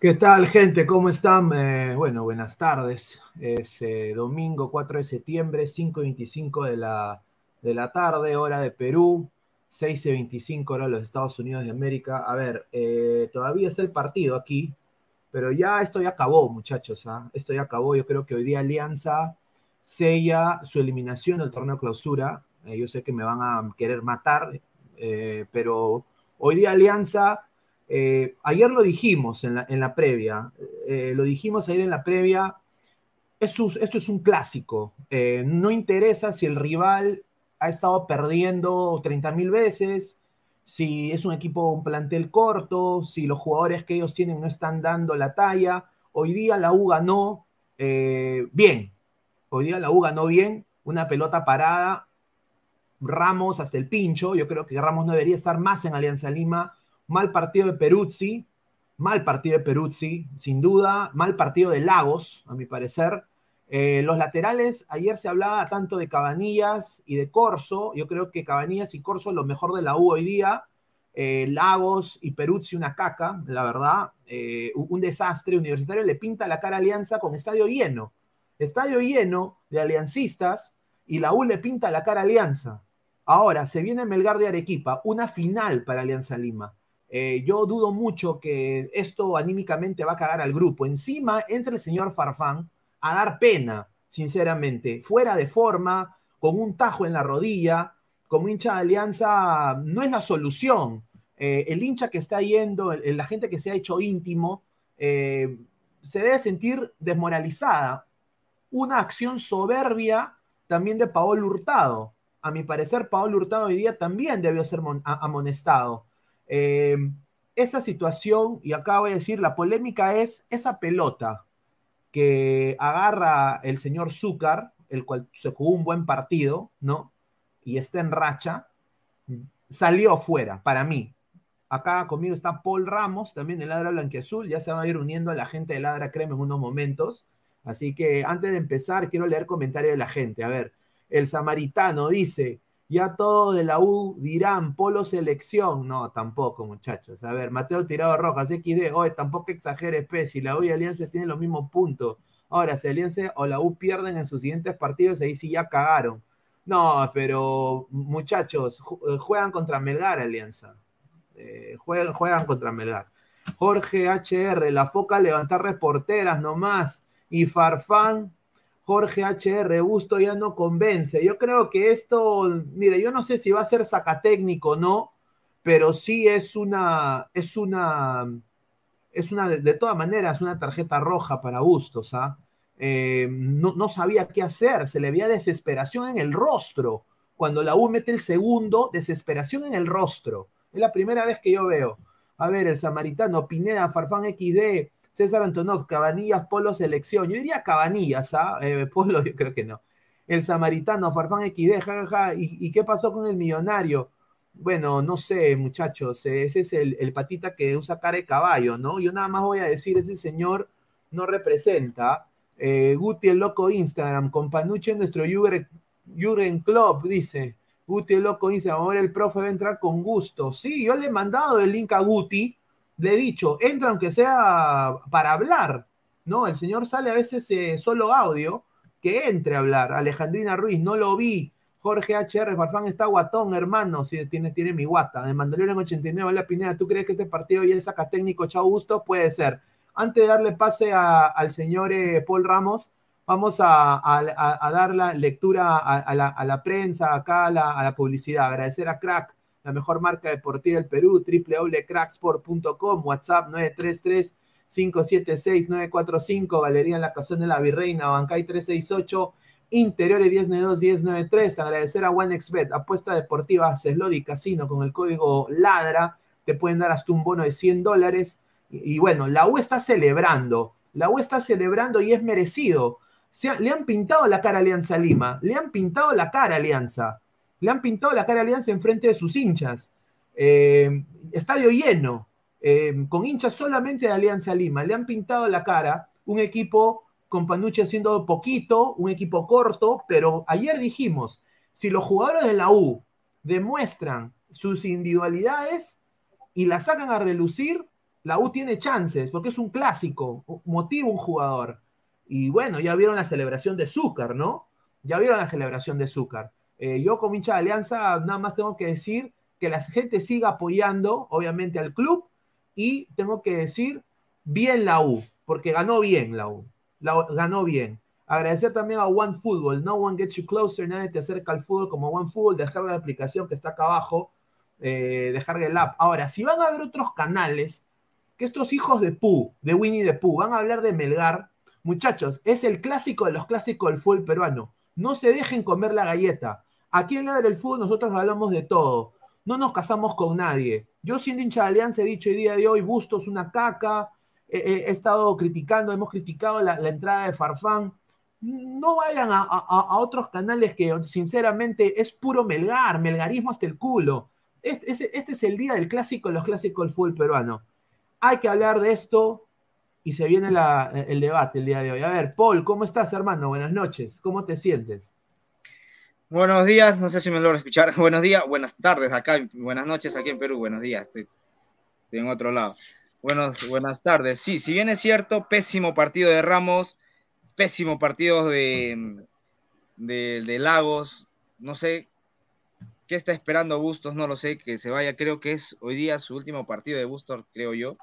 ¿Qué tal, gente? ¿Cómo están? Eh, bueno, buenas tardes. Es eh, domingo 4 de septiembre, 5.25 de la, de la tarde, hora de Perú, 6.25 hora de los Estados Unidos de América. A ver, eh, todavía es el partido aquí, pero ya esto ya acabó, muchachos. ¿ah? Esto ya acabó. Yo creo que hoy día Alianza sella su eliminación del torneo clausura. yo sé que me van a querer matar, pero hoy día Alianza eh, ayer lo dijimos en la, previa, eh, lo dijimos ayer en la previa, esto es un clásico, eh, no interesa si el rival ha estado perdiendo 30 mil veces, si es un equipo, un plantel corto, si los jugadores que ellos tienen no están dando la talla. Hoy día la U ganó bien, hoy día la U ganó bien, una pelota parada, Ramos hasta el pincho, yo creo que Ramos no debería estar más en Alianza Lima mal partido de Peruzzi, mal partido de Peruzzi, sin duda, mal partido de Lagos, a mi parecer. Eh, los laterales, ayer se hablaba tanto de Cabanillas y de Corso, yo creo que Cabanillas y Corso lo mejor de la U hoy día. Eh, Lagos y Peruzzi una caca, la verdad, eh, un desastre. Universitario le pinta la cara a Alianza con estadio lleno, estadio lleno de aliancistas y la U le pinta la cara a Alianza. Ahora, se viene Melgar de Arequipa, una final para Alianza Lima. Eh, yo dudo mucho que esto anímicamente va a cagar al grupo. Encima entra el señor Farfán a dar pena, sinceramente, fuera de forma, con un tajo en la rodilla, como hincha de alianza, no es la solución. Eh, el hincha que está yendo, la gente que se ha hecho íntimo, eh, se debe sentir desmoralizada. Una acción soberbia también de Paolo Hurtado. A mi parecer, Paolo Hurtado hoy día también debió ser amonestado. Em, esa situación, y acá voy a decir, la polémica es esa pelota que agarra el señor Zúcar, el cual se jugó un buen partido, ¿no? Y está en racha, salió fuera, para mí. Acá conmigo está Paul Ramos, también de Ladra Blanquiazul, ya se va a ir uniendo a la gente de Ladra Crema en unos momentos. Así que antes de empezar, quiero leer comentarios de la gente. A ver, el samaritano dice, Ya todo de la U dirán polo selección. No, tampoco, muchachos. A ver, Mateo Tirado Rojas, XD. Oye, tampoco exageres, P. Si la U y Alianza tienen los mismos puntos. Ahora, si Alianza o la U pierden en sus siguientes partidos, ahí sí ya cagaron. No, pero muchachos, eh, juegan contra Melgar, Alianza. Eh, juegan, juegan contra Melgar. Jorge HR, la foca levantar reporteras nomás. Y Farfán, Jorge HR, Busto ya no convence. Yo creo que esto, mire, yo no sé si va a ser sacatécnico o no, pero sí es una, es una, es una, de, todas maneras, una tarjeta roja para Bustos, ¿ah? Eh, no, no, sabía qué hacer, se le veía desesperación en el rostro. Cuando la U mete el segundo, desesperación en el rostro. Es la primera vez que yo veo. A ver, el Samaritano, Pineda, Farfán XD, César Antonov, Cabanillas, Polo Selección. Yo diría Cabanillas, ¿ah? Eh, Polo, yo creo que no. El Samaritano, Farfán XD, jajaja. ¿Y, qué pasó con el millonario? Bueno, no sé, muchachos. Ese es el, patita que usa cara de caballo, ¿no? Yo nada más voy a decir, ese señor no representa. Eh, Guti, el loco Instagram, con Panuche, nuestro Jürgen Club, dice. Guti el loco dice, ahora el profe va a entrar con gusto. Sí, yo le he mandado el link a Guti, le he dicho, entra aunque sea para hablar, ¿no? El señor sale a veces eh, solo audio, que entre a hablar. Alejandrina Ruiz, no lo vi. Jorge HR, Farfán está guatón, hermano. Sí, tiene, tiene mi guata. El Mandalorian en 89, la Pineda, ¿tú crees que este partido ya saca técnico Chao Gusto? Puede ser. Antes de darle pase al señor eh, Paul Ramos, Vamos a, dar la lectura a, la, prensa, acá a la, publicidad. Agradecer a Crack, la mejor marca deportiva del Perú, www.cracksport.com, WhatsApp 933-576-945, Galería en la Casona de la Virreina, Bancay 368, Interiores 1092 1093. Agradecer a OneXBet, apuesta deportiva, Ceslodi Casino con el código LADRA. Te pueden dar hasta un bono de 100 dólares. Y, bueno, la U está celebrando. La U está celebrando y es merecido le han pintado la cara Alianza Lima, le han pintado la cara Alianza, le han pintado la cara a Alianza en frente de sus hinchas. Eh, estadio lleno, eh, con hinchas solamente de Alianza Lima, le han pintado la cara un equipo con Panucci haciendo poquito, un equipo corto, pero ayer dijimos, si los jugadores de la U demuestran sus individualidades y la sacan a relucir, la U tiene chances, porque es un clásico, motiva un jugador. Y bueno, ya vieron la celebración de Zúcar, ¿no? Ya vieron la celebración de Zúcar. Eh, yo como hincha de Alianza nada más tengo que decir que la gente siga apoyando, obviamente, al club y tengo que decir bien la U, porque ganó bien la U, ganó bien. Agradecer también a One Football, no one gets you closer, nadie te acerca al fútbol como One Football, descarga la aplicación que está acá abajo, eh, el app. Ahora, si van a ver otros canales, que estos hijos de Pooh, de Winnie de Pooh, van a hablar de Melgar, Muchachos, es el clásico de los clásicos del fútbol peruano. No se dejen comer la galleta. Aquí en la del Fútbol nosotros hablamos de todo. No nos casamos con nadie. Yo siendo hincha de Alianza he dicho el día de hoy, Bustos una caca. he estado criticando, hemos criticado la, entrada de Farfán. No vayan a, otros canales que sinceramente es puro melgar, melgarismo hasta el culo. Este, este es el día del clásico los clásicos del fútbol peruano. Hay que hablar de esto, y se viene el debate el día de hoy. A ver, Paul, ¿cómo estás, hermano? Buenas noches. ¿Cómo te sientes? Buenos días, no sé si me logro escuchar. Buenos días, buenas tardes acá, buenas noches aquí en Perú. Buenos días, estoy, en otro lado. Buenos, buenas tardes. Sí, si bien es cierto, pésimo partido de Ramos, pésimo partido de, de, de Lagos. No sé qué está esperando Bustos, no lo sé, que se vaya. Creo que es hoy día su último partido de Bustos, creo yo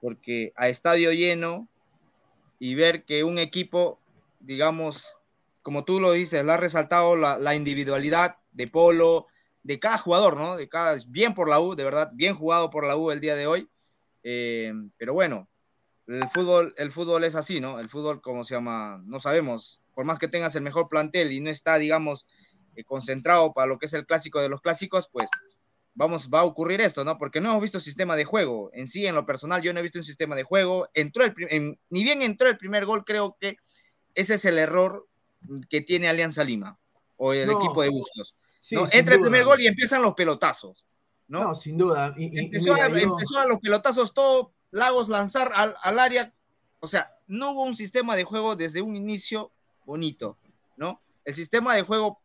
porque a estadio lleno y ver que un equipo, digamos, como tú lo dices, le ha resaltado la, individualidad de Polo, de cada jugador, ¿no? De cada, bien por la U, de verdad, bien jugado por la U el día de hoy. Eh, pero bueno, el fútbol, el fútbol es así, ¿no? El fútbol, como se llama, no sabemos, por más que tengas el mejor plantel y no está, digamos, eh, concentrado para lo que es el clásico de los clásicos, pues vamos, va a ocurrir esto, ¿no? Porque no hemos visto sistema de juego. En sí, en lo personal, yo no he visto un sistema de juego. Entró el, ni bien entró el primer gol, creo que ese es el error que tiene Alianza Lima o el equipo de Bustos. Entra el primer gol y empiezan los pelotazos. No, sin duda. empezó, a, los pelotazos todo, Lagos lanzar al, al, área. O sea, no hubo un sistema de juego desde un inicio bonito, ¿no? El sistema de juego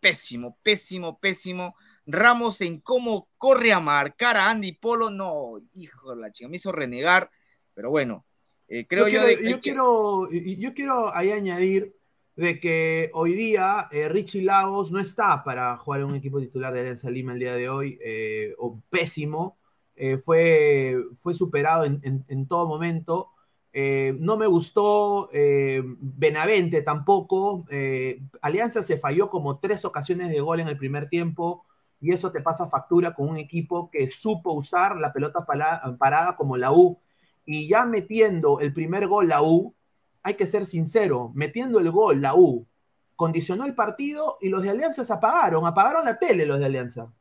pésimo, pésimo, pésimo. Ramos en cómo corre a marcar a Andy Polo, no, hijo de la chica, me hizo renegar, pero bueno, eh, creo yo, yo, de quiero, que- yo, quiero, yo quiero ahí añadir de que hoy día eh, Richie Lagos no está para jugar en un equipo titular de Alianza Lima el día de hoy, eh, o pésimo, eh, fue, fue superado en, en- en todo momento. No me gustó Benavente tampoco. Alianza se falló como tres ocasiones de gol en el primer tiempo y eso te pasa factura con un equipo que supo usar la pelota parada como la U. Y ya metiendo el primer gol la U, hay que ser sincero, metiendo el gol la U, condicionó el partido y los de Alianza se apagaron, apagaron la tele los de Alianza.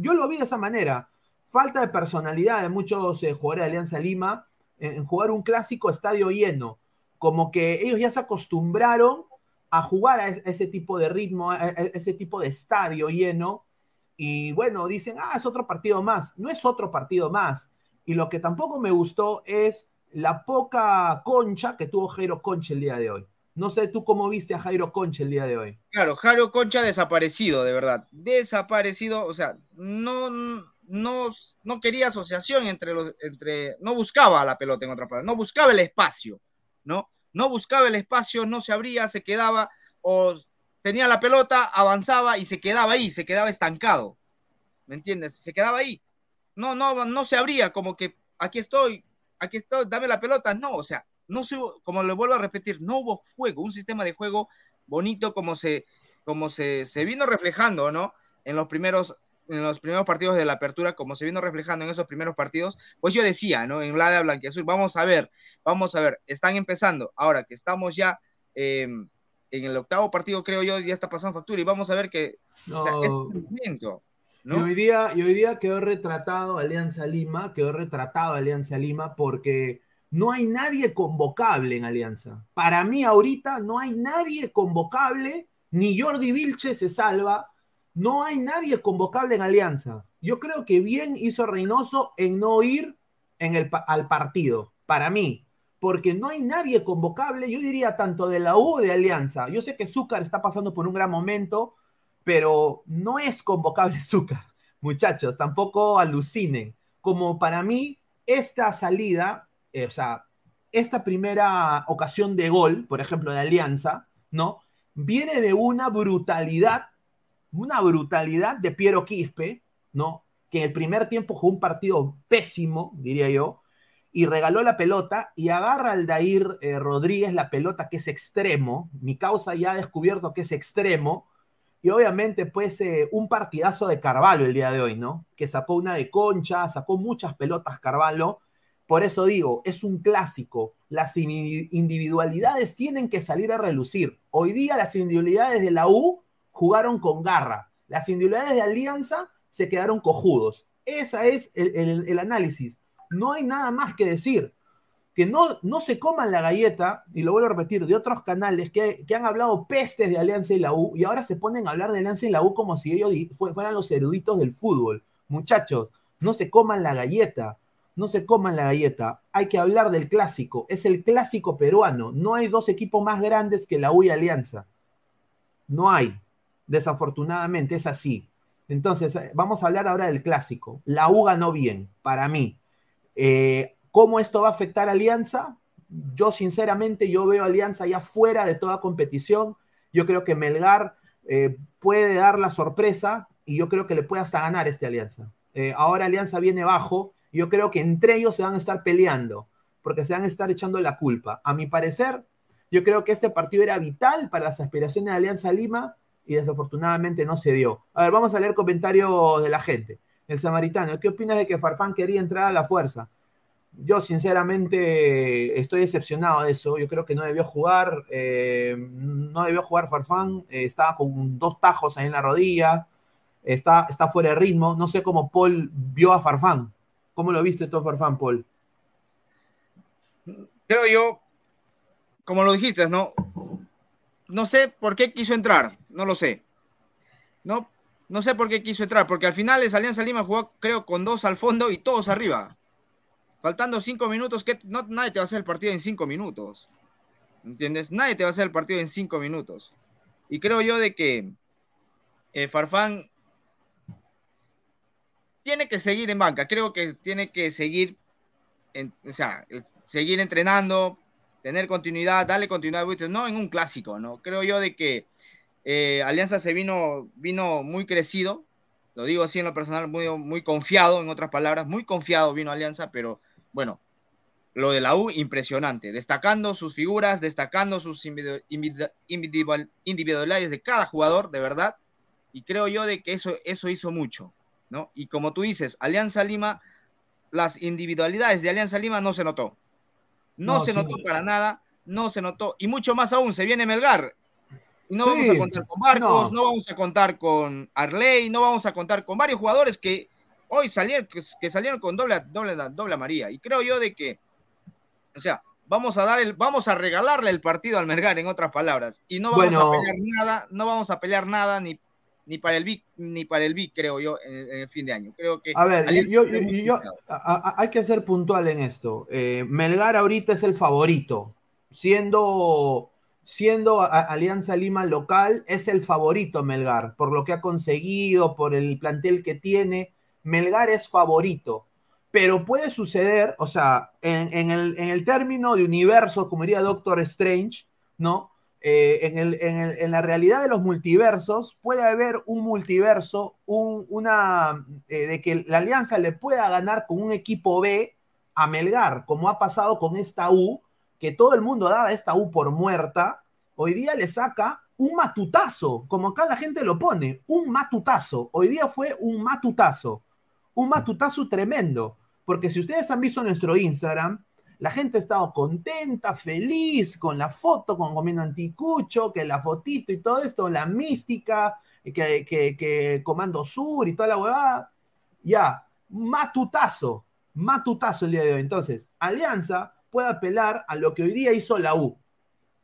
Yo lo vi de esa manera. Falta de personalidad de muchos eh, jugadores de Alianza Lima en, en jugar un clásico estadio lleno. Como que ellos ya se acostumbraron a jugar a, es- a ese tipo de ritmo, a ese tipo de estadio lleno. Y bueno, dicen, ah, es otro partido más. No es otro partido más. Y lo que tampoco me gustó es la poca concha que tuvo Jairo Concha el día de hoy. No sé tú cómo viste a Jairo Concha el día de hoy. Claro, Jairo Concha desaparecido, de verdad. Desaparecido, o sea, no, no, no quería asociación entre los, entre, no buscaba la pelota en otra palabra, no buscaba el espacio, ¿no? No buscaba el espacio, no se abría, se quedaba, o tenía la pelota, avanzaba y se quedaba ahí, se quedaba estancado. ¿Me entiendes? Se quedaba ahí. No, no, no se abría, como que aquí estoy, aquí estoy, dame la pelota. No, o sea, no se, como le vuelvo a repetir, no hubo juego, un sistema de juego bonito como se, como se, se vino reflejando, ¿no? En los primeros en los primeros partidos de la apertura, como se vino reflejando en esos primeros partidos, pues yo decía, ¿no? En la de Blanquiazul, vamos a ver, vamos a ver, están empezando. Ahora que estamos ya eh, en el octavo partido, creo yo, ya está pasando factura y vamos a ver que No. o sea, es un momento, Y, ¿no? hoy día, y hoy día quedó retratado Alianza Lima, quedó retratado Alianza Lima porque no hay nadie convocable en Alianza. Para mí ahorita no hay nadie convocable, ni Jordi Vilche se salva, no hay nadie convocable en Alianza. Yo creo que bien hizo Reynoso en no ir en el, al partido, para mí, porque no hay nadie convocable, yo diría tanto de la U de Alianza. Yo sé que Zúcar está pasando por un gran momento, pero no es convocable Zúcar, muchachos, tampoco alucinen. Como para mí, esta salida, eh, o sea, esta primera ocasión de gol, por ejemplo, de Alianza, ¿no? Viene de una brutalidad, una brutalidad de Piero Quispe, ¿no? Que en el primer tiempo jugó un partido pésimo, diría yo, y regaló la pelota y agarra al Dair eh, Rodríguez la pelota que es extremo. Mi causa ya ha descubierto que es extremo. Y obviamente, pues, eh, un partidazo de Carvalho el día de hoy, ¿no? Que sacó una de concha, sacó muchas pelotas Carvalho. Por eso digo, es un clásico. Las indi- individualidades tienen que salir a relucir. Hoy día las individualidades de la U jugaron con garra. Las individualidades de Alianza se quedaron cojudos. Ese es el- el análisis. No hay nada más que decir. Que no, no se coman la galleta, y lo vuelvo a repetir, de otros canales que, que han hablado pestes de Alianza y la U, y ahora se ponen a hablar de Alianza y la U como si ellos fueran los eruditos del fútbol. Muchachos, no se coman la galleta, no se coman la galleta. Hay que hablar del clásico, es el clásico peruano. No hay dos equipos más grandes que la U y Alianza. No hay, desafortunadamente, es así. Entonces, eh, vamos a hablar ahora del clásico. La U ganó bien, para mí. Eh, ¿Cómo esto va a afectar a Alianza? Yo sinceramente, yo veo Alianza ya fuera de toda competición. Yo creo que Melgar eh, puede dar la sorpresa y yo creo que le puede hasta ganar este Alianza. Eh, ahora Alianza viene bajo y yo creo que entre ellos se van a estar peleando porque se van a estar echando la culpa. A mi parecer, yo creo que este partido era vital para las aspiraciones de Alianza Lima y desafortunadamente no se dio. A ver, vamos a leer comentarios de la gente. El samaritano, ¿qué opinas de que Farfán quería entrar a la fuerza? Yo sinceramente estoy decepcionado de eso. Yo creo que no debió jugar. eh, no debió jugar Farfán. eh, estaba con dos tajos ahí en la rodilla. Está, está fuera de ritmo. No sé cómo Paul vio a Farfán. ¿Cómo lo viste tú, Farfán, Paul? Creo yo, como lo dijiste, ¿no? No sé por qué quiso entrar, no lo sé. No, no sé por qué quiso entrar, porque al final es Alianza Lima jugó, creo, con dos al fondo y todos arriba. Faltando cinco minutos, que no, nadie te va a hacer el partido en cinco minutos. ¿Entiendes? Nadie te va a hacer el partido en cinco minutos. Y creo yo de que eh, Farfán tiene que seguir en banca, creo que tiene que seguir, o sea, seguir entrenando, tener continuidad, darle continuidad, no en un clásico, ¿no? Creo yo de que eh, Alianza se vino, vino muy crecido, lo digo así en lo personal, muy, muy confiado, en otras palabras, muy confiado vino Alianza, pero bueno, lo de la U, impresionante, destacando sus figuras, destacando sus individualidades de cada jugador, de verdad, y creo yo de que eso, eso hizo mucho, ¿no? Y como tú dices, Alianza Lima, las individualidades de Alianza Lima no se notó, no, se notó para nada, no se notó, y mucho más aún, se viene Melgar, y no vamos a contar con Marcos, no. vamos a contar con Arley, no vamos a contar con varios jugadores que hoy salieron, que, salieron con doble, doble, doble amarilla, y creo yo de que o sea, vamos a dar el, vamos a regalarle el partido al Melgar, en otras palabras. Y no vamos a pelear nada, no vamos a pelear nada ni, ni para el BIC, ni para el BIC, creo yo, en, el fin de año. Creo que. A ver, yo, hay que ser puntual en esto. Eh, Melgar ahorita es el favorito. Siendo, siendo Alianza Lima local, es el favorito Melgar, por lo que ha conseguido, por el plantel que tiene. Melgar es favorito pero puede suceder, o sea, en, el, término de universo, como diría Doctor Strange, ¿no? Eh, en, la realidad de los multiversos, puede haber un multiverso, una, eh, de que la alianza le pueda ganar con un equipo B a Melgar, como ha pasado con esta U, que todo el mundo daba esta U por muerta, hoy día le saca un matutazo, como acá la gente lo pone, un matutazo. Hoy día fue un matutazo, un matutazo tremendo. Porque si ustedes han visto nuestro Instagram, la gente ha estado contenta, feliz con la foto, con comiendo anticucho, que la fotito y todo esto, la mística, que, que, Comando Sur y toda la huevada. Ya, matutazo, matutazo el día de hoy. Entonces, Alianza puede apelar a lo que hoy día hizo la U.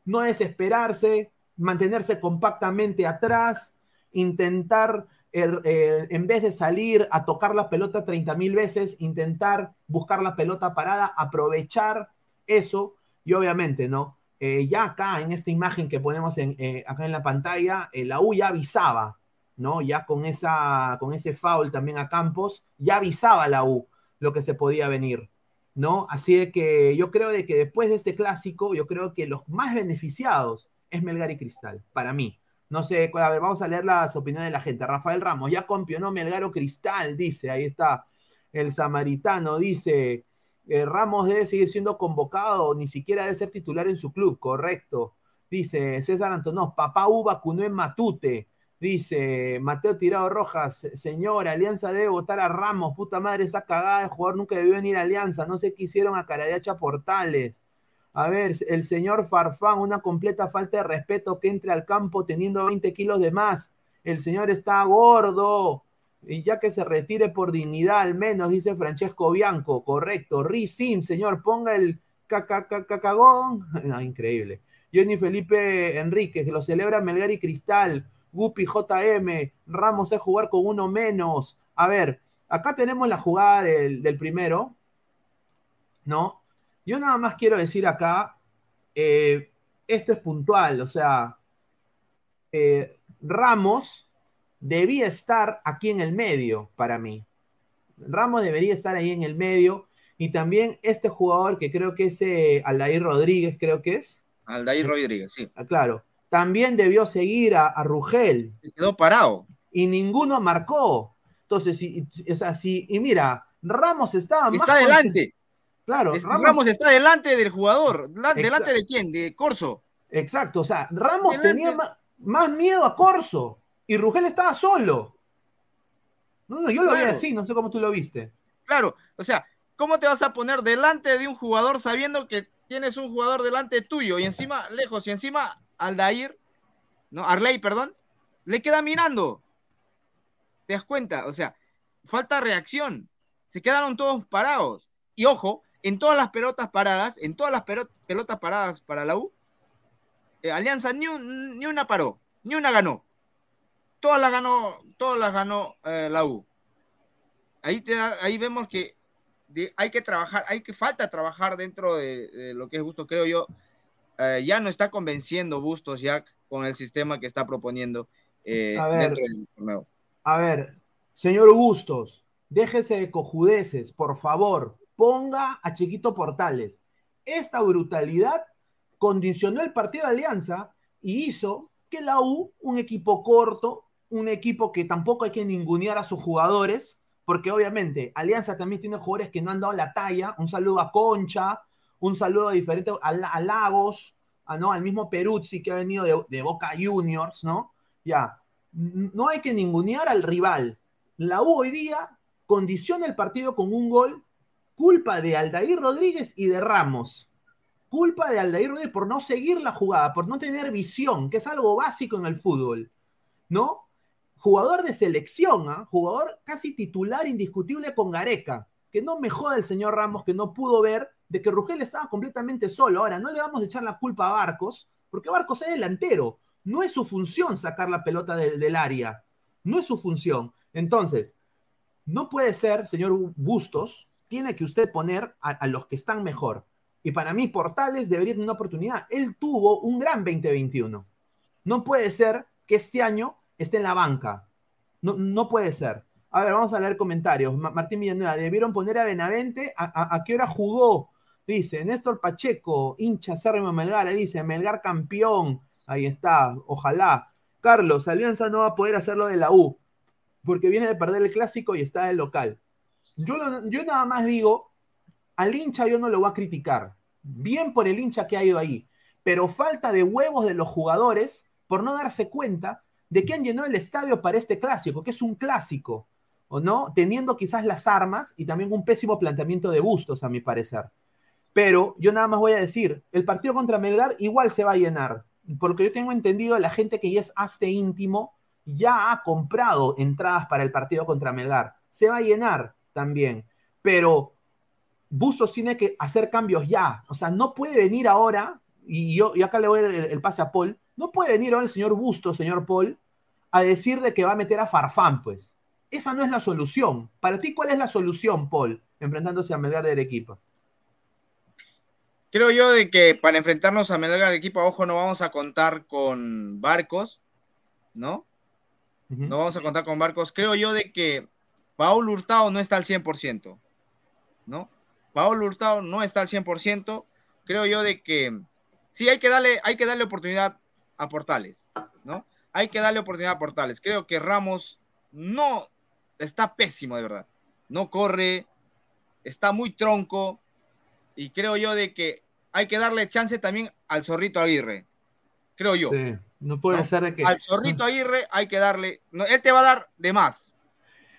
No es esperarse, mantenerse compactamente atrás, intentar Er, eh, en vez de salir a tocar la pelota 30 mil veces, intentar buscar la pelota parada, aprovechar eso y obviamente, ¿no? Eh, ya acá en esta imagen que ponemos en, eh, acá en la pantalla, la U ya avisaba, ¿no? Ya con, esa, con ese foul también a Campos, ya avisaba la U lo que se podía venir, ¿no? Así que yo creo de que después de este clásico, yo creo que los más beneficiados es Melgar y Cristal, para mí. No sé, a ver, vamos a leer las opiniones de la gente. Rafael Ramos, ya campeonó Melgaro Cristal, dice, ahí está. El samaritano dice, eh, Ramos debe seguir siendo convocado, ni siquiera debe ser titular en su club, correcto. Dice César Antonov, papá U vacunó Matute. Dice Mateo Tirado Rojas, señor, Alianza debe votar a Ramos, puta madre, esa cagada de jugador nunca debió venir a Alianza, no sé qué hicieron a Caradiacha Portales. A ver, el señor Farfán, una completa falta de respeto que entre al campo teniendo 20 kilos de más. El señor está gordo. Y ya que se retire por dignidad al menos, dice Francesco Bianco. Correcto. Rizin, señor, ponga el cacagón. No, increíble. Johnny Felipe Enríquez, que lo celebra Melgar y Cristal. Gupi JM. Ramos es jugar con uno menos. A ver, acá tenemos la jugada del primero. ¿No? Yo nada más quiero decir acá, eh, esto es puntual, o sea, eh, Ramos debía estar aquí en el medio para mí. Ramos debería estar ahí en el medio. Y también este jugador que creo que es eh, Aldair Rodríguez, creo que es. Aldair Rodríguez, sí. Ah, claro. También debió seguir a, Rugel. quedó parado. Y ninguno marcó. Entonces, y, o sea, sí, y mira, Ramos estaba Está adelante. Claro, Ramos, está delante del jugador. ¿Delante de quién? De Corso. Exacto, o sea, Ramos tenía más, miedo a Corso y Rugel estaba solo. No, no, yo lo vi así, no sé cómo tú lo viste. Claro, o sea, ¿cómo te vas a poner delante de un jugador sabiendo que tienes un jugador delante tuyo y encima, lejos, y encima Aldair, no, Arley, perdón, le queda mirando? ¿Te das cuenta? O sea, falta reacción. Se quedaron todos parados. Y ojo, en todas las pelotas paradas, en todas las pelotas paradas para la U, eh, Alianza ni, ni, una paró, ni una ganó. Todas las ganó, todas las ganó eh, la U. Ahí, te ahí vemos que hay que trabajar, hay que falta trabajar dentro de, lo que es Bustos, creo yo. Eh, ya no está convenciendo Bustos ya con el sistema que está proponiendo. A ver. dentro del torneo. A ver, señor Bustos, déjese de cojudeces, por favor, ponga a Chiquito Portales. Esta brutalidad condicionó el partido de Alianza y hizo que la U, un equipo corto, un equipo que tampoco hay que ningunear a sus jugadores, porque obviamente Alianza también tiene jugadores que no han dado la talla. Un saludo a Concha, un saludo a diferentes, a, La- a Lagos, a, ¿no? al mismo Peruzzi que ha venido de, Boca Juniors, ¿no? Ya, no hay que ningunear al rival. La U hoy día condiciona el partido con un gol, culpa de Aldair Rodríguez y de Ramos. Culpa de Aldair Rodríguez por no seguir la jugada, por no tener visión, que es algo básico en el fútbol, ¿no? Jugador de selección, ¿ah? jugador casi titular indiscutible con Gareca. Que no me joda el señor Ramos que no pudo ver de que Rugel estaba completamente solo. Ahora, no le vamos a echar la culpa a Barcos, porque Barcos es delantero. No es su función sacar la pelota del, del área. No es su función. Entonces, no puede ser, señor Bustos, tiene que usted poner a, los que están mejor. Y para mí, Portales debería tener una oportunidad. Él tuvo un gran 2021. No puede ser que este año esté en la banca. No, no puede ser. A ver, vamos a leer comentarios. Ma- Martín Villanueva, debieron poner a Benavente. ¿A, a- a qué hora jugó? Dice Néstor Pacheco, hincha de Melgar. Dice Melgar campeón. Ahí está, ojalá. Carlos, Alianza no va a poder hacerlo de la U, porque viene de perder el clásico y está del local. Yo, nada más digo, al hincha yo no lo voy a criticar. Bien por el hincha que ha ido ahí. Pero falta de huevos de los jugadores por no darse cuenta de que han llenado el estadio para este clásico, que es un clásico, ¿o no? Teniendo quizás las armas y también un pésimo planteamiento de Bustos, a mi parecer. Pero yo nada más voy a decir, el partido contra Melgar igual se va a llenar. Porque yo tengo entendido, la gente que ya es haste íntimo ya ha comprado entradas para el partido contra Melgar. Se va a llenar también. Pero Bustos tiene que hacer cambios ya. O sea, no puede venir ahora, y yo y acá le voy el, el pase a Paul, no puede venir ahora el señor Bustos, señor Paul, a decir de que va a meter a Farfán, pues. Esa no es la solución. Para ti, ¿cuál es la solución, Paul, enfrentándose a Melgar de Arequipa? Creo yo de que para enfrentarnos a Melgar Arequipa, ojo, no vamos a contar con barcos, ¿no? No vamos a contar con barcos. Creo yo de que Paul Hurtado no está al 100%, ¿no? Paul Hurtado no está al 100%. Creo yo de que sí hay que darle, hay que darle oportunidad a Portales, ¿no? Hay que darle oportunidad a Portales. Creo que Ramos no está pésimo, de verdad. No corre, está muy tronco y creo yo de que hay que darle chance también al Zorrito Aguirre. Creo yo. Sí, no puede ¿no? ser que. Al Zorrito Aguirre hay que darle, no, él te va a dar de más.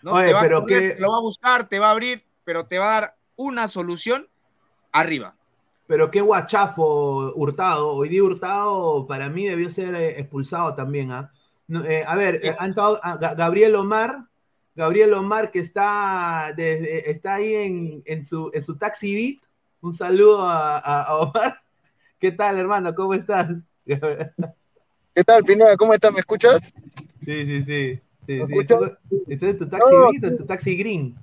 ¿No? Oye, te va pero a correr, que- lo va a buscar, te va a abrir, pero te va a dar una solución arriba. Pero qué guachafo Hurtado. Hoy día Hurtado para mí debió ser eh, expulsado también. ¿ah? No, eh, a ver, eh, ha entrado a Ga- Gabriel Omar. Gabriel Omar que está, desde, está ahí en, en su, en su taxi beat. Un saludo a, a- a Omar. ¿Qué tal, hermano? ¿Cómo estás? ¿Qué tal, Pineda? ¿Cómo estás? ¿Me escuchas? sí, sí. sí, sí. ¿Me escuchas? ¿Estás en tu taxi No, beat o en tu taxi green?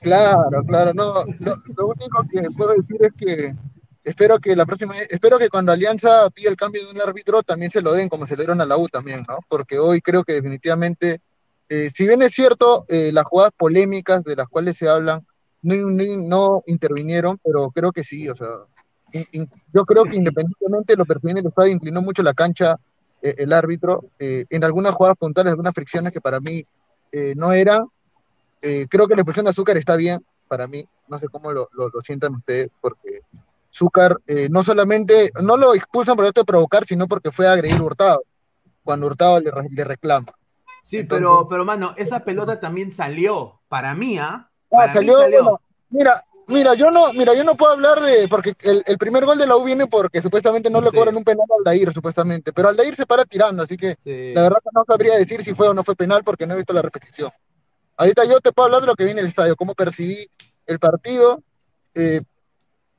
Claro, claro, no. Lo, lo único que puedo decir es que espero que la próxima, espero que cuando Alianza pida el cambio de un árbitro también se lo den como se lo dieron a la U también, ¿no? Porque hoy creo que definitivamente, eh, si bien es cierto, eh, las jugadas polémicas de las cuales se hablan no, no- no intervinieron, pero creo que sí, o sea, in- in- yo creo que independientemente de lo en el estadio, inclinó mucho la cancha eh, el árbitro, eh, en algunas jugadas puntuales, algunas fricciones que para mí eh, no eran, creo que la expulsión de Azúcar está bien para mí. No sé cómo lo, lo- lo sientan ustedes, porque Azúcar no solamente, no lo expulsan por hecho de provocar, sino porque fue a agredir a Hurtado, cuando Hurtado le, le reclama. Sí, Entonces- pero, pero, mano, esa pelota también salió. Para mí, ¿ah? Ah, mí salió, salió. bueno, mira, mira, yo no, mira, yo no puedo hablar de, porque el, el primer gol de la U viene porque supuestamente no le Sí. cobran un penal a Aldair, supuestamente, pero Aldair se para tirando, así que Sí. La verdad que no sabría decir si fue o no fue penal porque no he visto la repetición. Ahorita yo te puedo hablar de lo que vi en el estadio, cómo percibí el partido. Eh,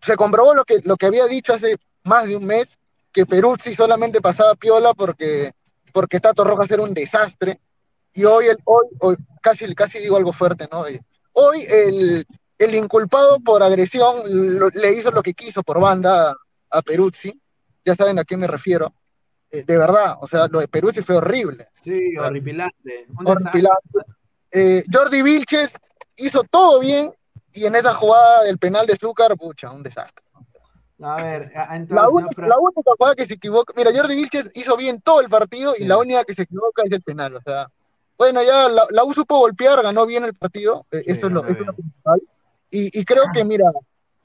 se comprobó lo que, lo que había dicho hace más de un mes, que Peruzzi solamente pasaba piola porque, porque Tato Rojas era un desastre. Y hoy, el, hoy, hoy casi, casi digo algo fuerte, ¿no? Eh, Hoy el, el inculpado por agresión lo- le hizo lo que quiso por banda a, a Peruzzi, ya saben a qué me refiero. eh, de verdad, o sea, lo de sí fue horrible. Sí, horripilante. un Horripilante. desastre. Eh, Jordi Vilches hizo todo bien y en esa jugada del penal de Zúcar, pucha, un desastre. A ver, ha La, única, Fra- la única jugada que se equivoca, mira, Jordi Vilches hizo bien todo el partido y la única que se equivoca es el penal, o sea, bueno, ya la, la U supo golpear, ganó bien el partido, eh, Sí, eso, es lo, eso es lo principal. Y, y creo que, mira,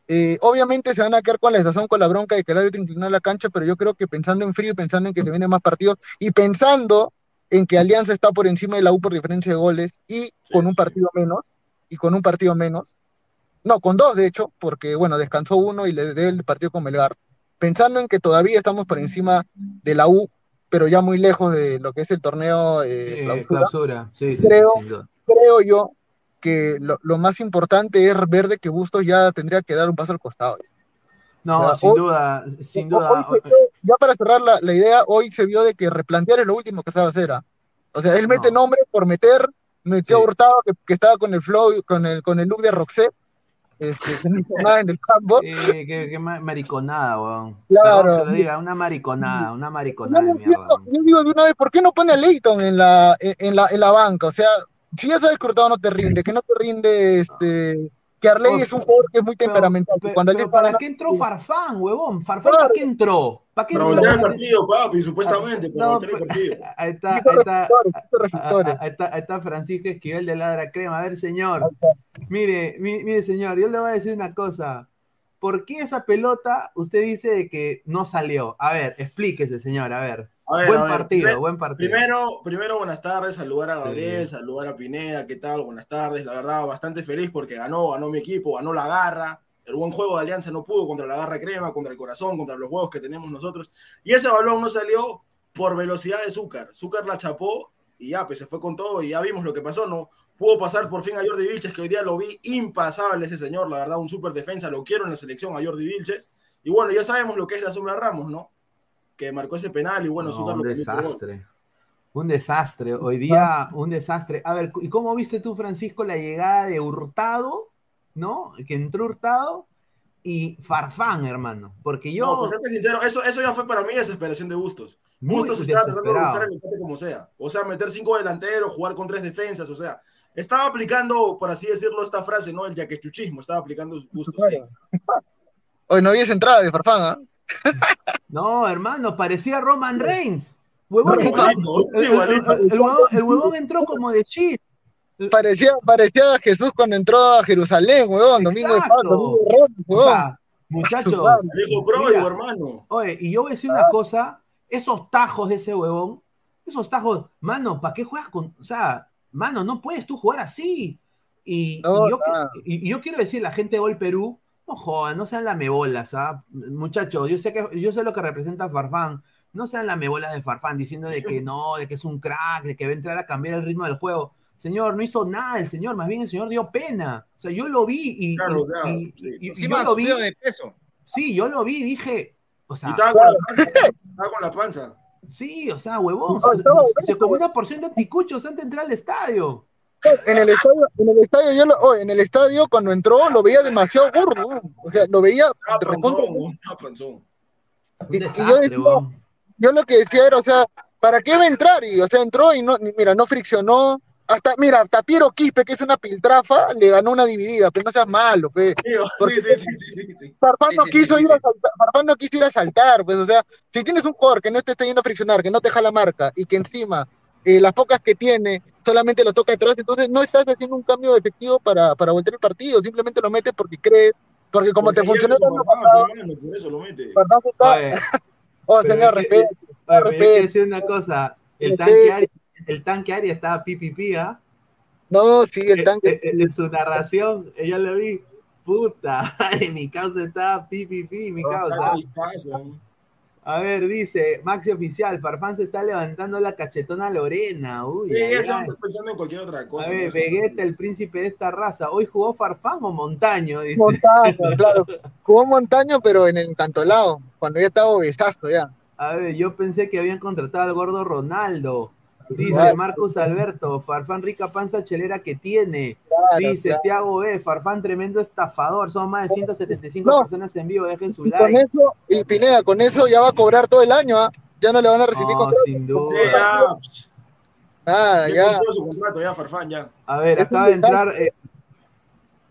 eh, obviamente se van a quedar con la sensación, con la bronca de que el árbitro inclinó la cancha, pero yo creo que pensando en frío y pensando en que se vienen más partidos y pensando en que Alianza está por encima de la U por diferencia de goles y con un partido menos, y con un partido menos, no, con dos de hecho, porque bueno, descansó uno y le dio el partido con Melgar, pensando en que todavía estamos por encima de la U, pero ya muy lejos de lo que es el torneo eh, clausura, clausura. Sí, sí, sí, Creo- creo yo que lo, lo más importante es ver de que Bustos ya tendría que dar un paso al costado. No, O sea, sin hoy- duda, sin Hoy duda. vio- ya para cerrar la, la idea, hoy se vio de que replantear es lo último que sabe hacer. O sea, él mete No. nombre por meter, metió Sí. a Hurtado que, que estaba con el flow, con el, con el look de Roxette, este, que no hizo nada en el campo. Eh, qué, qué ma- mariconada, weón. Claro. Que lo diga, una mariconada, una Yo, mariconada no de mierda. entiendo, yo digo de una vez, ¿por qué no pone a Leighton en la, en, en la, en la banca? O sea, si ya sabes que Hurtado no te rinde, que no te rinde, este, que Arley es un jugador que es muy Pero- temperamental. que pero- cuando pero Alianza ¿para qué entró Farfán, huevón? ¿Farfán Claro. para qué entró? ¿Para qué Para entró? voltear el partido, papi, supuestamente, para No, voltear el pero- partido. Ahí está, ahí está, Ah, ah, Ahí está, ahí está Francisco Esquivel de Ladra Crema. A ver, señor. Mire, mi- mire, señor, yo le voy a decir una cosa. ¿Por qué esa pelota usted dice de que no salió? A ver, explíquese, señor, a ver. Ver, buen ver, partido, primer- buen partido. Primero, primero, buenas tardes, saludar a Gabriel, Sí. saludar a Pineda, ¿qué tal? Buenas tardes, la verdad, bastante feliz porque ganó, ganó mi equipo, ganó la garra. El buen juego de Alianza no pudo contra la garra crema, contra el corazón, contra los huevos que tenemos nosotros. Y ese balón no salió por velocidad de Zúcar. Zúcar la chapó y ya, pues se fue con todo y ya vimos lo que pasó, ¿no? Pudo pasar por fin a Jordi Vilches, que hoy día lo vi impasable ese señor, la verdad, un súper defensa, lo quiero en la selección a Jordi Vilches. Y bueno, ya sabemos lo que es la sombra Ramos, ¿no? Que marcó ese penal y bueno, No, Zúcar un desastre. Un desastre. Hoy día, un desastre. A ver, ¿y cómo viste tú, Francisco, la llegada de Hurtado? ¿No? Que entró Hurtado y Farfán, hermano. Porque yo. No, pues sincero, eso, eso ya fue para mí desesperación de Bustos. Bustos estaba tratando de buscar el empate como sea. O sea, meter cinco delanteros, jugar con tres defensas, o sea, estaba aplicando, por así decirlo, esta frase, ¿no? El yaquechuchismo, estaba aplicando Bustos. Hoy no hubiese entrada de Farfán, ¿ah? No, hermano, parecía Roman Reigns. Huevón, No, el, huevón, el huevón entró como de shit. Parecía, parecía Jesús cuando entró a Jerusalén, weón, domingo de Exacto. Pascua, domingo de Ramos, O weón. sea, muchachos. Pródigo, hermano. Oye, y yo voy a decir una cosa, esos tajos de ese huevón, esos tajos, mano, ¿para qué juegas con, o sea, mano, no puedes tú jugar así? Y, No, y yo, que- nada. y- y yo quiero decir, la gente de Gol Perú, no jodan, no sean lamebolas, ¿ah? Muchachos, yo sé que yo sé lo que representa Farfán, no sean lamebolas de Farfán diciendo de que no, de que es un crack, de que va a entrar a cambiar el ritmo del juego. Señor, no hizo nada el señor, más bien el señor dio pena. O sea, yo lo vi y, Claro, o sea, y- sí. y- y Encima yo lo vi. de peso. Sí, yo lo vi y dije, o sea, Y estaba con, la panza, estaba con la panza. sí, o sea, huevón, No, se, se comió una porción de anticuchos antes de entrar al estadio. En el estadio, en el estadio, yo lo- oye, en el estadio cuando entró lo veía demasiado gordo, o sea, lo veía recontra- panzón. Un Y- y yo desastre, decía, yo lo que decía era, o sea, ¿para qué va a entrar? Y, o sea, entró y no, mira, no friccionó. Hasta, mira, hasta Piero Quispe, que es una piltrafa, le ganó una dividida, pero no seas malo, pe. Porque- Sí, sí, sí. Farfán no quiso ir a saltar, Farfán no quiso ir a saltar, pues, o sea, si tienes un jugador que no te está yendo a friccionar, que no te deja la marca y que encima eh, las pocas que tiene solamente lo toca atrás, entonces no estás haciendo un cambio efectivo para, para voltear el partido, simplemente lo metes porque crees, porque como Porque te funcionó año Farfán, pasado, por eso lo mete. Oh, pero señor, pero hay que decir una cosa, el tanque Ari, el tanque Ari estaba pipipi, ¿ah? no, sí, el Eh, tanque, eh, En su narración, ella lo vi, puta, ay, mi causa estaba pipipi, mi causa. A ver, dice Maxi Oficial, Farfán se está levantando la cachetona a Lorena. Uy, Sí, eso estoy pensando en cualquier otra cosa. A ver, ¿no? Vegeta, el príncipe de esta raza. ¿Hoy jugó Farfán o Montaño? Dice. Montaño, claro, jugó Montaño, pero en el cantolao, cuando ya estaba obesazo ya. A ver, yo pensé que habían contratado al gordo Ronaldo. Dice Claro. Marcos Alberto, Farfán rica panza chelera que tiene. Claro, Dice claro. Tiago B, Farfán tremendo estafador. Son más de 175 No. personas en vivo, dejen su Y con like. eso, y Pineda, con eso ya va a cobrar todo el año, ¿ah? Ya no le van a recibir No, sin duda. Nada, ya ya. cumplió su contrato, ya, Farfán, ya. A ver, Es acaba de entrar. eh,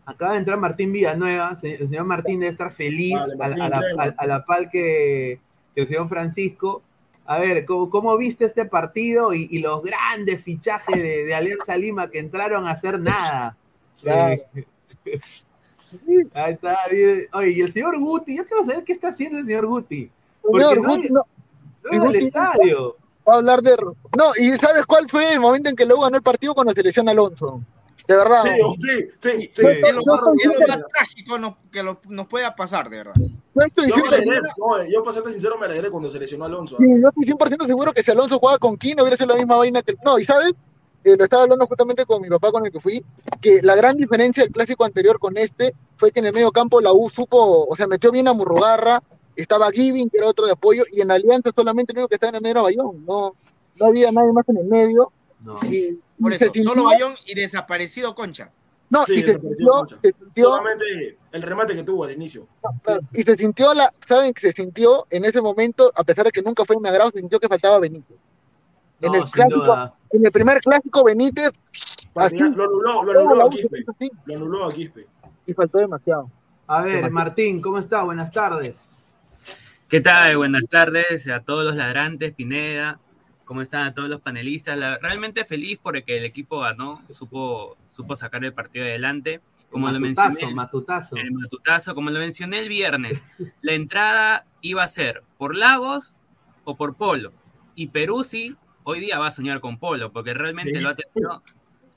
acaba de entrar Martín Villanueva. El señor Martín debe estar feliz Vale, a, Martín, a la, crema. a- a la pal que, que el señor Francisco. A ver, ¿cómo, cómo viste este partido y, y los grandes fichajes de, de Alianza Lima que entraron a hacer nada? Claro. Eh, ahí está. bien. Oye, y el señor Guti, yo quiero saber qué está haciendo el señor Guti. Porque Señor, no, Guti no- Guti- estadio. va a hablar de. No, y ¿sabes cuál fue el momento en que luego ganó el partido cuando se lesiona Alonso? De verdad. Sí, sí, sí, sí. Sí. Es lo, más, estoy es lo siempre- más trágico no- que lo- nos pueda pasar, de verdad. Yo estoy Yo me 100%, alegré, no, yo para serte sincero me alegré cuando se lesionó Alonso. sí, yo estoy 100% seguro que si Alonso jugaba con Kino hubiera sido la misma vaina que. No, y ¿sabes? Eh, lo estaba hablando justamente con mi papá con el que fui, que la gran diferencia del clásico anterior con este fue que en el medio campo la U supo, o sea, metió bien a Murrugarra, estaba Giving, que era otro de apoyo, y en Alianza solamente el único que estaba en el medio era Bayón, no, no había nadie más en el medio. No. Y, Por eso, se sintió- solo Bayón y desaparecido Concha. No, Sí, y se desapareció sintió, Concha. se sintió, Solamente el remate que tuvo al inicio. claro, y se sintió la, saben que se sintió en ese momento, a pesar de que nunca fue mi agrado, se sintió que faltaba Benítez. En No, el clásico, duda. en el primer clásico Benítez, así, Lo anuló, lo anuló a Quispe. Lo anuló a Quispe. y faltó demasiado. A ver, Martín, ¿cómo está? Buenas tardes. ¿Qué tal? Buenas tardes a todos los ladrantes, Pineda. ¿Cómo están a todos los panelistas? La- realmente feliz porque el equipo ganó, supo, supo sacar el partido adelante. Como lo matutazo, mencioné, matutazo. el matutazo, como lo mencioné el viernes, la entrada iba a ser por Lagos o por Polo. Y Peruzzi hoy día va a soñar con Polo, porque realmente Sí. lo, ha tenido,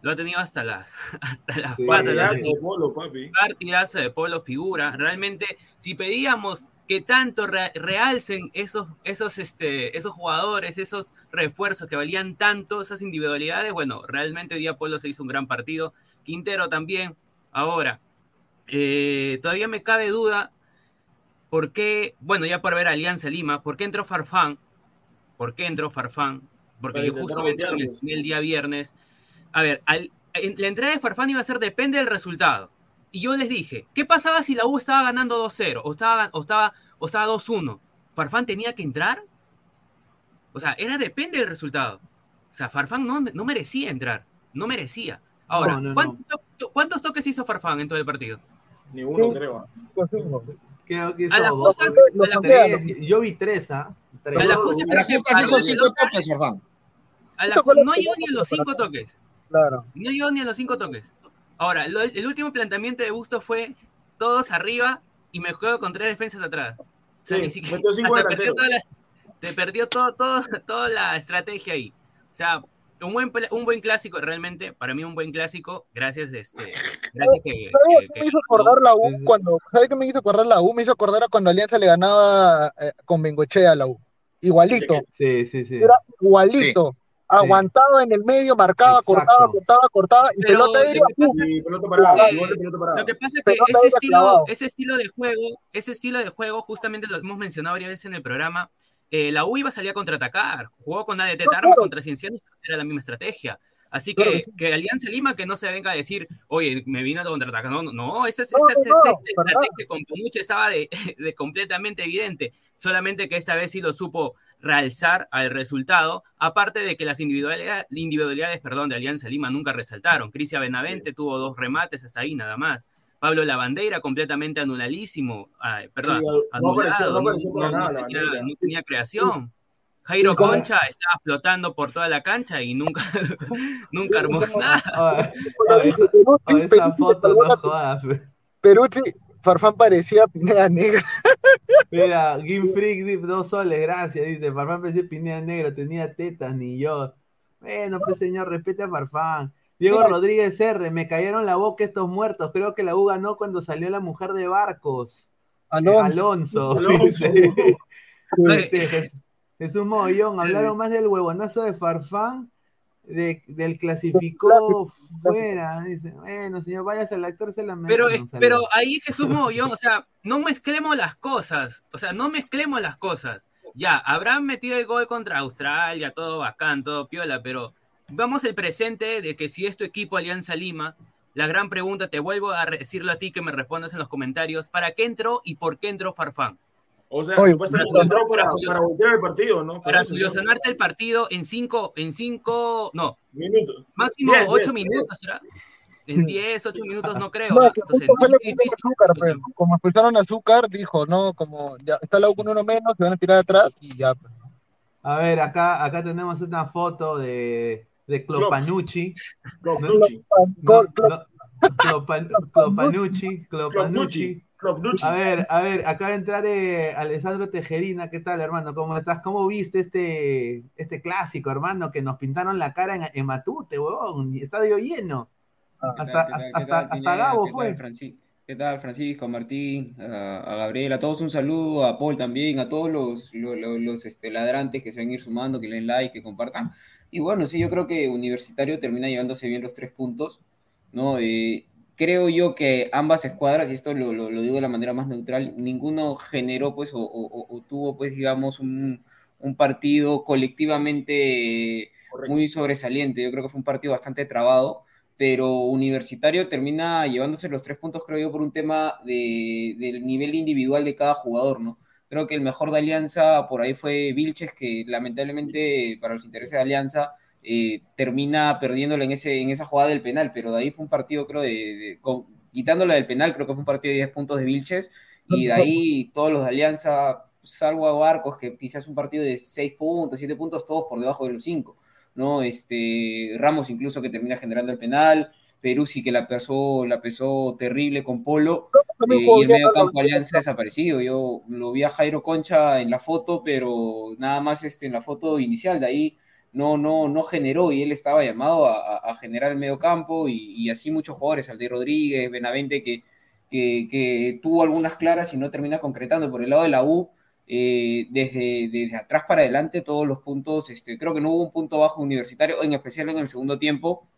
lo ha tenido hasta las, hasta las Sí, patas. Partidazo de Polo, papi. partidazo de Polo figura. Realmente, si pedíamos que tanto re- realcen esos, esos, este, esos jugadores, esos refuerzos que valían tanto, esas individualidades, bueno, realmente hoy día Polo se hizo un gran partido. Quintero también. Ahora, eh, todavía me cabe duda por qué, bueno, ya por ver Alianza Lima, ¿por qué entró Farfán? ¿Por qué entró Farfán? Porque yo justamente mencioné el día viernes. A ver, al- en- la entrada de Farfán iba a ser depende del resultado. Y yo les dije, ¿qué pasaba si la U estaba ganando 2-0 o estaba, o estaba, o estaba 2-1? ¿Farfán tenía que entrar? O sea, era depende del resultado. O sea, Farfán no, no merecía entrar. No merecía. Ahora, No, no, no. ¿cuántos, to- cuántos toques hizo Farfán en todo el partido? Ni uno, Sí. creo. Confirmo. Creo que A las dos, justas- Lo a las- tres. Yo vi tres, ¿ah? Tres. a las no, justas- A las justas hizo cinco toques, Farfán. a la- no llegó ni a los cinco toques. Claro. No llegó ni a los cinco toques. Ahora, lo- el último planteamiento de Busto fue todos arriba y me juego con tres defensas atrás. O sea, Sí, ni siquiera- metió cinco hasta perdió toda la, te perdió todo, todo, toda la estrategia ahí. O sea, un buen, pla- un buen clásico, realmente, para mí un buen clásico, gracias, este, gracias que, ¿Sabes que- qué que- me hizo acordar la U Sí, sí. cuando, ¿sabes qué me hizo acordar la U? Me hizo acordar a cuando Alianza le ganaba eh, con Bengochea a la U. Igualito, Sí, sí, sí. Era igualito. Aguantaba en el medio, marcaba, Exacto. cortaba, cortaba, cortaba, y Pero pelota lo aérea. Y pelota parada, Eh, pelota. Lo que pasa es que ese estilo, ese estilo de juego, ese estilo de juego, justamente lo hemos mencionado varias veces en el programa, eh, la U iba a salir a contraatacar, jugó con ADT No, Tarma claro. contra Ciencianos, era la misma estrategia. Así que, sí. Alianza Lima que no se venga a decir, oye, me vino a contraatacar. No, no, no, esa, No, esa- no, para estrategia con Pomuche estaba de, de completamente evidente. Solamente que esta vez sí lo supo realzar al resultado, aparte de que las individualidades, individualidades perdón, de Alianza Lima nunca resaltaron. Cristian Benavente tuvo dos remates hasta ahí nada más. Pablo Lavandeira completamente anulalísimo, ay, perdón, Sí, no apareció- no anulado, para nada tenía, Lavandeira. no tenía creación. Jairo Sí. Concha estaba flotando por toda la cancha y nunca, nunca armó nada. Ah, esa, foto no jodas. Farfán parecía Pineda Negra. Mira, Game Freak, dos soles, gracias. Dice, Farfán pensé Pineda Negro, tenía tetas, ni yo. Bueno, pues señor, respete a Farfán. Diego Mira. Rodríguez R, me cayeron la boca estos muertos. Creo que la U ganó cuando salió la mujer de Barcos. Alonso. Alonso. Alonso. dice. Jesús Mogollón, hablaron más del huevonazo de Farfán, de- del clasificó fuera. Dice, bueno, señor, váyase al actor, se la Pero, meten, es- pero ahí Jesús Mogollón, o sea, no mezclemos las cosas, o sea, no mezclemos las cosas. Ya, habrán metido el gol contra Australia, todo bacán, todo piola, pero vamos al presente de que si es tu equipo Alianza Lima, la gran pregunta, te vuelvo a decirlo a ti que me respondas en los comentarios, ¿para qué entró y por qué entró Farfán? O sea, Oye, supuestamente para- entró para, para- para voltear el partido, ¿no? Para solucionarte el partido en cinco, en cinco, no, Minutos. máximo Diez, ocho diez, minutos, ¿será? En 10, 8 minutos no creo. No, ¿ah? que Entonces, fue muy lo que. Azúcar, pues. Como expulsaron a Azúcar, dijo, no, como ya está la U con uno menos, se van a tirar atrás y ya. pues. A ver, acá, acá tenemos una foto de, de Clopanucci. Klopp, No, Nucci. No, no, Clopan- Clopanucci, Clopanucci. A ver, a ver, acaba de entrar eh, Alessandro Tejerina. ¿Qué tal, hermano? ¿Cómo estás? ¿Cómo viste este, este clásico, hermano? Que nos pintaron la cara en, en Matute, huevón. Estadio lleno. Hasta, ¿Qué tal, qué hasta, tal, hasta Pineda? Gabo ¿Qué fue. tal, ¿Qué tal, Francisco, Martín, a, a Gabriel, a todos un saludo, a Paul también, a todos los, los, los- los, este, ladrantes que se van a ir sumando, que le den like, que compartan. Y bueno, sí, yo creo que Universitario termina llevándose bien los tres puntos, ¿no? Eh, creo yo que ambas escuadras, y esto lo, lo- lo digo de la manera más neutral, ninguno generó, pues, o, o- o- tuvo, pues, digamos, un, un partido colectivamente Correcto. muy sobresaliente. Yo creo que fue un partido bastante trabado, pero Universitario termina llevándose los tres puntos, creo yo, por un tema de, del nivel individual de cada jugador, ¿no? Creo que el mejor de Alianza por ahí fue Vilches, que lamentablemente para los intereses de Alianza eh, termina perdiéndolo en, ese, en esa jugada del penal, pero de ahí fue un partido, creo, de, de- con- quitándola del penal, creo que fue un partido de 10 puntos de Vilches, y de ahí todos los de Alianza, salvo a Barcos, que quizás un partido de 6 puntos, 7 puntos, todos por debajo de los 5, ¿no? Este, Ramos incluso que termina generando el penal, Perú sí que la pesó, la pesó terrible con Polo, eh, y el medio campo Alianza desaparecido. Yo lo vi a Jairo Concha en la foto, pero nada más este, en la foto inicial, de ahí no, no, no generó y él estaba llamado a, generar el medio campo y, y así muchos jugadores, Alde Rodríguez, Benavente, que, que, que tuvo algunas claras y no termina concretando. Por el lado de la U, eh, desde, desde atrás para adelante, todos los puntos, este, creo que no hubo un punto bajo universitario, en especial en el segundo tiempo,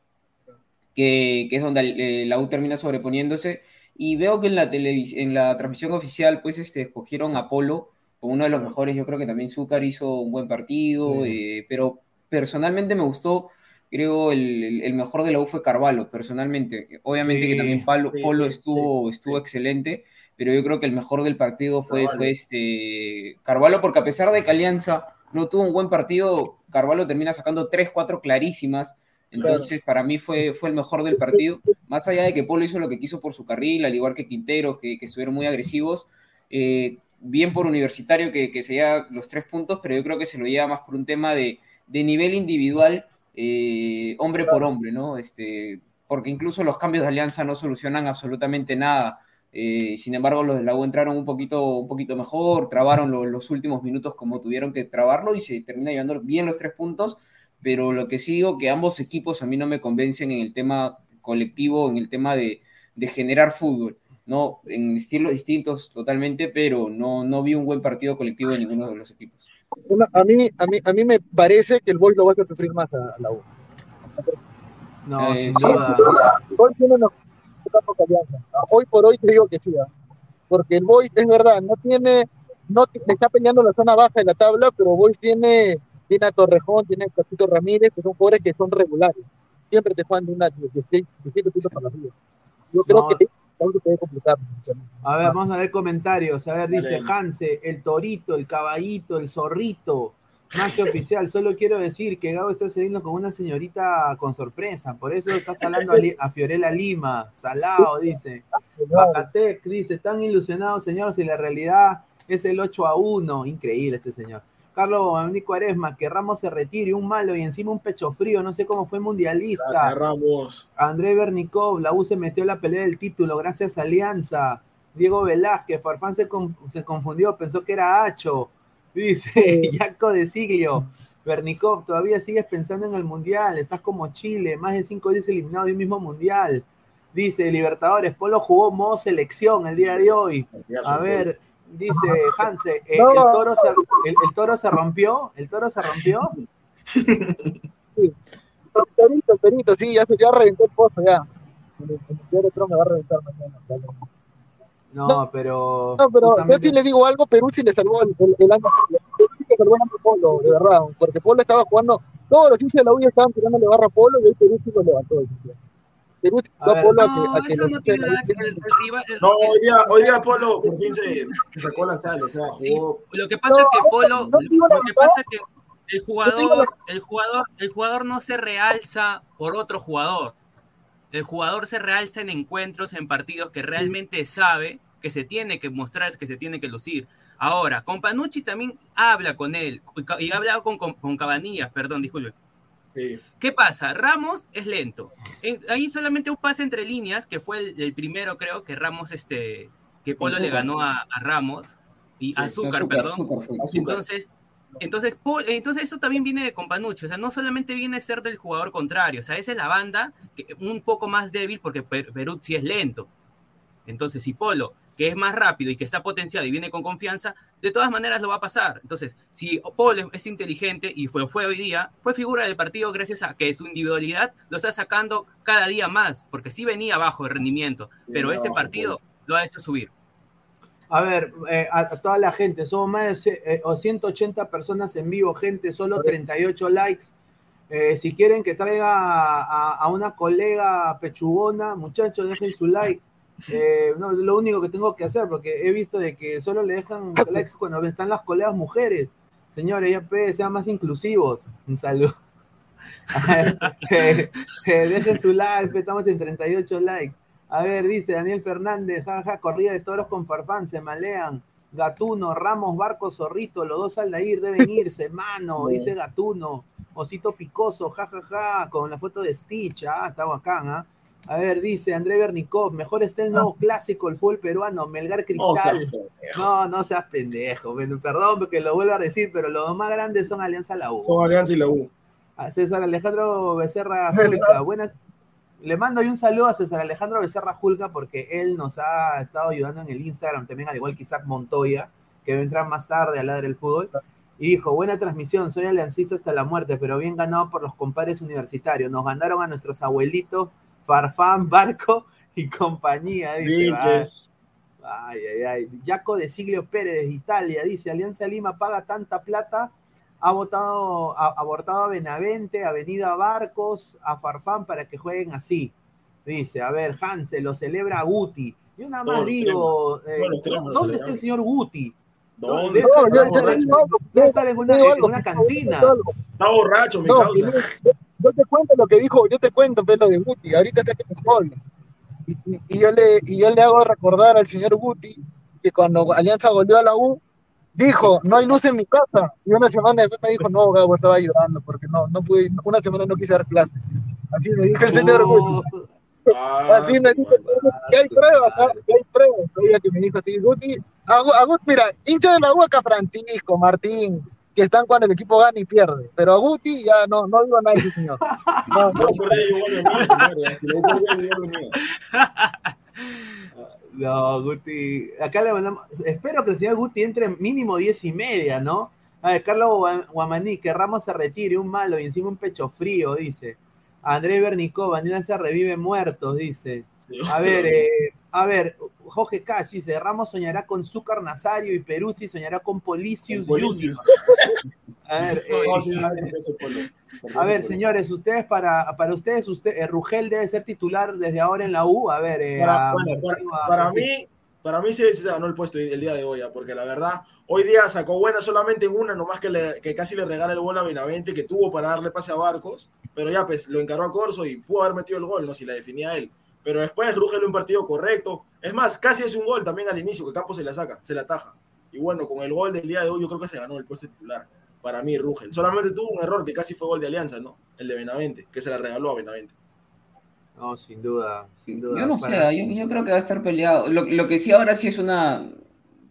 que, que es donde eh, la U termina sobreponiéndose. Y veo que en la, en la transmisión oficial, pues, este, escogieron a Polo como uno de los mejores. Yo creo que también Zúcar hizo un buen partido, eh, pero personalmente me gustó, creo, el, el- mejor de la U fue Carvalho, personalmente. Obviamente Sí, que también sí, Polo sí, estuvo, estuvo excelente, pero yo creo que el mejor del partido fue, Carvalho. fue este Carvalho, porque a pesar de que Alianza no tuvo un buen partido, Carvalho termina sacando 3, 4 clarísimas. Entonces, para mí fue, fue el mejor del partido. Más allá de que Polo hizo lo que quiso por su carril, al igual que Quintero, que, que estuvieron muy agresivos. eh, bien por Universitario que, que se lleva los tres puntos, pero yo creo que se lo lleva más por un tema de, de nivel individual, eh, hombre por hombre, ¿no? Este, porque incluso los cambios de alianza no solucionan absolutamente nada. Eh, sin embargo, los de la U entraron un poquito, un poquito mejor, trabaron lo- los últimos minutos como tuvieron que trabarlo y se termina llevando bien los tres puntos. Pero lo que sí digo que ambos equipos a mí no me convencen en el tema colectivo, en el tema de, de generar fútbol. ¿no? En estilos distintos totalmente, pero no, no vi un buen partido colectivo de ninguno de los equipos. Una- a, mí, a, mí, a mí me parece que el Boys lo va a hacer sufrir más a, a la U. No, Eh, sin duda. Que Alianza. Hoy por hoy te digo que sí, ¿ah? porque el Boys es verdad, no tiene, no te- está peleando la zona baja de la tabla, pero Boys tiene, tiene a Torrejón, tiene a Capito Ramírez, que son jugadores que son regulares. Siempre te juegan de una de 16, 17 puntos para arriba. Yo creo No. que algo que puede complicar. A ver, vamos a ver comentarios. A ver, dice. Hanse, el torito, el caballito, el zorrito. Más que oficial, solo quiero decir que Gabo está saliendo con una señorita con sorpresa. Por eso está salando a, Li- a Fiorella Lima. Salado, dice. Bacatec dice, tan ilusionado, señor, si la realidad es el 8 a 1. Increíble este señor. Carlos Dominico Aresma, que Ramos se retire, un malo y encima un pecho frío, no sé cómo fue mundialista. Gracias, Ramos. André Bernikov, la U se metió en la pelea del título, gracias a Alianza. Diego Velázquez, Farfán se, con- se confundió, pensó que era Hacho. Dice Jaco de Siglio. Bernikov, todavía sigues pensando en el mundial, estás como Chile, más de cinco días eliminado de un mismo mundial. Dice Libertadores, Polo jugó modo selección el día de hoy. A ver, dice Hanse, eh, No. el, toro se, el, el toro se rompió, el toro se rompió. Perito, Perito, sí, ya, se- ya reventó el pozo, ya. El, el me va a reventar mañana. dale. No, pero. No, pero yo sí le digo algo, Perú sí le salvó el, el, el año. Perú sí le salvó el año Polo, de verdad, porque Polo estaba jugando, todos los hinchas de la U estaban tirándole barra a Polo y hoy Perú sí lo levantó. el. Perú A ver, Polo a No, que, a que no tiene de nada que Perú ver. El rival- el- No, hoy día, hoy día Polo por fin se, se sacó la sal, o sea, jugó. Lo que pasa es que Polo, no lo que pasa es que el jugador, el jugador, el jugador no se realza por otro jugador. El jugador se realza en encuentros, en partidos que realmente sabe que se tiene que mostrar, que se tiene que lucir. Ahora, con Panucci también habla con él y ha hablado con, con, con Cabanillas, perdón, disculpe. Sí. ¿Qué pasa? Ramos es lento. En- Ahí solamente un pase entre líneas, que fue el, el primero, creo, que Ramos, este, que Polo le ganó a, a Ramos y Sí, Azúcar, Azúcar, perdón. Azúcar fue. Azúcar. Entonces, entonces, Paul- entonces eso también viene de Companucci, o sea, no solamente viene a ser del jugador contrario, o sea, esa es la banda que, un poco más débil porque Per- Perú sí es lento. Entonces, si Polo, que es más rápido y que está potenciado y viene con confianza, de todas maneras lo va a pasar. Entonces, si Polo es, inteligente y fue, fue hoy día, fue figura del partido gracias a que su individualidad lo está sacando cada día más, porque sí venía bajo de rendimiento, pero ese partido lo ha hecho subir. A ver, eh, a, a toda la gente, somos más de eh, o 180 personas en vivo, gente, solo 38 likes. Eh, si quieren que traiga a, a- a una colega pechugona, muchachos, dejen su like. Eh, no, lo único que tengo que hacer, porque he visto de que solo le dejan likes cuando están las colegas mujeres. Señores, ya pues, sean más inclusivos. Un saludo. Eh, eh, dejen su like, estamos en 38 likes. A ver, dice Daniel Fernández, jaja, corrida de toros con Farfán, se malean. Gatuno, Ramos, Barco, Zorrito, los dos Aldair deben irse, mano, dice Gatuno. Osito Picoso, jajaja, con la foto de Stitch, ah, está bacán, ¿ah? A ver, dice André Bernikov, mejor está el nuevo clásico, el fútbol peruano, Melgar No, Cristal. No, no seas pendejo, perdón porque lo vuelvo a decir, pero los más grandes son Alianza La U. Son Alianza y la U. A César Alejandro Becerra Julca, buenas. Le mando ahí un saludo a César Alejandro Becerra Julca porque él nos ha estado ayudando en el Instagram también, al igual que Isaac Montoya, que va a entrar más tarde a ladrar el fútbol. Y dijo, buena transmisión, soy aliancista hasta la muerte, pero bien ganado por los compadres universitarios. Nos ganaron a nuestros abuelitos Farfán, Barco y compañía. Dice. Ay, ay, ay. Jaco de Siglio Pérez de Italia dice: Alianza Lima paga tanta plata, ha votado, ha abortado a Benavente, Avenida Barcos, a Farfán para que jueguen así. Dice: A ver, Hansel, lo celebra Guti. Yo nada más digo: eh, ¿dónde está el señor Guti? ¿Dónde? No, yo, yo le digo algo, debe estar en una, yo en una cantina. Está borracho, mi causa. yo, te cuento lo que dijo, yo te cuento pero de Guti, ahorita está que me. Y, y- yo le, y yo le hago recordar al señor Guti que cuando Alianza volvió a la U, dijo, no hay luz en mi casa. Y una semana después me dijo, no, Gabo, estaba ayudando porque no, no pude, una semana no quise dar clase. Así me dijo el señor Guti. Ah, Así me dijo, y hay pruebas, ¿ah? Hay pruebas todavía que me dijo así, Guti, mira, hincha de la U acá Francisco, Martín, que están cuando el equipo gana y pierde, pero a Guti ya no, no digo nada, ese señor. No, no, mío. No, Guti. Acá le mandamos. Espero que el señor Guti entre mínimo 10 y media, ¿no? A ver, Carlos Gua- Guamaní, que Ramos se retire, un malo y encima un pecho frío, dice. Andrés Bernicó, Vanilla se revive muertos, dice. A ver, eh, a ver, Jorge Cash dice, Ramos soñará con Zúcar Nazario y Peruzzi soñará con Policius. Policius. A ver, eh, No, sí, a ver, señores, ustedes para, para ustedes, usted, eh, Rugel debe ser titular desde ahora en la U. A ver, eh, Para, a- bueno, para, a- para a- mí, para mí sí, sí se ganó el puesto el día de hoy, ah, porque la verdad, hoy día sacó buena solamente en una, nomás que, que casi le regala el gol a Benavente, que tuvo para darle pase a Barcos, pero ya pues lo encaró a Corso y pudo haber metido el gol, no si la definía él. Pero después Rugel un partido correcto. Es más, casi es un gol también al inicio, que Campos se la saca, se la ataja. Y bueno, con el gol del día de hoy yo creo que se ganó el puesto titular. Para mí, Rugel. Solamente tuvo un error que casi fue gol de Alianza, ¿no? El de Benavente, que se la regaló a Benavente. No, sin duda, sin duda. Yo no Para- sé, yo, yo creo que va a estar peleado. Lo, lo que sí ahora sí es una,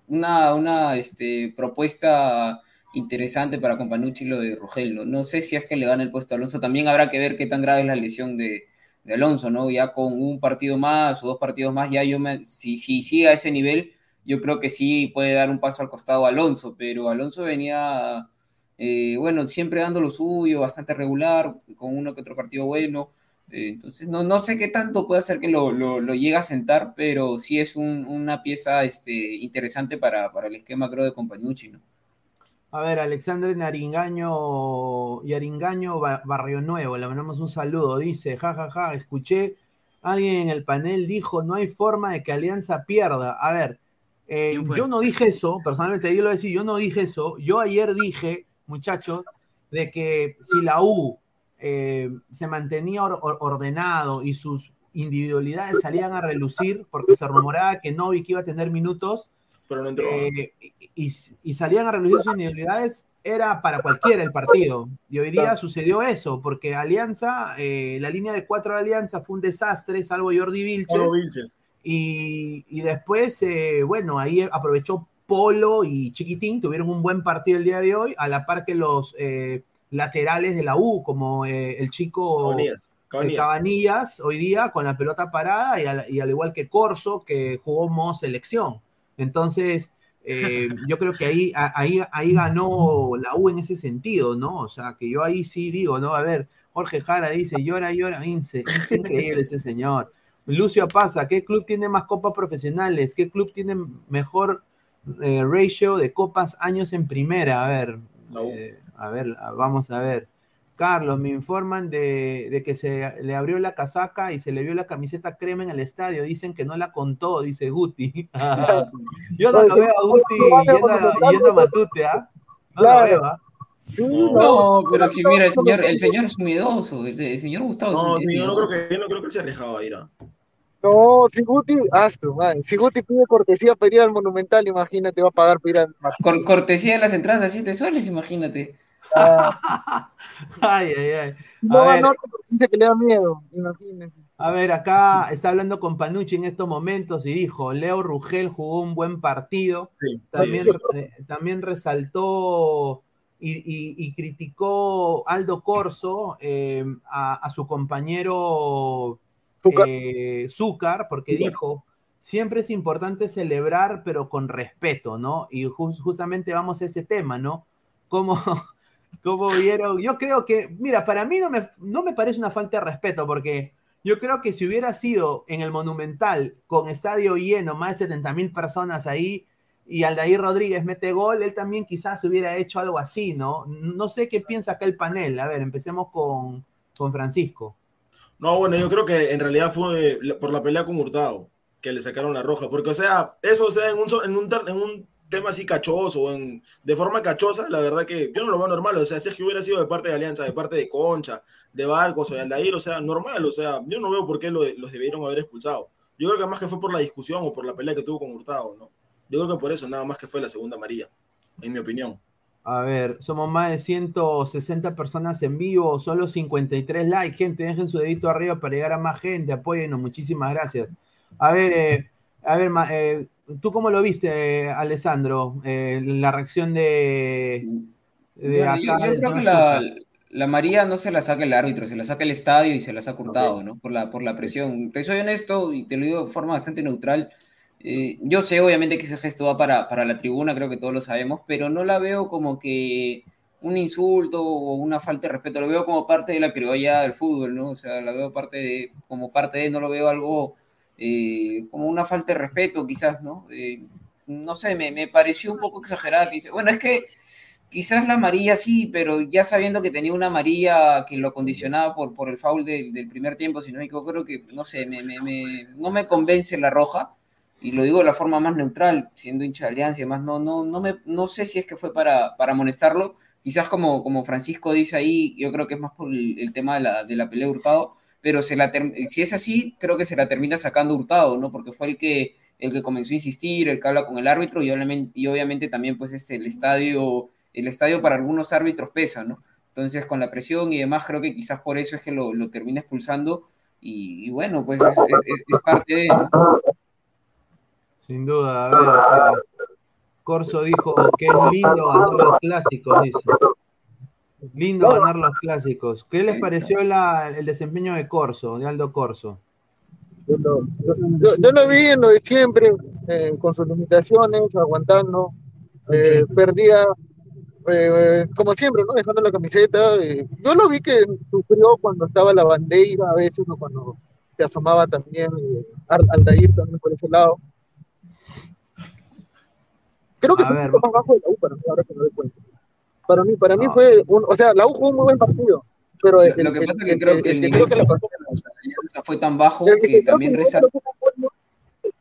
una, una este, propuesta interesante para Companucci lo de Rogel. ¿no? No sé si es que le gana el puesto a Alonso. También habrá que ver qué tan grave es la lesión de, de Alonso, ¿no? Ya con un partido más o dos partidos más, ya yo me, si, si sigue a ese nivel, yo creo que sí puede dar un paso al costado a Alonso, pero Alonso venía, eh, bueno, siempre dando lo suyo, bastante regular, con uno que otro partido bueno. Eh, Entonces, no, no sé qué tanto puede hacer que lo, lo, lo llegue a sentar, pero sí es un- una pieza este, interesante para, para el esquema, creo, de Compañucci, ¿no? A ver, Alexandre Naringaño y Aringaño Ba- Barrio Nuevo, le mandamos un saludo. Dice, jajaja, escuché alguien en el panel dijo, no hay forma de que Alianza pierda. A ver, eh, yo no dije eso, personalmente yo lo decía, yo no dije eso. Yo ayer dije, muchachos, de que si la U eh, se mantenía or- or- ordenado y sus individualidades salían a relucir, porque se rumoraba que Novik iba a tener minutos, Pero no entró. eh, y, y salían a relucir sus individualidades, era para cualquiera el partido. Y hoy día sucedió eso, porque Alianza, eh, la línea de cuatro de Alianza fue un desastre, salvo Jordi Vilches. Y, y después, eh, bueno, ahí aprovechó Polo y Chiquitín, tuvieron un buen partido el día de hoy, a la par que los eh, laterales de la U, como eh, el chico Cabanillas. eh, Cabanillas. Cabanillas, hoy día con la pelota parada y al, y al igual que Corso, que jugó modo selección. Entonces, eh, yo creo que ahí, ahí, ahí ganó la U en ese sentido, ¿no? O sea, que yo ahí sí digo, ¿no? A ver, Jorge Jara dice, llora, llora, Ince. Increíble este señor. Lucio Pasa, ¿qué club tiene más copas profesionales? ¿Qué club tiene mejor eh, ratio de copas años en primera? A ver, La U. eh, a ver, vamos a ver. Carlos, me informan de, de que se le abrió la casaca y se le vio la camiseta crema en el estadio. Dicen que no la contó, dice Guti. Yo no lo veo a Guti yendo a, yendo a Matute, ¿ah? No lo veo, ¿ah? No, pero si mira, el señor, el señor es miedoso, el, el señor Gustavo No, es sí, yo no creo que, yo no creo que él se arriesgaba a ir. ¿ah? No, si Guti, astro, man. Si Guti pide cortesía para ir al Monumental, imagínate, va a pagar para ir al Cor- cortesía de las entradas a 7 soles, imagínate. Ay, ay, ay. No, A ver, no, dice que le da miedo, imagínate. A ver, acá está hablando con Panucci en estos momentos y dijo, Leo Rugel jugó un buen partido, Sí, también, sí, sí. también resaltó y, y- y criticó Aldo Corso eh, a, a su compañero Zúcar. eh, Zúcar, porque dijo, siempre es importante celebrar, pero con respeto, ¿no? Y jus- justamente vamos a ese tema, ¿no? ¿Cómo, cómo vieron? Yo creo que, mira, para mí no me, no me parece una falta de respeto, porque yo creo que si hubiera sido en el Monumental, con estadio lleno, más de 70 mil personas ahí, y Aldair Rodríguez mete gol, él también quizás hubiera hecho algo así, ¿no? No sé qué piensa acá el panel. A ver, empecemos con, con Francisco. No, bueno, yo creo que en realidad fue por la pelea con Hurtado que le sacaron la roja. Porque, o sea, eso, o sea, en un, en un tema así cachoso, en, de forma cachosa, la verdad que yo no lo veo normal. O sea, si es que hubiera sido de parte de Alianza, de parte de Concha, de Barcos o de Aldair, o sea, normal. O sea, yo no veo por qué lo- los debieron haber expulsado. Yo creo que más que fue por la discusión o por la pelea que tuvo con Hurtado, ¿no? Yo creo que por eso, nada más que fue la segunda amarilla, en mi opinión. A ver, somos más de 160 personas en vivo, solo 53 likes. Gente, dejen su dedito arriba para llegar a más gente. Apóyennos, muchísimas gracias. A ver, eh, a ver, eh, ¿tú cómo lo viste, eh, Alessandro? Eh, la reacción de, de Yo- acá. yo, yo del creo que la, María no se la saca el árbitro, se la saca el estadio y se la saca Hurtado, ¿no? Por la, por la presión. Te soy honesto y te lo digo de forma bastante neutral. eh, yo sé, obviamente, que ese gesto va para, para la tribuna, creo que todos lo sabemos, pero no la veo como que un insulto o una falta de respeto, lo veo como parte de la criolla del fútbol, ¿no? O sea, la veo parte de, como parte de, no lo veo algo eh, como una falta de respeto, quizás, ¿no? Eh, no sé, me, me pareció un poco exagerada. Bueno, es que quizás la amarilla sí, pero ya sabiendo que tenía una amarilla que lo condicionaba por, por el foul del, del primer tiempo, si no me equivoco, creo que, no sé, me- me- no me convence la roja, y lo digo de la forma más neutral, siendo hincha de Alianza y demás, no, no, no, me, no sé si es que fue para, para amonestarlo, quizás como, como Francisco dice ahí, yo creo que es más por el, el tema de la, de la pelea de Hurtado, pero se la si es así, creo que se la termina sacando Hurtado, ¿no? Porque fue el que, el que comenzó a insistir, el que habla con el árbitro, y obviamente, también pues este, el estadio, el estadio para algunos árbitros pesa, ¿no? Entonces con la presión y demás, creo que quizás por eso es que lo, lo termina expulsando, y, bueno, pues es, parte de... Sin duda, a ver. acá. Corso dijo que lindo ganar los clásicos, dice. Lindo ganar los clásicos. ¿Qué les pareció la- el desempeño de Corso, de Aldo Corso? Yo lo, yo, yo- yo lo vi en lo de siempre, eh, con sus limitaciones, aguantando. Eh, perdía, eh, como siempre, ¿no? Dejando la camiseta. yo lo vi que sufrió cuando estaba la bandera, a veces, o cuando se asomaba también Al- Aldair también por ese lado. Creo que A es un ver, poco más bajo de la U para ahora que me doy cuenta. Para mí, para mí No. fue, un, o sea, la U jugó un muy buen partido. pero Lo, el- lo que el- pasa es que creo que el el- nivel que la Alianza fue tan bajo que también resalta.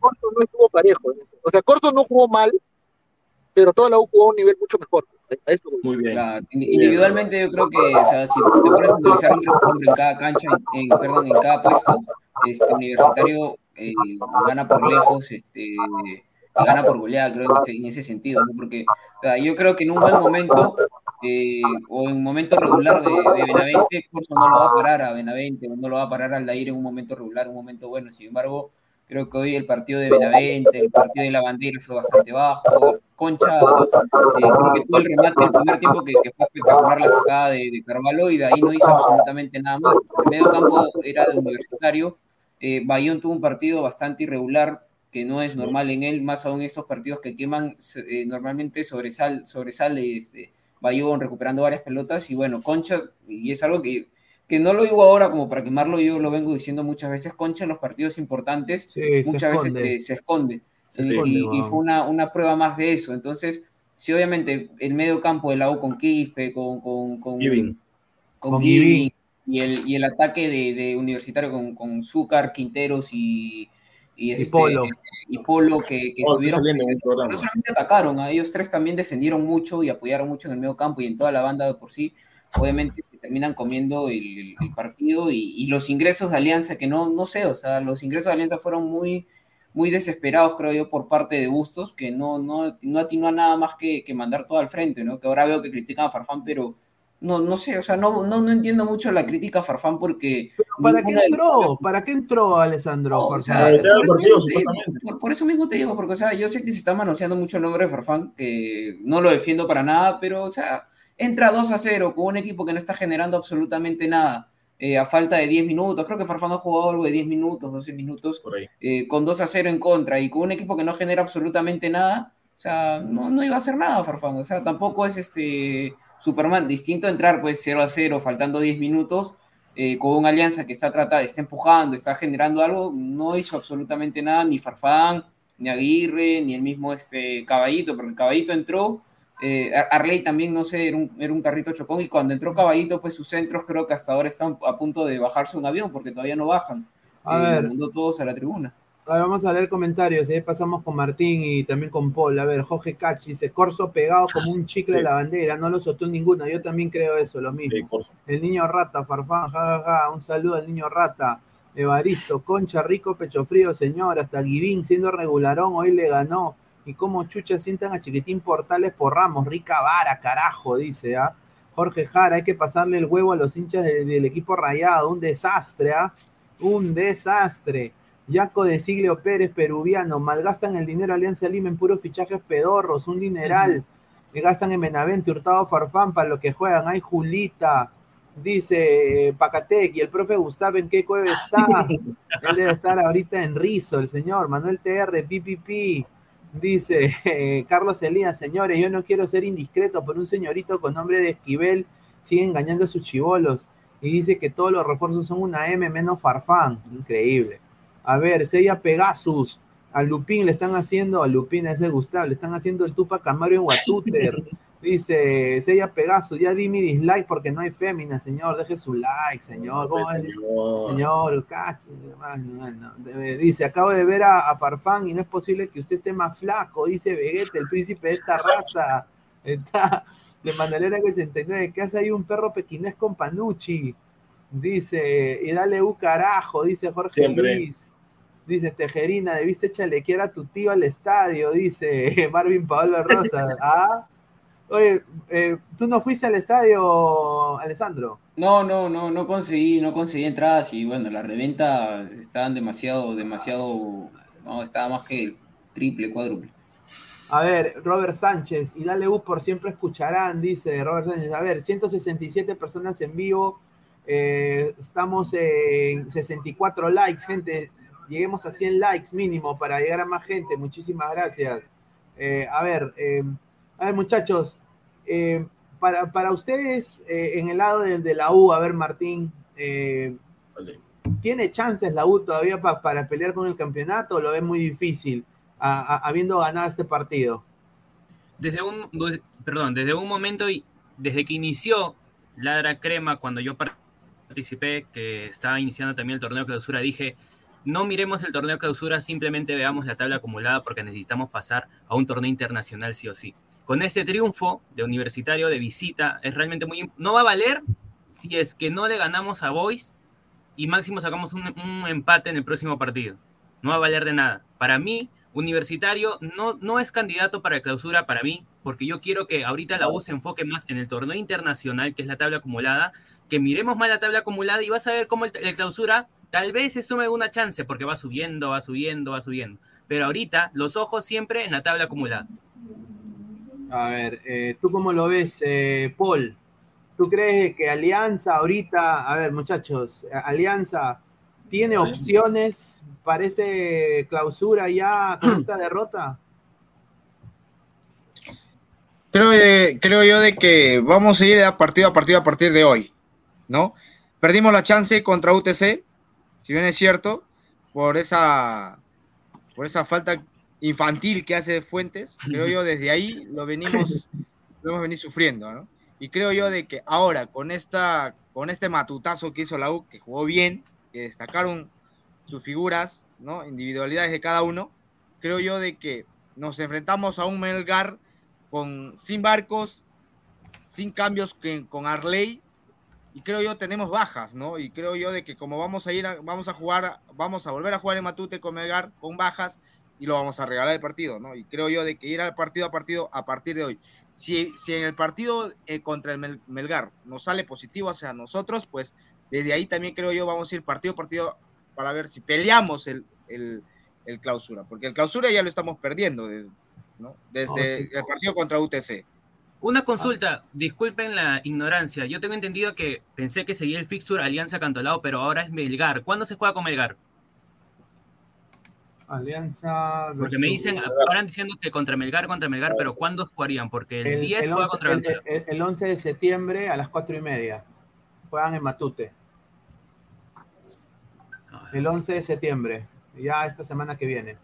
Corso no estuvo parejo. O sea, Corso no jugó mal, pero toda la U jugó a un nivel mucho mejor. Eso. Muy bien. Claro, individualmente yo creo que, o sea, si te pones a por hombre en cada cancha, en, perdón, en cada puesto, este universitario eh, gana por lejos, este, gana por goleada, creo, ese, en ese sentido, ¿no? Porque, o sea, yo creo que en un buen momento, eh, o en un momento regular de, de Benavente, Corso no lo va a parar a Benavente, no lo va a parar al Dair en un momento regular, un momento bueno, sin embargo, creo que hoy el partido de Benavente, el partido de la bandera fue bastante bajo, Concha, eh, creo que tuvo el remate el primer tiempo que, que fue espectacular la sacada de, de Carvalho y de ahí no hizo absolutamente nada más. El medio campo era de universitario. Eh, Bayón tuvo un partido bastante irregular, que no es normal en él, más aún esos partidos que queman, eh, normalmente sobresal, sobresale este, Bayón recuperando varias pelotas y bueno, Concha, y es algo que, que no lo digo ahora como para quemarlo, yo lo vengo diciendo muchas veces, Concha en los partidos importantes Sí, se muchas veces se, esconde. Se Y- esconde, y, y weón. fue una, una prueba más de eso. Entonces, si obviamente el medio campo de la U con Quispe, con, con, con, Giving. con Con Giving, Giving. y el, y el ataque de, de Universitario con, con Zúcar, Quinteros y, y, este, Polo. y Polo, que, Oh, estuvieron un no solamente atacaron, a ellos tres también defendieron mucho y apoyaron mucho en el medio campo y en toda la banda de por sí. Obviamente se terminan comiendo el, el- el partido y, y los ingresos de Alianza, que no, no sé, o sea, los ingresos de Alianza fueron muy, muy desesperados, creo yo, por parte de Bustos, que no, no, no atinó a nada más que, que mandar todo al frente, ¿no? Que ahora veo que critican a Farfán, pero no, no sé, o sea, no, no, no entiendo mucho la crítica a Farfán porque... ¿Para qué entró? ¿Para qué entró Alessandro? no, o sea, por, eso partido, mismo te digo, supuestamente. por- por eso mismo te digo, porque o sea, yo sé que se está manoseando mucho el nombre de Farfán, que no lo defiendo para nada, pero o sea, entra 2 a 0 con un equipo que no está generando absolutamente nada, eh, a falta de 10 minutos, creo que Farfán ha jugado algo de 10 minutos, 12 minutos, Por ahí. eh, con 2 a 0 en contra y con un equipo que no genera absolutamente nada, o sea, no, no iba a hacer nada Farfán, o sea, tampoco es este Superman, distinto entrar pues 0 a 0, faltando 10 minutos, eh, con una alianza que está tratando, está empujando, está generando algo, no hizo absolutamente nada, ni Farfán, ni Aguirre, ni el mismo este Caballito, porque el Caballito entró, eh, Ar- Arley también, no sé, era un, era un carrito chocón, y cuando entró Caballito, pues sus centros creo que hasta ahora están a punto de bajarse un avión, porque todavía no bajan. A Eh, ver. mandó todos a la tribuna. A ver, vamos a leer comentarios. Ahí pasamos con Martín y también con Paul. A ver, Jorge Cach dice: Corso pegado como un chicle Sí. a la bandera. No lo soltó ninguno. Yo también creo eso, lo mismo. Sí. El niño rata, Farfán, jajaja. Un saludo al niño rata. Evaristo, Concha, Rico, Pecho Frío, señor. Hasta Guivín, siendo regularón, hoy le ganó. Y como chucha sientan a Chiquitín Portales por Ramos. Rica vara, carajo, dice, ¿ah? Jorge Jara, hay que pasarle el huevo a los hinchas de- del equipo rayado. Un desastre, ¿ah? Un desastre. Yaco de Siglio Pérez, peruviano, malgastan el dinero Alianza Lima en puros fichajes pedorros, un dineral. Le gastan en Benavente, Hurtado Farfán para lo que juegan. Hay Julita, dice eh, Pacatec, y el profe Gustavo, ¿en qué cueva está? Él debe estar ahorita en Rizo, el señor. Manuel TR, PPP. Dice eh, Carlos Elías, señores, yo no quiero ser indiscreto, pero un señorito con nombre de Esquivel sigue engañando a sus chivolos. Y dice que todos los refuerzos son una M menos Farfán. Increíble. A ver, Sella Pegasus. A Lupín le están haciendo, a Lupín es el Gustavo, le están haciendo el Tupac Camaro en Watuter. Dice Sella Pegasus, ya di mi dislike porque no hay fémina, señor. Deje su like, señor. Señor. Señor, cacho. Debe- Dice, acabo de ver a, a Farfán y no es posible que usted esté más flaco, dice Vegeta, el príncipe de esta raza. Está de Manalera 89, ¿qué hace ahí un perro pequinés con Panucci? Dice, y dale un carajo, dice Jorge Siempre. Luis. Dice, Tejerina, debiste chalequear a tu tío al estadio, dice Marvin Paolo Rosa. ¿Ah? Oye, eh, ¿tú no fuiste al estadio, Alessandro? No, no, no, no conseguí, no conseguí entradas y bueno, la reventa estaban demasiado, demasiado, no, estaba más que triple, cuádruple. A ver, Robert Sánchez, y dale U por siempre escucharán, dice Robert Sánchez. A ver, 167 personas en vivo. eh, estamos en 64 likes, gente. Lleguemos a 100 likes mínimo para llegar a más gente. Muchísimas gracias. Eh, a ver, eh, a ver, muchachos, eh, para, para ustedes, eh, en el lado de, de la U, a ver, Martín, eh, Vale. ¿tiene chances la U todavía pa- para pelear con el campeonato o lo ve muy difícil, a- a- habiendo ganado este partido? desde un, perdón, desde un momento y desde que inició Ladra Crema, cuando yo par- participé, que estaba iniciando también el torneo clausura, dije, no miremos el torneo clausura, simplemente veamos la tabla acumulada porque necesitamos pasar a un torneo internacional sí o sí. Con este triunfo de universitario de visita, es realmente muy... No va a valer si es que no le ganamos a Boys y máximo sacamos un, empate en el próximo partido. No va a valer de nada. Para mí, Universitario no, no es candidato para clausura para mí, porque yo quiero que ahorita la U se enfoque más en el torneo internacional, que es la tabla acumulada, que miremos más la tabla acumulada y vas a ver cómo el, el clausura tal vez se sume una chance, porque va subiendo, va subiendo, va subiendo. Pero ahorita los ojos siempre en la tabla acumulada. A ver, eh, ¿tú cómo lo ves, eh, Paul? ¿Tú crees que Alianza ahorita, a ver muchachos, Alianza tiene opciones para este clausura ya con esta derrota? Creo, eh, creo yo de que vamos a ir a partido a partido a partir de hoy, ¿no? Perdimos la chance contra UTC, si bien es cierto, por esa, por esa falta infantil que hace Fuentes, creo yo desde ahí lo venimos, lo hemos venido sufriendo, ¿no? Y creo yo de que ahora con esta, con este matutazo que hizo la U, que jugó bien, que destacaron sus figuras, ¿no? Individualidades de cada uno, creo yo de que nos enfrentamos a un Melgar con sin barcos, sin cambios que, con Arley, y creo yo tenemos bajas, ¿no? Y creo yo de que como vamos a ir, a, vamos a jugar, vamos a volver a jugar en Matute con Melgar con bajas y lo vamos a regalar el partido, ¿no? Y creo yo de que ir al partido a partido a partir de hoy. Si, si en el partido eh, contra el Mel, Melgar nos sale positivo hacia nosotros, pues desde ahí también creo yo vamos a ir partido a partido para ver si peleamos el, el, el clausura, porque el clausura ya lo estamos perdiendo, ¿no? Desde oh, sí. el partido contra UTC. Una consulta, disculpen la ignorancia. Yo tengo entendido que pensé que seguía el fixture Alianza Cantolao, pero ahora es Melgar. ¿Cuándo se juega con Melgar? Alianza. Porque me dicen, ahora diciendo que contra Melgar, contra Melgar, pero ¿cuándo jugarían? Porque el, el 10 el juega 11, contra el, el, el 11 de septiembre a las 4 y media. Juegan en Matute. El 11 de septiembre, ya esta semana que viene.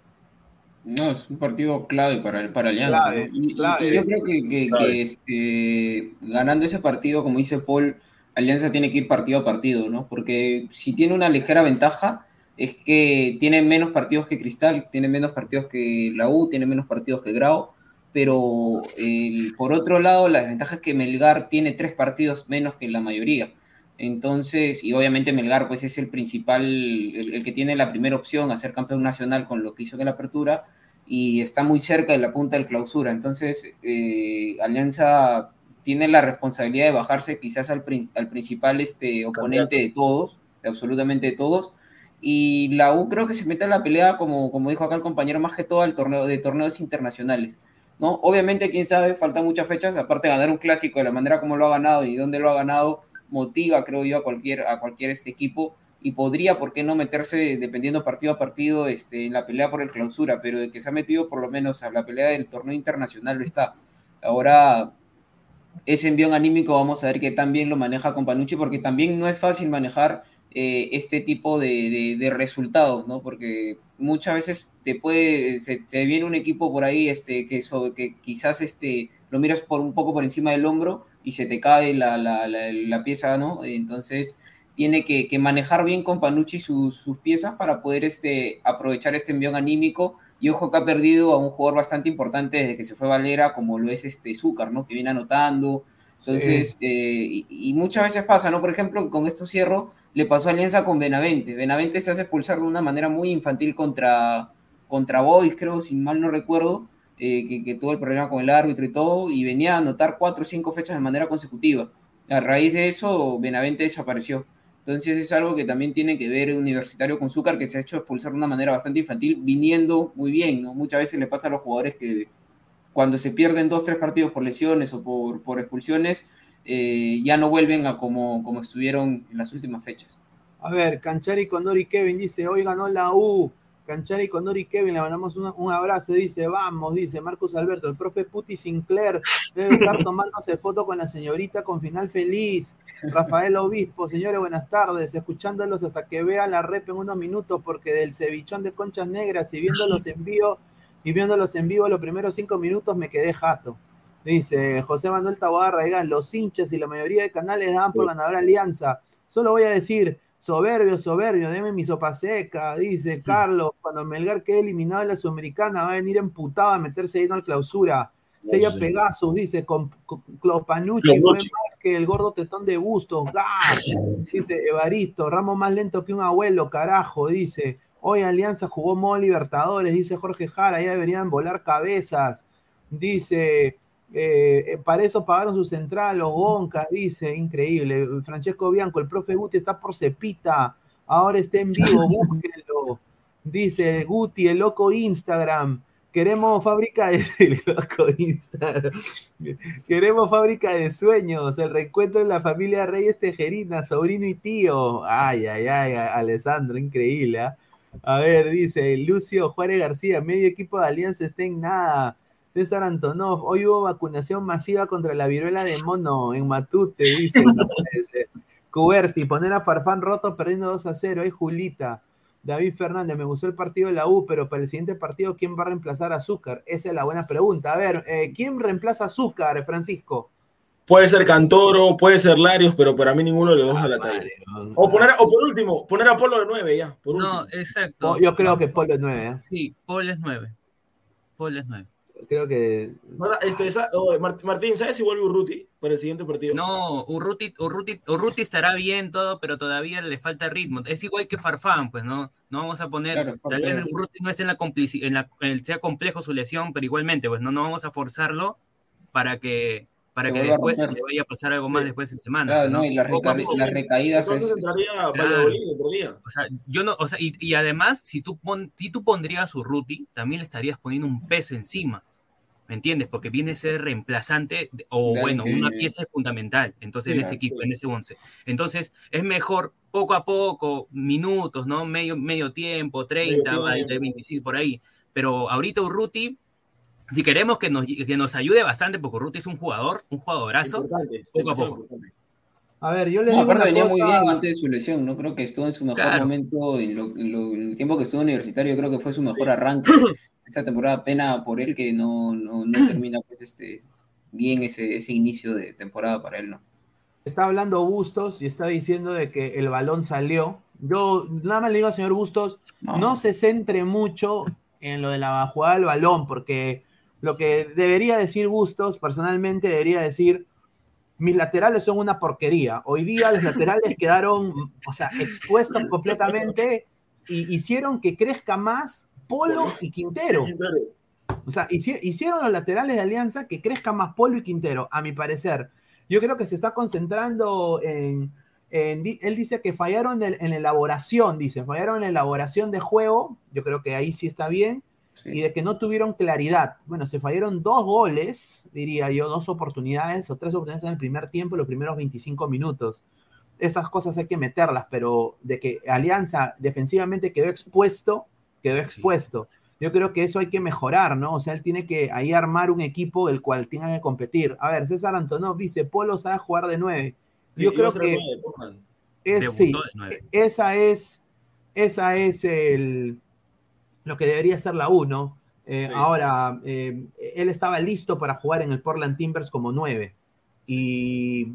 No, es un partido clave para, para Alianza. Clave, ¿no? y, clave, y, yo creo que, que, que este, ganando ese partido, como dice Paul, Alianza tiene que ir partido a partido, ¿no? Porque si tiene una ligera ventaja, es que tiene menos partidos que Cristal, tiene menos partidos que la U, tiene menos partidos que Grau, pero el, por otro lado, la desventaja es que Melgar tiene tres partidos menos que la mayoría. Entonces, y obviamente Melgar pues es el principal, el, el, que tiene la primera opción a ser campeón nacional con lo que hizo en la apertura y está muy cerca de la punta del clausura. Entonces, eh, Alianza tiene la responsabilidad de bajarse quizás al, al principal este, oponente de todos, de absolutamente de todos. Y la U creo que se mete a la pelea, como, como dijo acá el compañero, más que todo al torneo de torneos internacionales. ¿no? Obviamente, quién sabe, faltan muchas fechas, aparte de ganar un clásico de la manera como lo ha ganado y dónde lo ha ganado, motiva, creo yo, a cualquier, a cualquier este equipo y podría, ¿por qué no meterse, dependiendo partido a partido, este, en la pelea por el clausura? Pero de que se ha metido por lo menos a la pelea del torneo internacional lo está. Ahora, ese envión anímico vamos a ver que también lo maneja con Panucci, porque también no es fácil manejar eh, este tipo de, de, resultados, ¿no? Porque muchas veces te puede, se, viene un equipo por ahí este, que, eso, que quizás este, lo miras por un poco por encima del hombro y se te cae la, la, la, la pieza, ¿no? Entonces tiene que, que manejar bien con Panucci sus, sus piezas para poder este, aprovechar este envión anímico. Y ojo que ha perdido a un jugador bastante importante desde que se fue Valera, como lo es este Zúcar, ¿no? Que viene anotando. Entonces, sí. eh, y, y, muchas veces pasa, ¿no? Por ejemplo, con esto cierro, le pasó Alianza con Benavente. Benavente se hace expulsar de una manera muy infantil contra, contra Boys, creo, si mal no recuerdo, eh, que, que, tuvo el problema con el árbitro y todo, y venía a anotar cuatro o cinco fechas de manera consecutiva. A raíz de eso, Benavente desapareció. Entonces es algo que también tiene que ver Universitario con Zúcar, que se ha hecho expulsar de una manera bastante infantil, viniendo muy bien, ¿no? Muchas veces le pasa a los jugadores que cuando se pierden dos, tres partidos por lesiones o por, por expulsiones, eh, ya no vuelven a como, como estuvieron en las últimas fechas. A ver, Canchari, Condor y Kevin dice, hoy ganó la U. Canchari, Condor y Kevin, le mandamos un abrazo, dice, vamos, dice Marcos Alberto, el profe Puti Sinclair debe estar tomándose foto con la señorita con final feliz. Rafael Obispo, señores, buenas tardes, escuchándolos hasta que vea la rep en unos minutos, porque del cevichón de conchas negras y viéndolos en vivo, y viéndolos en vivo los primeros cinco minutos me quedé jato. Dice José Manuel Taboada Raigán, los hinchas y la mayoría de canales dan por ganadora alianza. Solo voy a decir, soberbio, soberbio, deme mi sopa seca, dice Carlos, cuando Melgar quede eliminado de la Sudamericana va a venir emputado a meterse ahí en la clausura. Sella Sí. Pegasus dice, con, con Clopanucci fue más que el gordo tetón de Bustos. ¡Gas! Dice Evaristo, Ramos más lento que un abuelo, carajo, dice. Hoy Alianza jugó modo Libertadores, dice Jorge Jara, ya deberían volar cabezas. Dice, eh, eh, para eso pagaron su central, los Goncas, dice, increíble. Francesco Bianco, el profe Guti está por cepita, ahora está en vivo, búsquenlo. Dice Guti, el loco Instagram. Queremos fábrica de el loco Instagram. Queremos fábrica de sueños, el reencuentro de la familia Reyes Tejerina, sobrino y tío. Ay, ay, ay, Alessandro, increíble. ¿ah? A ver, dice Lucio Juárez García, medio equipo de Alianza está en nada. César Antonov, hoy hubo vacunación masiva contra la viruela de mono en Matute, dice. no puede ser. Cuberti, poner a Farfán roto perdiendo 2 a 0. Ahí Julita. David Fernández, me gustó el partido de la U, pero para el siguiente partido, ¿quién va a reemplazar a Azúcar? Esa es la buena pregunta. A ver, eh, ¿quién reemplaza a Azúcar, Francisco? Puede ser Cantoro, puede ser Larios, pero para mí ninguno de los dos a la talla. O, poner, o por último, poner a Polo de 9 ya. Por No, último. exacto. Yo creo que Polo es 9. ¿eh? Sí, Paul es 9. Paul es 9. Creo que. Este, esa- oh, Mart- Martín, ¿sabes si vuelve Urruti para el siguiente partido? No, Urruti, Urruti, Urruti estará bien todo, pero todavía le falta ritmo. Es igual que Farfán, pues, ¿no? No vamos a poner, Claro, tal vez. Urruti no es en la complici- en la, en- sea complejo su lesión, pero igualmente, pues, no, no vamos a forzarlo para que, para Se que después le vaya a pasar algo más después de semana. Claro, ¿no? y las, reca- las recaídas Entonces es- entraría Claro. Entraría. O sea, yo no, o sea, y, y además, si tú, pon- si tú pondrías a Urruti, también le estarías poniendo un peso encima. ¿Me entiendes? Porque viene a ser reemplazante o, Dale, bueno, que- una pieza fundamental. Entonces, Sí, en ese sí. equipo, en ese 11. Entonces, es mejor poco a poco, minutos, ¿no? Medio, medio tiempo, 30, Medio tiempo. 25, por ahí. Pero ahorita Urruti, si queremos que nos, que nos ayude bastante, porque Urruti es un jugador, un jugadorazo, Importante. poco a poco. importante. A ver, yo les No, digo aparte una venía muy cosa- bien antes de su lesión, no creo que estuvo en su mejor Claro. momento, en, lo- en lo- en el tiempo que estuvo universitario, creo que fue su mejor arranque. Esta temporada, pena por él que no, no, no termina pues, este, bien ese, ese inicio de temporada para él, ¿no? Está hablando Bustos y está diciendo de que el balón salió. Yo nada más le digo al señor Bustos, no se centre mucho en lo de la jugada del balón, porque lo que debería decir Bustos, personalmente debería decir, mis laterales son una porquería. Hoy día los laterales quedaron, o sea, expuestos completamente y hicieron que crezca más Polo y Quintero. O sea, hici- hicieron los laterales de Alianza que crezca más Polo y Quintero, a mi parecer. Yo creo que se está concentrando en. él dice que fallaron en, en elaboración, dice, fallaron en elaboración de juego. Yo creo que ahí sí está bien. Sí. Y de que no tuvieron claridad. Bueno, se fallaron dos goles, diría yo, dos oportunidades o tres oportunidades en el primer tiempo, los primeros 25 minutos. Esas cosas hay que meterlas, pero de que Alianza defensivamente quedó expuesto, quedó expuesto. Yo creo que eso hay que mejorar, ¿no? O sea, él tiene que ahí armar un equipo el cual tenga que competir. A ver, César Antonov dice, Polo sabe jugar de nueve. Sí, yo creo que nueve, es, sí, esa es, esa es el, lo que debería ser la 1. Sí. Ahora, eh, él estaba listo para jugar en el Portland Timbers como 9. Y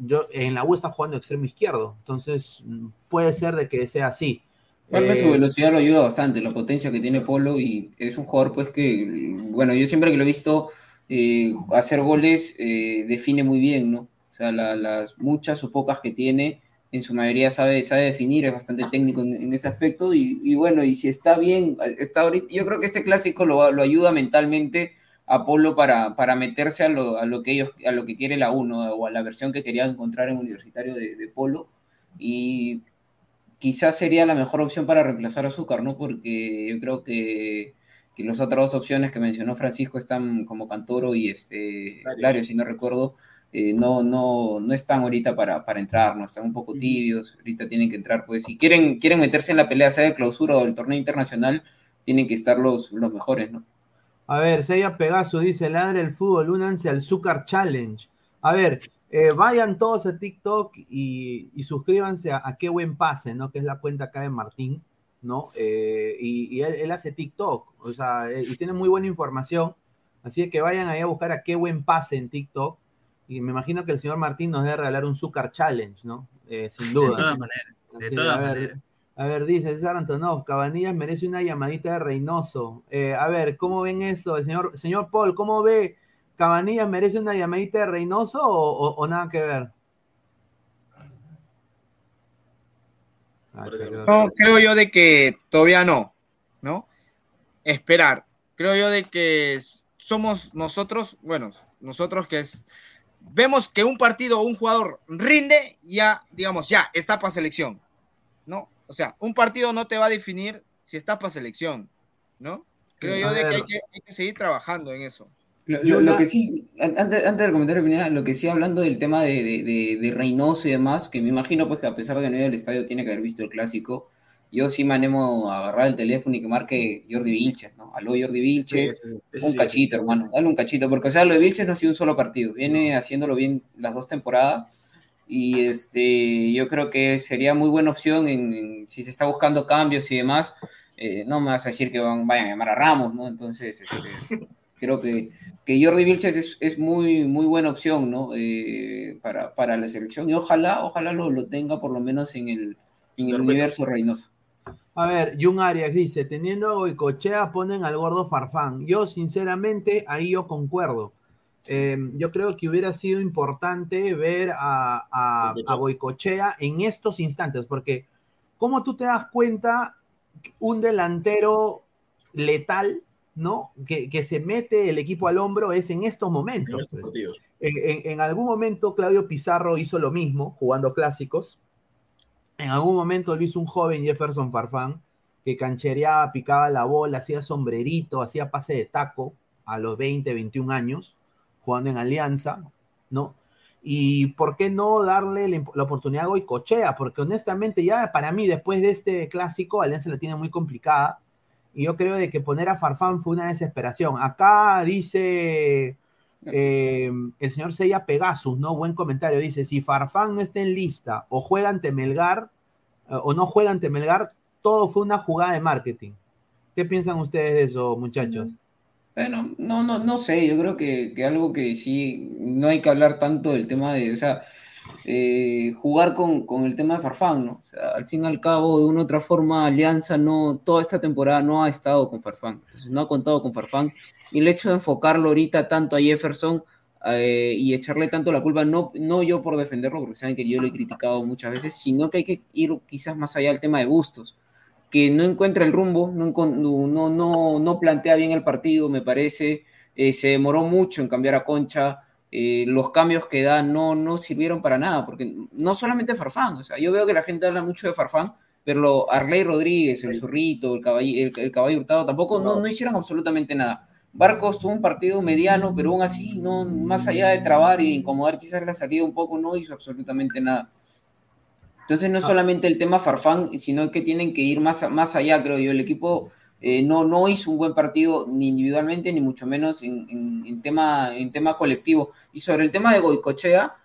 yo en la U está jugando extremo izquierdo. Entonces, mm, puede ser de que sea así. Que Eh, su velocidad lo ayuda bastante, la potencia que tiene Polo y es un jugador pues que, bueno, yo siempre que lo he visto eh, hacer goles eh, define muy bien, ¿no? O sea, la- las muchas o pocas que tiene, en su mayoría sabe, sabe definir, es bastante técnico en, en ese aspecto y, y bueno, y si está bien, está ahorita, yo creo que este clásico lo, lo ayuda mentalmente a Polo para, para meterse a lo, a lo que ellos, a lo que quiere la 1 o a la versión que quería encontrar en Universitario de, de Polo y quizás sería la mejor opción para reemplazar a Azúcar, ¿no? Porque yo creo que, que las otras dos opciones que mencionó Francisco están como Cantoro y este. Lario, si no recuerdo, eh, no, no, no están ahorita para, para entrar, ¿no? Están un poco tibios, ahorita tienen que entrar, pues si quieren, quieren meterse en la pelea, sea de clausura o del torneo internacional, tienen que estar los, los mejores, ¿no? A ver, Seiya Pegaso dice, ladre el fútbol, únanse al Zucker Challenge. A ver, eh, vayan todos a TikTok y, y suscríbanse a, a Qué Buen Pase, ¿no? Que es la cuenta acá de Martín, ¿no? Eh, y y él, él hace TikTok, o sea, eh, y tiene muy buena información. Así que vayan ahí a buscar a Qué Buen Pase en TikTok. Y me imagino que el señor Martín nos debe regalar un Zucker Challenge, ¿no? Eh, sin duda. De todas maneras. De todas a ver, maneras. A ver, dice César Antonov, Cabanillas merece una llamadita de Reynoso. A ver, ¿cómo ven eso? El señor, señor Paul, ¿cómo ve? ¿Cabanillas merece una llamadita de Reynoso o, o- o nada que ver? Ah, creo- No, creo yo de que todavía no, ¿no? Esperar. Creo yo de que somos nosotros, bueno, nosotros que es, vemos que un partido o un jugador rinde, ya, digamos, ya, está para selección, ¿no? O sea, un partido no te va a definir si está para selección, ¿no? Creo yo de que ver. hay, que hay que seguir trabajando en eso. Lo, lo- lo que sí, an- antes, antes del comentario de Pineda, lo que sí hablando del tema de, de, de- de Reynoso y demás, que me imagino pues que a pesar de que no iba al estadio tiene que haber visto el clásico, yo sí me animo a agarrar el teléfono y que marque Jordi Vilches, ¿no? Aló Jordi Vilches, Sí, sí, sí, un cachito, hermano, dale un cachito, porque o sea, lo de Vilches no ha sido un solo partido, viene haciéndolo bien las dos temporadas y este, yo creo que sería muy buena opción en, en- si se está buscando cambios y demás, eh, no me vas a decir que van, vayan a llamar a Ramos, ¿no? Entonces, este, creo que, que Jordi Vilches es, es muy, muy buena opción, ¿no? Eh, para, para la selección y ojalá, ojalá lo, lo tenga por lo menos en el, en el universo Reynoso. A ver, Jun Arias dice, teniendo a Goicochea ponen al gordo Farfán. Yo, sinceramente, ahí yo concuerdo. Eh, yo creo que hubiera sido importante ver a, a, a Goicochea en estos instantes, porque ¿cómo tú te das cuenta un delantero letal, ¿no? Que, que se mete el equipo al hombro es en estos momentos. En estos pues. partidos. En, en- en algún momento Claudio Pizarro hizo lo mismo, jugando clásicos. En algún momento lo hizo un joven Jefferson Farfán, que canchereaba, picaba la bola, hacía sombrerito, hacía pase de taco a los 20, 21 años, jugando en Alianza, ¿no? Y por qué no darle la, la oportunidad a Goicochea, porque honestamente ya para mí después de este clásico Alianza la tiene muy complicada y yo creo de que poner a Farfán fue una desesperación. Acá dice eh, el señor Seiya Pegasus, ¿no? Buen comentario. Dice, si Farfán no está en lista o juega ante Melgar eh, o no juega ante Melgar, todo fue una jugada de marketing. ¿Qué piensan ustedes de eso, muchachos? Bueno, no, no, no sé, yo creo que, que algo que sí, no hay que hablar tanto del tema de, eh, jugar con, con el tema de Farfán, ¿no? O sea, al fin y al cabo, de una u otra forma, Alianza no, toda esta temporada no ha estado con Farfán, entonces no ha contado con Farfán, y el hecho de enfocarlo ahorita tanto a Jefferson eh, y echarle tanto la culpa, no, no yo por defenderlo, porque saben que yo lo he criticado muchas veces, sino que hay que ir quizás más allá del tema de gustos que no encuentra el rumbo, no, no, no, no plantea bien el partido, me parece. Eh, se demoró mucho en cambiar a Concha. Eh, los cambios que da no, no sirvieron para nada, porque no solamente Farfán, o sea, yo veo que la gente habla mucho de Farfán, pero lo, Arley Rodríguez, el Zurrito, el caballo, el, el caballo Hurtado, tampoco no, no hicieron absolutamente nada. Barcos tuvo un partido mediano, pero aún así, no, más allá de trabar y incomodar quizás la salida un poco, no hizo absolutamente nada. Entonces no es solamente el tema Farfán, sino que tienen que ir más, más allá, creo yo. El equipo eh, no, no hizo un buen partido ni individualmente, ni mucho menos en, en- en tema, en tema colectivo. Y sobre el tema de Goicochea,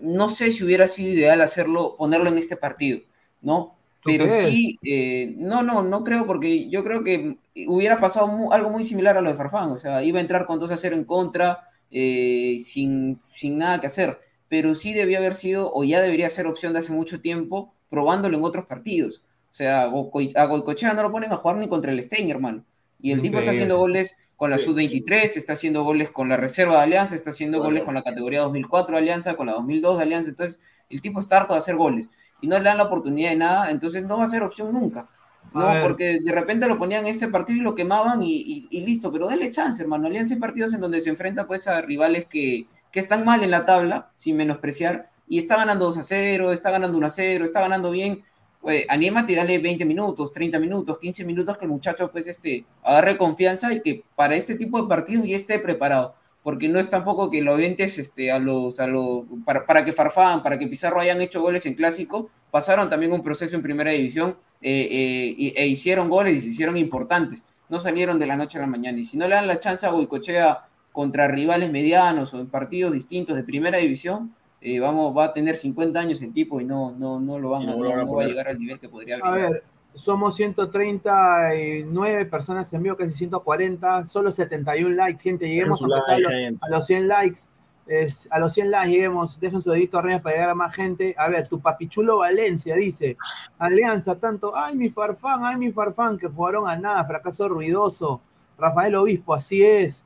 no sé si hubiera sido ideal hacerlo, ponerlo en este partido, ¿no? Pero crees? sí, eh, no, no, no creo, porque yo creo que hubiera pasado mu- algo muy similar a lo de Farfán, o sea, iba a entrar con 2 a 0 en contra, eh, sin, sin nada que hacer, pero sí debió haber sido, o ya debería ser opción de hace mucho tiempo, probándolo en otros partidos. O sea, a Goicochea no lo ponen a jugar ni contra el Stein, hermano. Y el tipo está haciendo goles con la Sí. sub-23, está haciendo goles con la reserva de Alianza, está haciendo goles con la categoría 2004 de Alianza, con la 2002 de Alianza. Entonces, el tipo está harto de hacer goles y no le dan la oportunidad de nada, entonces no va a ser opción nunca. No, porque de repente lo ponían en este partido y lo quemaban y, y- y listo, pero dale chance, hermano. Alianza hay partidos en donde se enfrenta pues a rivales que, que están mal en la tabla, sin menospreciar, y está ganando 2 a 0, está ganando 1 a 0, está ganando bien. Pues, anímate y dale 20 minutos, 30 minutos, 15 minutos que el muchacho pues este, agarre confianza y que para este tipo de partidos ya esté preparado. Porque no es tampoco que lo aventes este, a los, a los, para, para que Farfán, para que Pizarro hayan hecho goles en clásico, pasaron también un proceso en primera división eh, eh, y- e hicieron goles y se hicieron importantes. No salieron de la noche a la mañana. Y si no le dan la chance a Goicochea contra rivales medianos o en partidos distintos de primera división, eh, vamos, va a tener 50 años el tipo y no, no, no lo van Y no a, no- van a no va a llegar al nivel que podría A haber. ver, somos 139 personas en vivo, casi 140, solo 71 likes, gente. Lleguemos a, pasar a like, los, gente. a los 100 likes. Es, a los 100 likes lleguemos, dejen su dedito arriba para llegar a más gente. A ver, tu papichulo Valencia dice, Alianza tanto, ay mi farfán, ay mi farfán, que jugaron a nada, fracaso ruidoso. Rafael Obispo, así es.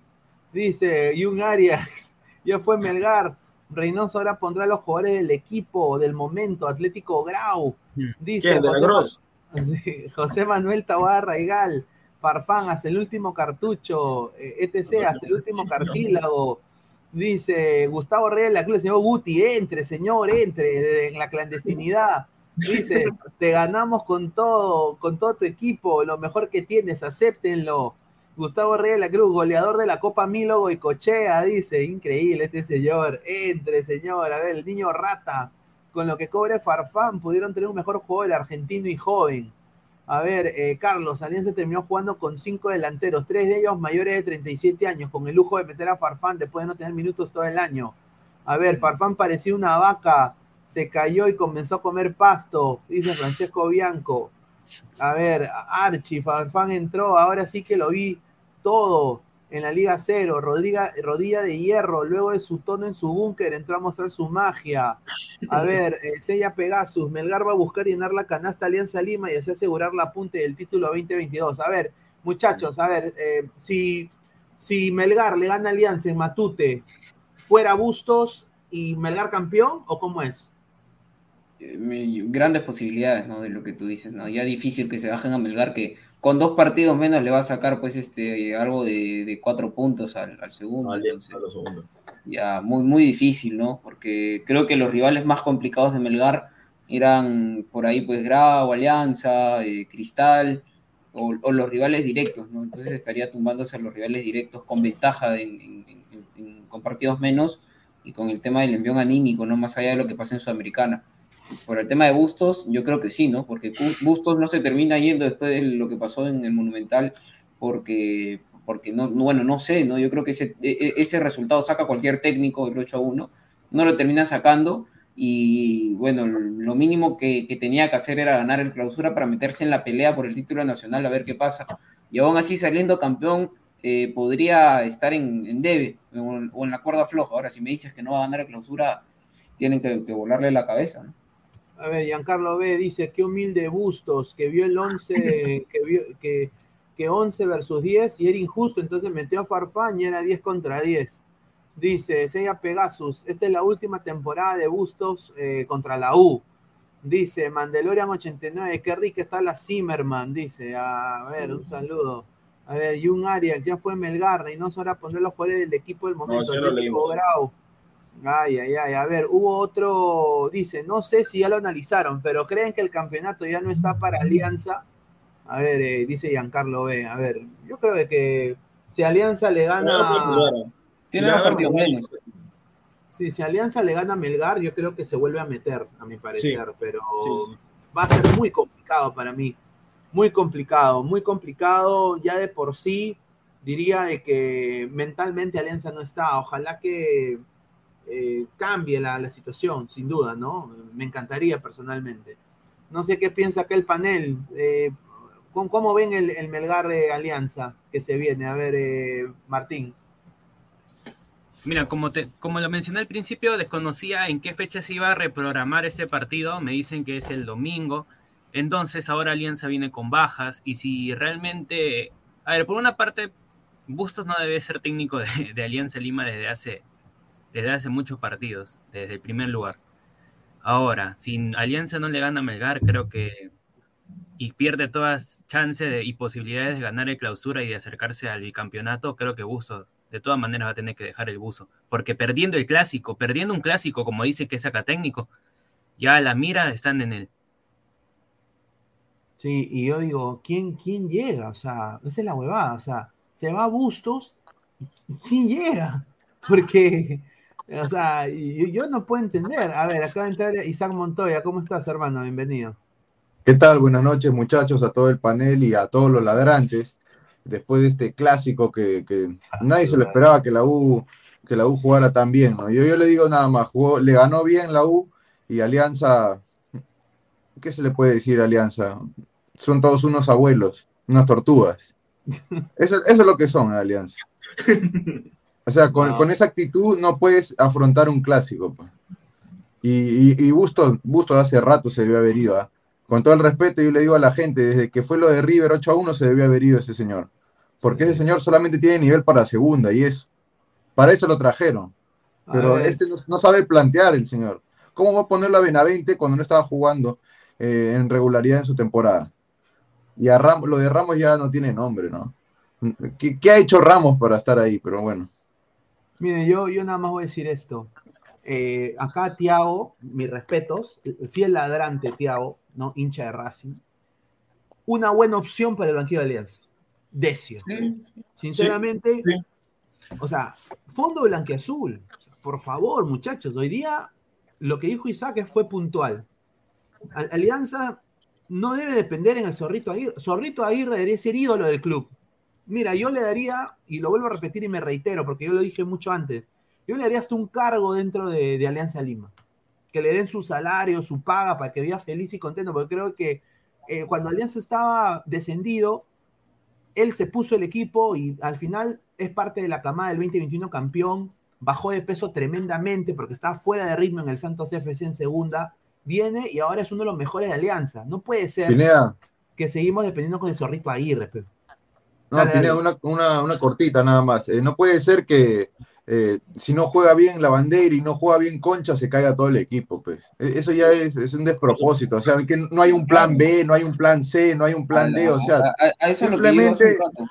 Dice, Jung Arias, ya fue Melgar. Reynoso ahora pondrá a los jugadores del equipo, del momento, Atlético Grau. Dice. ¿De la José, Gross? Sí, José Manuel Tabarra Raigal, Farfán, hasta el último cartucho, eh, etc., hasta el último cartílago. Dice Gustavo Reyes de la Cruz, señor Guti, entre, señor, entre, en la clandestinidad. Dice, te ganamos con todo, con todo tu equipo, lo mejor que tienes, acéptenlo. Gustavo Reyes de la Cruz, goleador de la Copa Mílogo y Cochea, dice, increíble este señor, entre, señor, a ver, el niño rata, con lo que cobre Farfán, pudieron tener un mejor jugador argentino y joven. A ver, eh, Carlos, Alianza terminó jugando con cinco delanteros, tres de ellos mayores de 37 años, con el lujo de meter a Farfán después de no tener minutos todo el año. A ver, Farfán parecía una vaca, se cayó y comenzó a comer pasto, dice Francesco Bianco. A ver, Archie, Farfán entró, ahora sí que lo vi todo en la Liga Cero, Rodriga, rodilla de hierro, luego de su tono en su búnker, entró a mostrar su magia. A ver, eh, Sella Pegasus, Melgar va a buscar llenar la canasta Alianza Lima y así asegurar la punta del título 2022. A ver, muchachos, a ver, eh, si, si Melgar le gana Alianza en Matute, ¿fuera Bustos y Melgar campeón o cómo es? Eh, grandes posibilidades, ¿no? De lo que tú dices, ¿no? Ya difícil que se bajen a Melgar, que con dos partidos menos le va a sacar, pues, este, algo de, de cuatro puntos al, al segundo. entonces, ya muy, muy difícil, ¿no? Porque creo que los rivales más complicados de Melgar eran por ahí, pues, Grau, Alianza, eh, Cristal, o, o los rivales directos, ¿no? Entonces estaría tumbándose a los rivales directos con ventaja en, en- en- en- con partidos menos y con el tema del envión anímico, ¿no? Más allá de lo que pasa en Sudamericana. Por el tema de Bustos, yo creo que sí, ¿no? Porque Bu- Bustos no se termina yendo después de lo que pasó en el Monumental, porque, porque no, no- bueno, no sé, ¿no? Yo creo que ese, e- e- ese resultado saca cualquier técnico del 8 a 1, no lo termina sacando, y bueno, lo mínimo que, que tenía que hacer era ganar el clausura para meterse en la pelea por el título nacional, a ver qué pasa. Y aún así, saliendo campeón, eh, podría estar en, en debe o en, o en la cuerda floja. Ahora, si me dices que no va a ganar el clausura, tienen que, que volarle la cabeza, ¿no? A ver, Giancarlo B dice, qué humilde Bustos, que vio el 11, que, vio, que, que 11 versus 10 y era injusto, entonces metió a Farfán y era 10 contra 10. Dice, Sella Pegasus, esta es la última temporada de Bustos eh, contra la U. Dice, Mandalorian 89, qué rica está la Zimmerman, dice, a ver, un saludo. A ver, Jun Arias, ya fue Melgar, y no ahora pondré los jugadores del equipo del momento. sí lo. Grau. Ay, ay, ay, a ver, hubo otro, dice, no sé si ya lo analizaron, pero creen que el campeonato ya no está para Alianza. A ver, eh, dice Giancarlo B, a ver, yo creo que si Alianza le gana... Tiene dos partidos menos. Sí, si Alianza le gana a Melgar, yo creo que se vuelve a meter, a mi parecer, pero Sí, sí. va a ser muy complicado para mí. Muy complicado, muy complicado. Ya de por sí, diría de que mentalmente Alianza no está. Ojalá que eh, cambie la, situación, sin duda, ¿no? Me encantaría personalmente. No sé qué piensa acá el panel. Eh, ¿cómo, ven el, el Melgar eh, Alianza que se viene? A ver, eh, Martín. Mira, como, te, como lo mencioné al principio, desconocía en qué fecha se iba a reprogramar este partido. Me dicen que es el domingo. Entonces ahora Alianza viene con bajas. Y si realmente... A ver, por una parte, Bustos no debe ser técnico de Alianza Lima desde hace, desde hace muchos partidos, desde el primer lugar. Ahora, si Alianza no le gana a Melgar, creo que... Y pierde todas chances y posibilidades de ganar el clausura y de acercarse al bicampeonato, creo que Bustos de todas maneras va a tener que dejar el buzo. Porque perdiendo el clásico, perdiendo un clásico, como dice que es acá técnico, ya la mira están en él. Sí, y yo digo, ¿quién, quién llega? O sea, esa es la huevada. O sea, se va a Bustos y ¿quién llega? Porque, o sea, yo no puedo entender. A ver, acaba de entrar Isaac Montoya. ¿Cómo estás, hermano? Bienvenido. ¿Qué tal? Buenas noches, muchachos, a todo el panel y a todos los ladrantes. Después de este clásico que, que nadie se lo esperaba que la U, que la U jugara tan bien, ¿no? Yo, yo le digo nada más, jugó, le ganó bien la U y Alianza, ¿qué se le puede decir a Alianza? Son todos unos abuelos, unas tortugas. Eso, eso es lo que son Alianza. O sea, con, con esa actitud no puedes afrontar un clásico. pues. Y, y, y Busto, Busto hace rato se debió haber ido. ¿ah? Con todo el respeto, yo le digo a la gente, desde que fue lo de River 8 a 1 se debió haber ido ese señor. Porque ese señor solamente tiene nivel para segunda y eso. Para eso lo trajeron. Pero este no, no sabe plantear el señor. ¿Cómo va a ponerlo a Benavente cuando no estaba jugando eh, en regularidad en su temporada? Y a Ramos, lo de Ramos ya no tiene nombre, ¿no? ¿Qué, qué ha hecho Ramos para estar ahí? Pero bueno. Miren, yo, yo nada más voy a decir esto. Eh, acá Tiago, mis respetos, el fiel ladrante Tiago, ¿no? hincha de Racing. Una buena opción para el banquillo de Alianza. Decio. Sinceramente, o sea, fondo blanqueazul. O sea, por favor, muchachos, hoy día lo que dijo Isaac fue puntual. Al- Alianza no debe depender en el Zorrito Aguirre. Zorrito Aguirre debería ser ídolo del club. Mira, yo le daría, y lo vuelvo a repetir y me reitero, porque yo lo dije mucho antes, yo le daría hasta un cargo dentro de, de Alianza Lima. Que le den su salario, su paga, para que viva feliz y contento, porque creo que eh, cuando Alianza estaba descendido, él se puso el equipo y al final es parte de la camada del 2021 campeón, bajó de peso tremendamente porque estaba fuera de ritmo en el Santos FC en segunda, viene y ahora es uno de los mejores de Alianza. No puede ser Pineda, que seguimos dependiendo con el zorrito Aguirre. pe. No, Dale, Pineda, dale. una, una- una cortita nada más. Eh, no puede ser que eh, si no juega bien la bandera y no juega bien Concha, se caiga todo el equipo. Pues. E- Eso ya es, es un despropósito. O sea, que no hay un plan B, no hay un plan C, no hay un plan D. O sea, a, eso lo que simplemente. rato.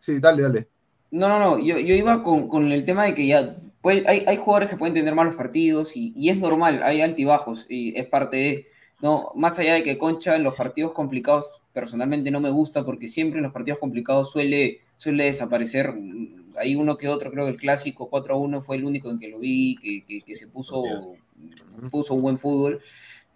Sí, dale, dale. No, no, no, yo, yo iba con, con el tema de que ya puede- hay, hay jugadores que pueden tener malos partidos y, y es normal, hay altibajos y es parte de, no, más allá de que Concha en los partidos complicados personalmente no me gusta porque siempre en los partidos complicados suele, suele desaparecer, mm, hay uno que otro, creo que el clásico 4 a 1 fue el único en que lo vi, que, que- que se puso, puso un buen fútbol,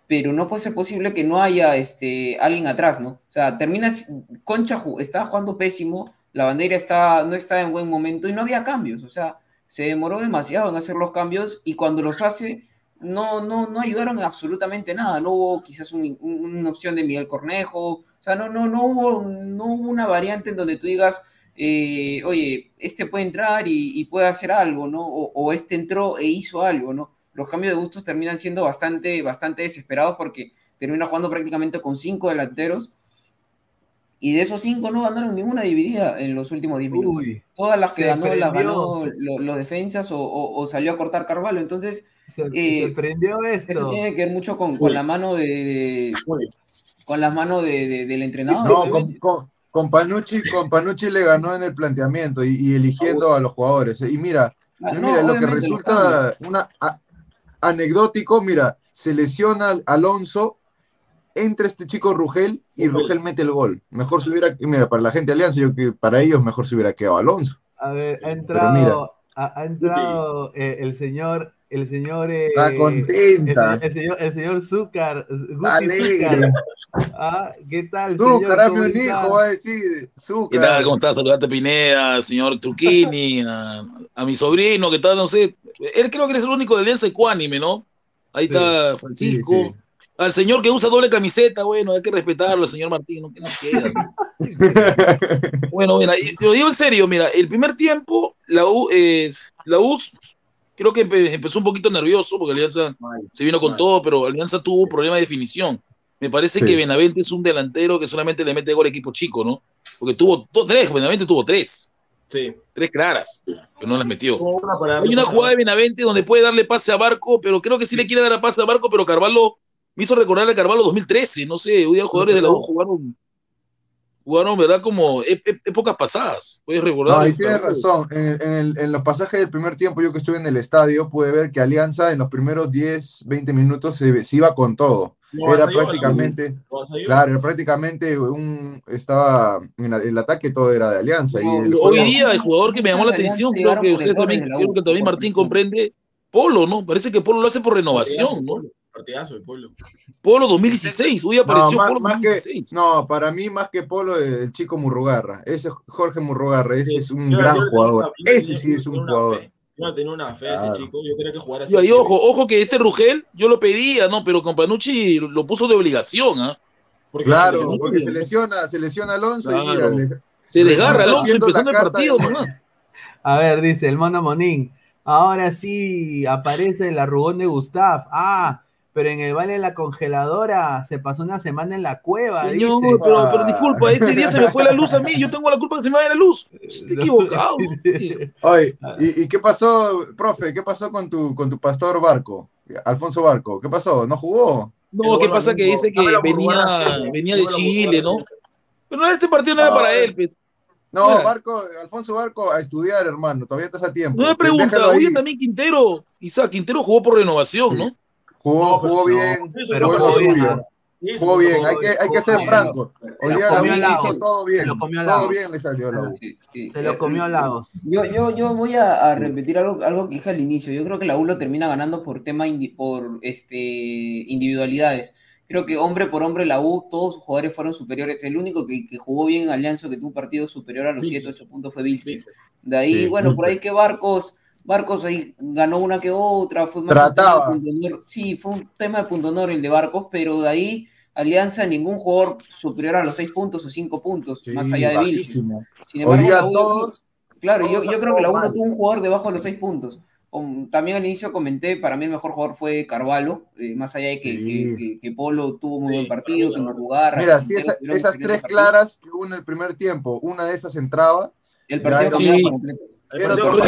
pero no puede ser posible que no haya este, alguien atrás, ¿no? O sea, terminas, Concha estaba jugando pésimo, la bandera está, no está en buen momento y no había cambios, o sea, se demoró demasiado en hacer los cambios y cuando los hace no, no, no ayudaron en absolutamente nada, no hubo quizás un- un- una opción de Miguel Cornejo, o sea, no, no, no, hubo, no hubo una variante en donde tú digas, eh, oye, este puede entrar y, y puede hacer algo, ¿no? O, o este entró e hizo algo, ¿no? Los cambios de gustos terminan siendo bastante, bastante desesperados porque termina jugando prácticamente con cinco delanteros y de esos cinco no ganaron ninguna dividida en los últimos 10 minutos. Uy, Todas las que ganó las ganó se- lo- los defensas o, o- o salió a cortar Carvalho. Entonces, Se, eh, se prendió esto. eso tiene que ver mucho con, con la mano de, de- con las manos de, de- del entrenador. No, con, con- con Panucci, con Panucci le ganó en el planteamiento y, y eligiendo a los jugadores. Y mira, Ah, no, mira lo que resulta una, a- anecdótico, mira, se lesiona Alonso, entra este chico Rugel y Rugel mete el gol. Mejor se hubiera, mira, para la gente de Alianza, yo que para ellos mejor se hubiera quedado Alonso. A ver, ha entrado, mira. ha, ha entrado eh, el señor, el señor, eh, Está contenta. El, el señor, el señor Zúcar, Alegre. Zúcar. Ah, ¿qué tal, Zúcar, ¿Cómo un está? hijo, va a decir. Zúcar. ¿Qué tal? ¿Cómo estás? Saludarte Pineda, señor Truquini, a, a mi sobrino, ¿qué tal? No sé. Él creo que eres el único de Alianza Ecuánime, ¿no? Ahí está Francisco. Sí, sí. Al señor que usa doble camiseta, bueno, hay que respetarlo, al señor Martín, no que no queda. bueno, mira, y- lo digo en serio, mira, el primer tiempo, la U, eh, la U creo que empe- empezó un poquito nervioso porque Alianza se vino con todo, pero Alianza tuvo problema de definición. Me parece Sí. que Benavente es un delantero que solamente le mete gol a equipo chico, ¿no? Porque tuvo tres, Benavente tuvo tres. Sí. Tres claras, pero no las metió. Una Hay una jugada de Benavente donde puede darle pase a Barco, pero creo que sí le quiere dar a pase a Barco, pero Carvalho me hizo recordar a Carvalho 2013, no sé, hoy día los jugadores de la U jugaron, jugaron, ¿verdad? Como ép- ép- épocas pasadas. Puedes recordar. No, y tienes razón. En, en el- en los pasajes del primer tiempo, yo que estuve en el estadio, pude ver que Alianza en los primeros 10, 20 minutos se, se iba con todo. Lo Era prácticamente, claro, era prácticamente un, estaba, en la- el ataque todo era de Alianza. y el Hoy día el jugador que me llamó la atención, creo que errores también, creo que también Martín comprende. Polo, ¿no? Parece que Polo lo hace por renovación, ¿no? Partidazo de pueblo. Polo 2016, hoy No, apareció más, Polo más que, 2016. no, para mí más que Polo, el chico Murrugarra. Ese es Jorge Murrugarra, ese es un gran jugador. una- Ese sí es un jugador. fe. Yo no tenía una fe Claro. ese chico. Yo quería que jugara así. Y ojo, ojo que este Rugel yo lo pedía, ¿no? Pero con Panucci lo puso de obligación, ¿ah? Porque Claro, se porque se lesiona, se lesiona Alonso y Claro. mira, le- Se desgarra Alonso empezando el partido de- nomás. A ver, dice el mono Monín. Ahora sí aparece el arrugón de Gustav. Ah, pero en el Valle de la Congeladora se pasó una semana en la cueva. Señor, dice. pero, pero disculpa, ese día se me fue la luz a mí, yo tengo la culpa que se me vaya la luz. Estoy equivocado. Oye, ¿y, y qué pasó, profe? ¿Qué pasó con tu, con tu pastor Barco? Alfonso Barco, ¿qué pasó? ¿No jugó? No, ¿qué pasa? Que dice que venía, venía de Chile, ¿no? Pero este partido no era para él. pues. No, Mira. Barco, Alfonso Barco, a estudiar, hermano. Todavía estás a tiempo. No me pregunta, oye, también Quintero. Isaac, Quintero jugó por renovación, ¿no? Jugó, jugó bien, pero jugó lo bien, suyo. ¿no? Jugó bien, hay que, hay que ser franco. Hoy día la hizo todo bien. Se lo comió Todo Lagos. bien le salió a la U. Se lo comió a Lagos. Yo, yo, yo voy a, a repetir algo, algo que dije al inicio. Yo creo que la U lo termina ganando por tema indi- por este individualidades. Creo que hombre por hombre la U, todos sus jugadores fueron superiores. El único que, que jugó bien en Alianza, que tuvo un partido superior a los Vilches. 7 8 puntos fue Vilches. De ahí, Sí, bueno, por ahí que Barcos, Barcos ahí ganó una que otra, fue más Trataba. un tema de punto honor. Sí, fue un tema de punto honor el de Barcos, pero de ahí Alianza ningún jugador superior a los 6 puntos o 5 puntos, Sí, más allá de bajísimo. Sin Hoy embargo, día la U- todos, Claro, yo, todos yo creo que la U no actuaron tuvo un jugador debajo de los 6 puntos. También al inicio comenté, para mí el mejor jugador fue Carvalho, eh, más allá de que, Sí. que- que- que Polo tuvo muy buen partido, que Morrugarra. Mira, que si esa- esas tres claras que hubo en el primer tiempo, una de esas entraba, El partido cambiaba completo. Por ejemplo,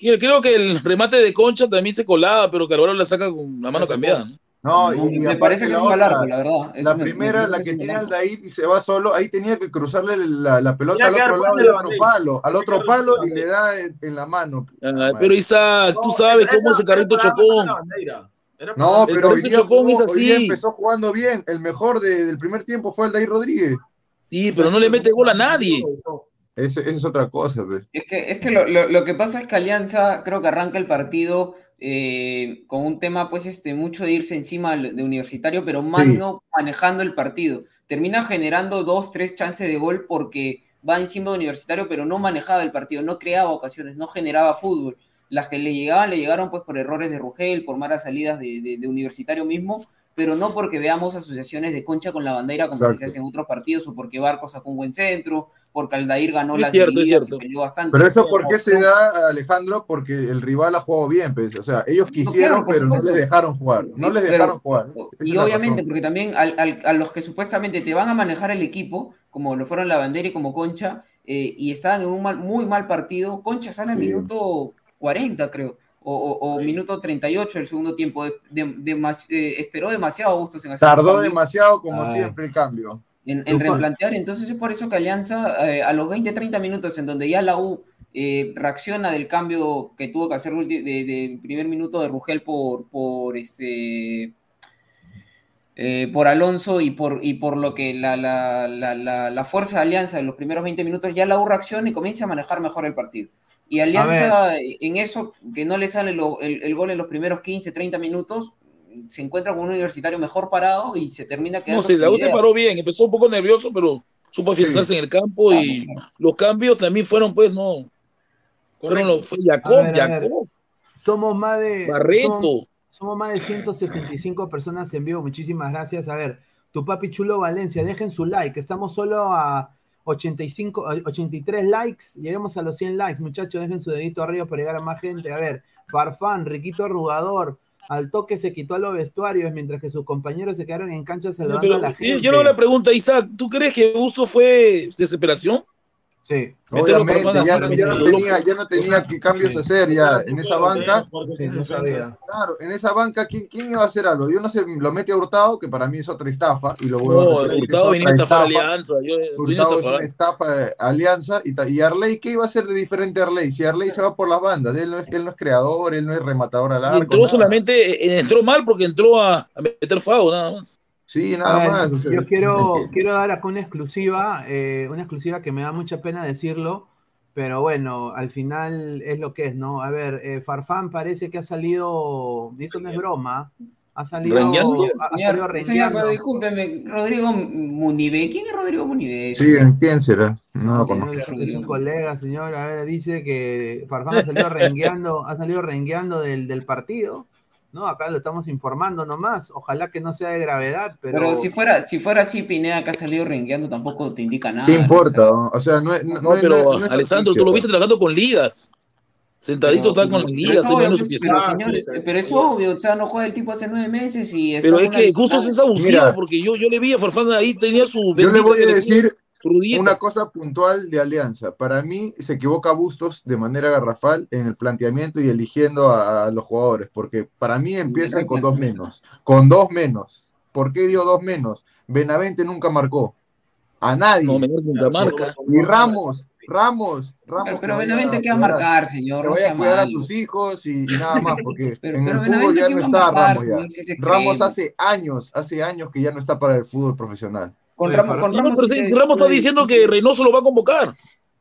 el- creo que el remate de Concha también se colaba, pero Carvalho la saca con la mano cambiada. ¿no? Y me parece que la es un arco, la verdad. La me- me primera, la que tiene mal al arco. Daid y se va solo, ahí tenía que cruzarle la, la pelota al otro lado pase del otro palo, al otro palo y le da en, en la mano. Ah, pero Isaac, tú No, sabes esa- cómo ese carrito chocó. No, El pero hoy carrito día, jugó- es hoy día así. empezó jugando bien. El mejor de- del primer tiempo fue el David Rodríguez. Sí, pero no le mete gol a nadie. Esa es otra cosa, pues. Es que, es que lo, lo- lo que pasa es que Alianza creo que arranca el partido eh, con un tema, pues, este, mucho de irse encima de Universitario, pero más Sí. no manejando el partido. Termina generando dos, tres chances de gol porque va encima de Universitario, pero no manejaba el partido, no creaba ocasiones, no generaba fútbol. Las que le llegaban, le llegaron pues por errores de Rugel, por malas salidas de, de- de Universitario mismo, pero no porque veamos asociaciones de concha con la bandera como que se Exacto. hace en otros partidos, o porque Barco sacó un buen centro, porque Aldair ganó Es las cierto, es divididas y cierto. peleó bastante. Pero eso, ¿por qué se da, Alejandro? Porque el rival ha jugado bien, pues. O sea, ellos quisieron, pero no les dejaron jugar. No les Pero- dejaron jugar. Es Y la obviamente, razón. porque también al- al- a los que supuestamente te van a manejar el equipo, como lo fueron la bandera y como Concha, eh, y estaban en un mal- muy mal partido, Concha sale al Sí. minuto 40, creo, o, o- o minuto 38 del segundo tiempo. De- de- demas- eh, esperó demasiado Bustos en hacer Tardó demasiado, como Ah. siempre, el cambio. en, replantear. Entonces es por eso que Alianza, eh, a los 20, 30 minutos en donde ya la U eh, reacciona del cambio que tuvo que hacer de- del primer minuto de Rugel por, por este eh, por Alonso y por, y por lo que la, la, la, la, la fuerza de Alianza en los primeros 20 minutos, ya la U reacciona y comienza a manejar mejor el partido. Y Alianza, en eso, que no le sale lo- el, el gol en los primeros 15, 30 minutos, se encuentra con un universitario mejor parado y se termina quedando. No sé, la U se paró bien, empezó un poco nervioso, pero supo afianzarse en el campo y los cambios también fueron, pues, no. Fueron los, fue Jacob, ver. Jacob, Somos más de. Barreto. Somos, somos más de 165 personas en vivo. Muchísimas gracias. A ver, tu papi chulo Valencia, dejen su like. Estamos solo a 85, a 83 likes. Lleguemos a los 100 likes, muchachos. Dejen su dedito arriba para llegar a más gente. A ver, Farfán, Riquito Arrugador. Al toque se quitó a los vestuarios mientras que sus compañeros se quedaron en cancha No, saludando pero a la yo- gente. yo no le pregunto a Isaac, ¿tú crees que Busto fue desesperación? Sí. Obviamente, ya, no- ya no tenía, ya no tenía qué cambios Sí. hacer ya en esa banca. Sí, no sabía. Claro, en esa banca, ¿quién, quién iba a hacer algo? Yo no sé, lo mete a Hurtado, que para mí es otra estafa, y lo vuelvo No, a Hurtado es venía a estafar. Alianza. Yo, vino Hurtado es una estafa de Alianza y, y Arley, ¿qué iba a hacer de diferente a Arley? Si Arley se va por las bandas, él no es, él no es creador, él no es rematador al Y arco. entró nada. solamente, eh, entró mal porque entró a, a meter FAO, nada más. Sí, nada ver, más. o sea, yo quiero, quiero dar acá una exclusiva, eh, una exclusiva que me da mucha pena decirlo, pero bueno, al final es lo que es, ¿no? A ver, eh, Farfán parece que ha salido, y esto no es broma, ha salido, ¿Rengueando? ha, salido rengueando. discúlpeme, Rodrigo Munive. ¿Quién es Rodrigo Munive? Sí, ¿quién será? No lo conozco. Señor, Es un colega, señor, a ver, dice que Farfán ha salido rengueando, ha salido rengueando del, del partido. ¿No? Acá lo estamos informando nomás. Ojalá que no sea de gravedad, pero. Pero si fuera, si fuera así, Pineda que ha salido rengueando tampoco te indica nada. ¿Qué importa? O sea, no, es- no, pero no es- no es Alessandro, tú lo pues. viste trabajando con ligas. Sentadito está con ligas, es obvio, pues, pero, señores, pero es obvio, o sea, no juega el tipo hace nueve meses y Pero es que justo es abusivo, porque yo, yo le vi a Farfán ahí, tenía su. Yo le voy a decir una cosa puntual de Alianza. Para mí se equivoca Bustos de manera garrafal en el planteamiento y eligiendo a, a los jugadores, porque para mí empiezan con dos menos. Con dos menos. ¿Por qué dio dos menos? Benavente nunca marcó. A nadie. No, nunca marca. Y Ramos, Ramos, Ramos. Pero, Benavente que va a marcar, señor. Que vaya a cuidar a sus hijos y, y nada más, porque Pero- en pero el fútbol Benavente ya no está marcar, Ramos ya. Ramos hace años, hace años que ya no está para el fútbol profesional. Con Oye, Ramos, con No, Ramos pero sí si es- Ramos está diciendo que Reynoso lo va a convocar.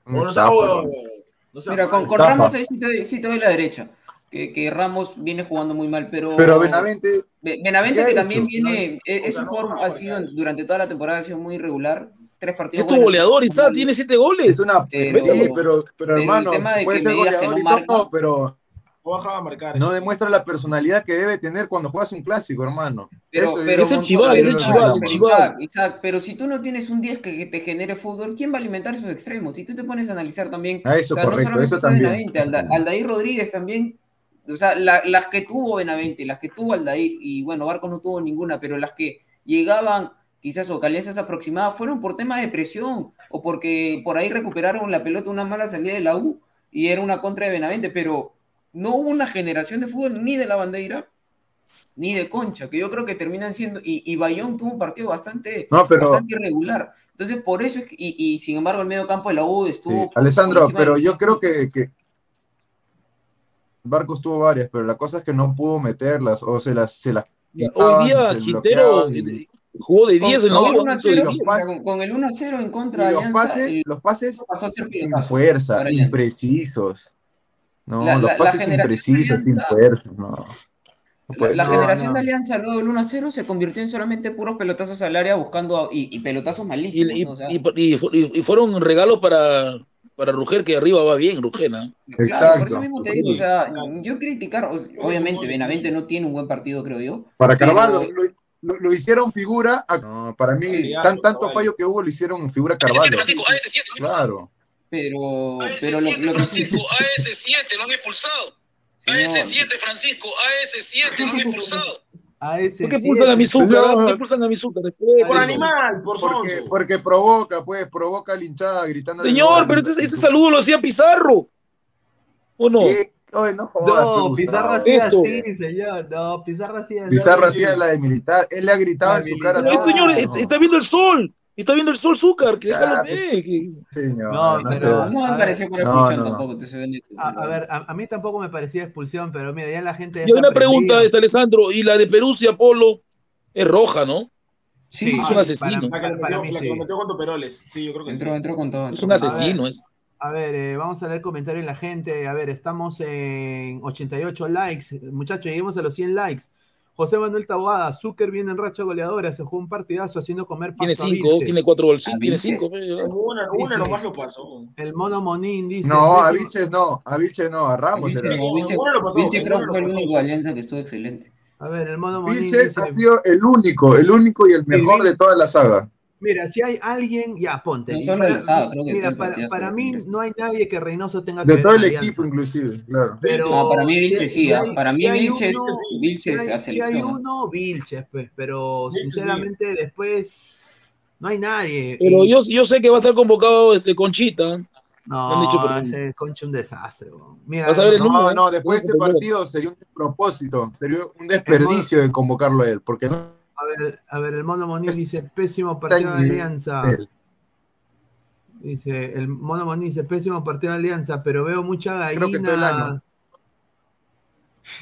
Mira, con, con. Ramos ahí sí te, doy- sí te doy la derecha. Que, que Ramos viene jugando muy mal, pero. Pero Benavente, Be- Benavente ¿qué ha que también hecho? viene, es, O es un jugador, ha sido durante toda la temporada ha sido muy irregular, tres partidos. Es tu buenos, goleador, tres Isa, malos. tiene siete goles. es una. Pero- sí, pero, pero el hermano, tema de puede que ser goleador no y marca- todo, pero No bajaba a marcar. no demuestra la personalidad que debe tener cuando juegas un clásico, hermano. Pero, Eso pero, es el chival, es el Isaac, chival. Isaac, Isaac, pero si tú no tienes un 10 que, que te genere fútbol, ¿quién va a alimentar esos extremos? Si tú te pones a analizar también, Ah, eso, o sea, no correcto, solamente eso también. Benavente, Alda- Aldair Rodríguez también, o sea, la- las que tuvo Benavente, las que tuvo Aldair, y bueno, Barcos no tuvo ninguna, pero las que llegaban quizás o calientes aproximadas fueron por temas de presión o porque por ahí recuperaron la pelota una mala salida de la U y era una contra de Benavente, pero no hubo una generación de fútbol ni de la bandera ni de Concha, que yo creo que terminan siendo, y, y Bayón tuvo un partido bastante, No, pero- bastante irregular. Entonces, por eso es que, y, y sin embargo, el medio campo de la U estuvo. Sí, Alessandro, pero de- yo creo que, que Barcos tuvo varias, pero la cosa es que no pudo meterlas o se las, se las quitaban, Hoy día se Quintero y- eh, jugó de Con, 10 en el U. 1 a hizo de 0, 10. pases- con, con el 1 a 0 en contra de los Alianza, pases, el- los pases sin fuerza, imprecisos. No, La- los la- la pases generación de imprecisos, sin fuerza, no. No La, puede la ser. generación no. de Alianza luego del 1 a 0 se convirtió en solamente puros pelotazos al área buscando a- y, y pelotazos Y, malísimos. y- ¿no? O sea, y- y fu- y- y fueron regalos para, para Ruger, que arriba va bien, Ruger. ¿no? Claro, por Exacto. eso mismo te digo, o sea, yo criticar, o sea, obviamente Benavente no tiene un buen partido, creo yo. Para pero- Carvalho, lo, lo- lo hicieron figura. a- no, para mí, Sí, tan, tanto fallo que hubo, lo hicieron figura Carvalho. Claro. Pero, pero lo, lo que sí- AS7, lo han expulsado. señor, AS7, Francisco, AS7, lo han expulsado. ¿Por qué sí, pulsan a Mizuka? No. ¿Por qué pulsan a Mizuka? Por animal, por Porque, porque provoca, pues, provoca la hinchada gritando. Señor, pero ese, ese saludo lo hacía Pizarro. ¿O no? Oye, no jodas, No, Pizarro hacía así, señor. No, Pizarro hacía Pizarro hacía la de militar. Él le ha gritado La en su cara. Este señor es- está viendo el sol. Está viendo el sol, Zúcar. Que déjalo Ya, ver. que- Señor, No, no pero- sé. no a me pareció por expulsión tampoco. A, a ver, a, a mí tampoco me parecía expulsión, pero mira, ya la gente. ya Y una pregunta, este Alessandro. Y la de Perusia, Polo, es roja, ¿no? Sí, es un asesino. La que le para metió, mí la que sí. le metió con Toperoles. Sí, yo creo que sí. Entró, con todo. Es un asesino. Es. A ver, eh, vamos a leer comentarios de la gente. A ver, estamos en 88 likes. Muchachos, lleguemos a los 100 likes. José Manuel Taboada, Zucker viene en racha goleadora, se jugó un partidazo haciendo comer Tiene cinco, tiene cuatro bolsillos. ¿A Tiene cinco. pe, Una, una nomás lo pasó. El mono Monín dice. No, a Vilches no, a Vilches no, a Ramos Vilche, era. no, Vilche- Uno lo pasó, Vilche creo uno que fue el único alianza que estuvo excelente. A ver, el mono Monín Vilches dice. ha sido el único, el único y el mejor de toda la saga. Mira, si hay alguien, ya ponte. No Y solo para- el sábado, creo que todo mira, para, para mí no hay nadie que Reynoso tenga que De ver todo el Alianza. equipo, inclusive, claro. Pero No, para mí si- Vilches si sí, ¿ah? hay- para mí si hay Vilches, uno- Vilches si hay, si hay. ¿ah? uno, Vilches, pues, pero Vilches, sí. sinceramente después no hay nadie. Pero Y- yo, yo sé que va a estar convocado este Conchita. no, han dicho por- ese concha un desastre. Mira, no, No, ¿eh? no, después de este partido sería un propósito, sería un desperdicio de convocarlo a él, porque no a ver, a ver, el mono Moniz dice pésimo partido de Alianza. Dice, el mono Moniz dice pésimo partido de Alianza, pero veo mucha Creo que todo el gallina. año.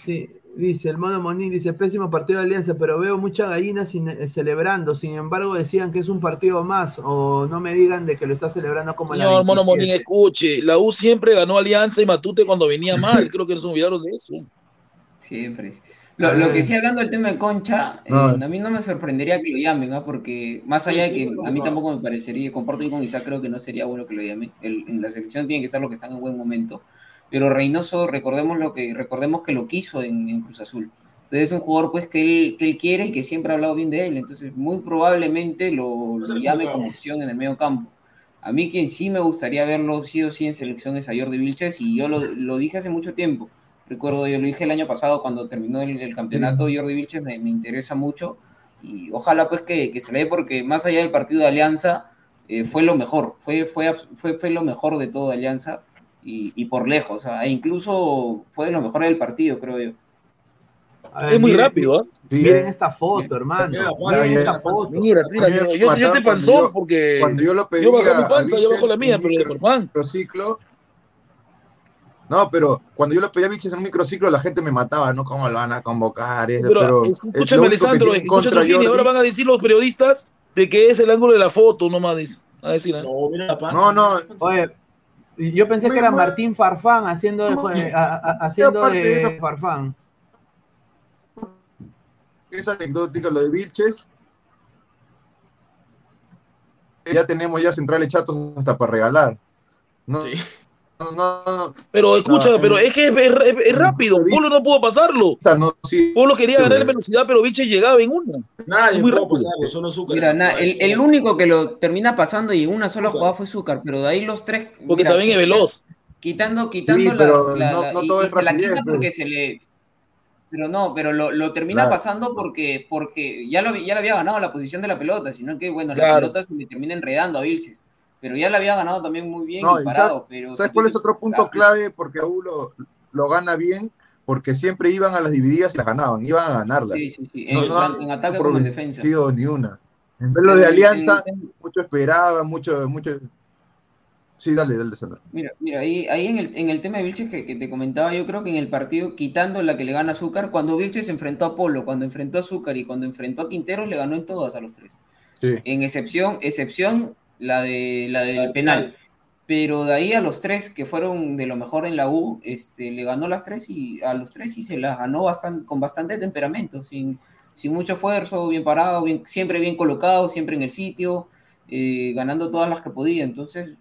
Sí, dice el mono Moniz, dice pésimo partido de Alianza, pero veo mucha gallina sin- eh, celebrando. Sin embargo, decían que es un partido más, o no me digan de que lo está celebrando como la Señor Mono 27. Monín, escuche. La U siempre ganó Alianza y Matute cuando venía mal. Creo que no se olvidaron de eso. Siempre. Lo, que sí, hablando del tema de Concha, eh, No. a mí no me sorprendería que lo llamen, ¿ah? porque más allá de Sí, que sí, a mí no. tampoco me parecería, comparto con Isaac, creo que no sería bueno que lo llamen. El- en la selección tienen que estar los que están en buen momento. Pero Reynoso, recordemos lo que, recordemos que lo quiso en, en Cruz Azul. Entonces es un jugador pues que él, que él quiere y que siempre ha hablado bien de él. Entonces muy probablemente lo, lo llame como opción en el medio campo. A mí quien sí me gustaría verlo sí o sí en selección es a Jordi Vilches y yo lo, lo dije hace mucho tiempo. Recuerdo, yo lo dije el año pasado cuando terminó el, el campeonato, Jordi Vilches me, me interesa mucho y ojalá pues que, que se le dé porque más allá del partido de Alianza eh, fue lo mejor, fue, fue, fue, fue lo mejor de todo Alianza y, y por lejos, o sea, e incluso fue de lo mejor del partido, creo yo. Ver, Es muy miren- rápido, ¿ah? Miren esta foto, hermano. Mira, Miren esta foto. Mira, mira, yo, panzón yo- porque Cuando yo lo pedí yo bajo mi panza, yo bajo la mía, pero de micro- Superman. No, pero cuando yo lo pedí a Vilches en un microciclo, la gente me mataba, ¿no? ¿Cómo lo van a convocar? Eso, Pero, pero, escúchame, Alessandro, contra Trujillo, Jordi- ahora van a decir los periodistas de que es el ángulo de la foto, nomás dice. A decir, ¿eh? No, mira la panza. No, no, Oye, yo pensé que era Martín Farfán haciendo de, jue- a- a- haciendo de de eso- Farfán. es anecdótico lo de Vilches. Ya tenemos ya centrales chatos hasta para regalar. No, no, no, no. Pero escucha, No, pero eh, es que es, es- es rápido. Polo no pudo pasarlo. O sea, no, sí. Polo quería ganar en velocidad, pero Viche llegaba en una. Nadie Es muy pudo rápido. pasarlo, solo Zúcar. Mira, na- el, el único que lo termina pasando y en una sola jugada fue Zúcar, pero de ahí los tres. Porque también es veloz. Quitando, quitando Sí, las. pero la- no- la- no y- todo y es se la rapidez, quita porque se le. Pero no, pero lo, lo termina Claro. pasando porque, porque ya, lo, había- ya le había ganado la posición de la pelota, sino que, bueno, la Claro. pelota se le termina enredando a Vilches. Pero ya le había ganado también muy bien No, y parado. ¿sabes- Pero ¿Sabes si cuál es otro punto clave? Porque Aú lo, lo gana bien, porque siempre iban a las divididas y las ganaban, iban a ganarlas. Sí, sí, sí. No, En- no en ataque como en defensa. sido ni una. En vez de Alianza, mucho esperaba, mucho, mucho. Sí, dale, dale, Sandra. Mira, mira, ahí, ahí en, el, en el tema de Vilches que, que te comentaba, yo creo que en el partido, quitando la que le gana Azúcar, cuando Vilches enfrentó a Polo, cuando enfrentó a Azúcar y cuando enfrentó a Quinteros, le ganó en todas a los tres. Sí. En excepción, excepción la, de, la del penal. Pero de ahí a los tres que fueron de lo mejor en la U, este, le ganó las tres y a los tres y se las ganó bastante, con bastante temperamento, sin, sin mucho esfuerzo, bien parado, bien, siempre bien colocado, siempre en el sitio, eh, ganando todas las que podía. Entonces,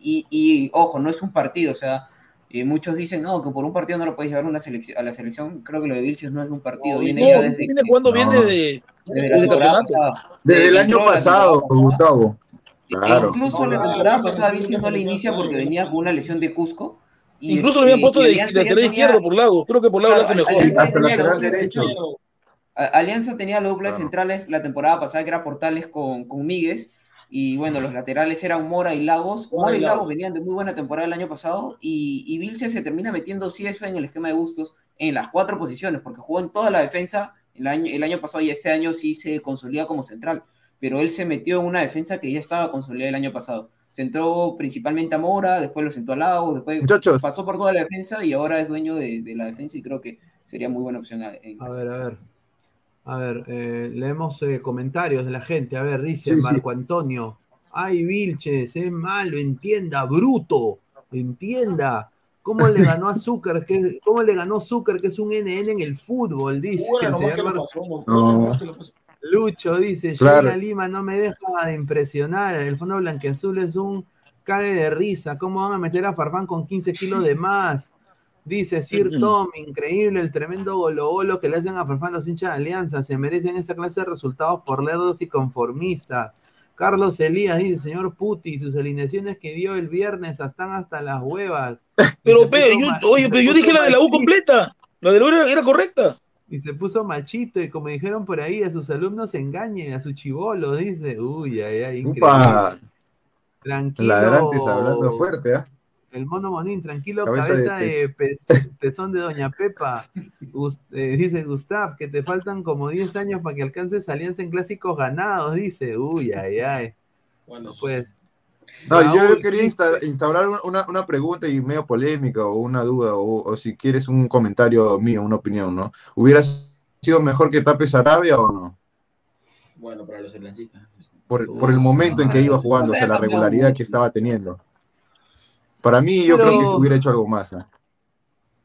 y, y, ojo, no es un partido, o sea, eh, muchos dicen, no, que por un partido no lo puedes llevar a, una selección, a la selección. Creo que lo de Vilches no es un partido, viene No, desde, viene No. desde, desde desde la el temporada campeonato. pasada. Desde el año pasado, Gustavo. Claro. Incluso la temporada pasada Vilches no le inicia porque venía con una lesión de Cusco. y, Incluso lo habían este, puesto y de, lateral tenía- izquierdo por lado. Creo que por lado lo hace mejor. Alianza Hasta tenía lateral la- derecho. Alianza tenía de Claro. centrales la temporada pasada que era Portales con, con Míguez y bueno, los laterales eran Mora y Lagos. Mora y Lagos venían de muy buena temporada el año pasado y, y Vilche se termina metiendo eso en el esquema de gustos en las cuatro posiciones porque jugó en toda la defensa el año, el año pasado y este año sí se consolida como central, pero él se metió en una defensa que ya estaba consolidada el año pasado. Centró principalmente a Mora, después lo sentó a Lagos, después Muchachos. pasó por toda la defensa y ahora es dueño de, de la defensa y creo que sería muy buena opción. en A ver, a ver. A ver, eh, leemos eh, comentarios de la gente. A ver, dice Sí, sí. Marco Antonio. Ay, Vilches, es malo, entienda, bruto, entienda. ¿Cómo le ganó a Zucker? Que, ¿Cómo le ganó Zucker, que es un NN en el fútbol? Dice Bueno, el señor que lo Mar- pasó, no, Lucho dice, Claro. Sheila Lima no me deja de impresionar. El fondo blanqueazul es un cague de risa. ¿Cómo van a meter a Farfán con 15 kilos de más? Dice Sir Tom, increíble el tremendo golo golo que le hacen a Farfán los hinchas de Alianza. Se merecen esa clase de resultados por lerdos y conformistas. Carlos Elías dice, señor Puti, sus alineaciones que dio el viernes están hasta las huevas. Pero, pe, yo, oye, pero yo dije la de la U completa. La de la U era, era correcta. Y se puso machito, y como dijeron por ahí, a sus alumnos engañen, a su chivolo, dice. Uy, ay, ay, increíble. Upa. Tranquilo. Ladrantes hablando fuerte, ¿ah? El mono Monín, tranquilo, Cabeza cabeza, de de, pez- pezón de Doña Pepa. Eh, dice Gustav, que te faltan como 10 años para que alcances alianza en clásicos ganados, dice. Uy, ay, ay. Bueno, Pues. No, yo Raúl, quería sí, insta- instaurar una, una pregunta y medio polémica o una duda o, o si quieres un comentario mío, una opinión, ¿no? ¿Hubiera sido mejor que tapes Arabia o no? Bueno, para los aliancistas. Por, por el momento en que iba jugando, o sea, la regularidad que estaba teniendo. Para mí, yo Pero- creo que se hubiera hecho algo más. ¿no?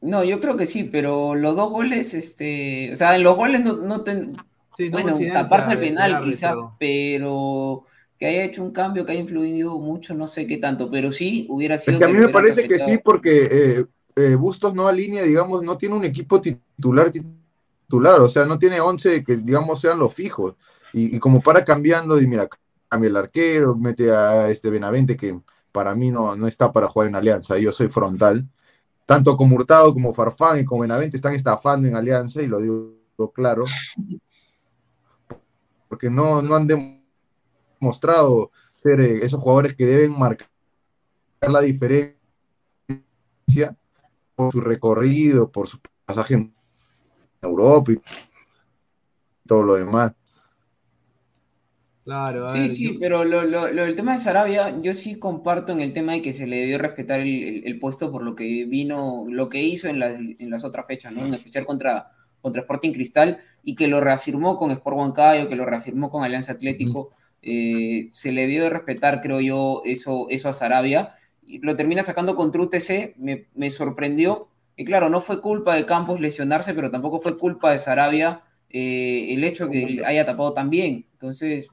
No, yo creo que sí, pero los dos goles, este, o sea, en los goles no, no ten- Sí, no bueno, taparse el del penal árbitro. quizá, pero que haya hecho un cambio, que haya influido mucho, no sé qué tanto, pero sí hubiera sido. Es que a mí me parece que sí, porque eh, eh, Bustos no alinea, digamos, no tiene un equipo titular titular, o sea, no tiene 11 que digamos sean los fijos. Y, y como para cambiando, y mira, cambia el arquero, mete a este Benavente que para mí no, no está para jugar en Alianza, yo soy frontal. Tanto como Hurtado, como Farfán y como Benavente están estafando en Alianza, y lo digo claro, porque no, no han demostrado ser eh, esos jugadores que deben marcar la diferencia por su recorrido, por su pasaje en Europa y todo lo demás. Claro, a Sí, ver, sí, yo- pero lo, lo- lo del tema de Sarabia, yo sí comparto en el tema de que se le debió respetar el, el- el puesto por lo que vino, lo que hizo en las, en las otras fechas, ¿no? En especial contra, contra Sporting Cristal, y que lo reafirmó con Sport Huancayo, que lo reafirmó con Alianza Atlético. Eh, se le debió de respetar, creo yo, eso, eso a Sarabia. Y lo termina sacando contra UTC, me, me sorprendió. Y claro, no fue culpa de Campos lesionarse, pero tampoco fue culpa de Sarabia eh, el hecho que haya tapado tan bien. Entonces,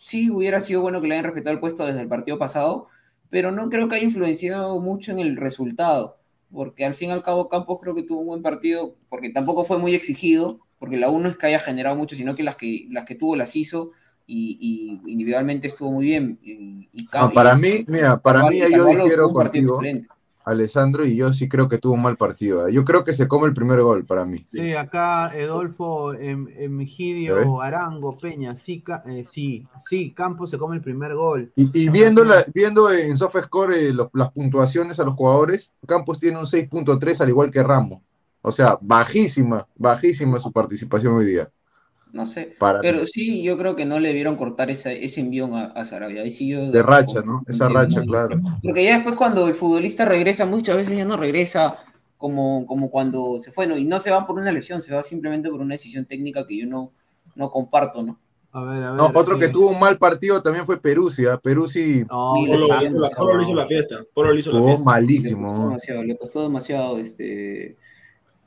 sí hubiera sido bueno que le hayan respetado el puesto desde el partido pasado, pero no creo que haya influenciado mucho en el resultado, porque al fin y al cabo Campos creo que tuvo un buen partido, porque tampoco fue muy exigido, porque la 1 es que haya generado mucho, sino que las que, las que tuvo las hizo y, y individualmente estuvo muy bien. Y, y No, Cam- para mí, mira, para mí yo difiero tuvo un partido contigo. Alessandro, y yo sí creo que tuvo un mal partido. ¿eh? Yo creo que se come el primer gol para mí. Sí, acá Edolfo em. Emgidio Arango Peña, sí, Ca- eh, sí, sí, Campos se come el primer gol. Y, y viendo, la, viendo en SofaScore eh, los- las puntuaciones a los jugadores, Campos tiene un 6.3 al igual que Ramos. O sea, bajísima, bajísima su participación hoy día. No sé, Para pero mí. sí, yo creo que no le vieron cortar esa- ese envión a, a Sarabia. Ahí sí yo De racha, ¿no? Esa racha, claro. Porque ya después cuando el futbolista regresa, muchas veces ya no regresa como, como cuando se fue, ¿no? Y no se va por una lesión, se va simplemente por una decisión técnica que yo no, no comparto, ¿no? A ver, a ver. No, otro que eh, tuvo un mal partido también fue Peruzzi. ¿ah? Peruzzi no, Polo le hizo la, esa Polo le hizo la fiesta. Polo le hizo la jugó fiesta. Le costó malísimo. demasiado, le costó demasiado, este...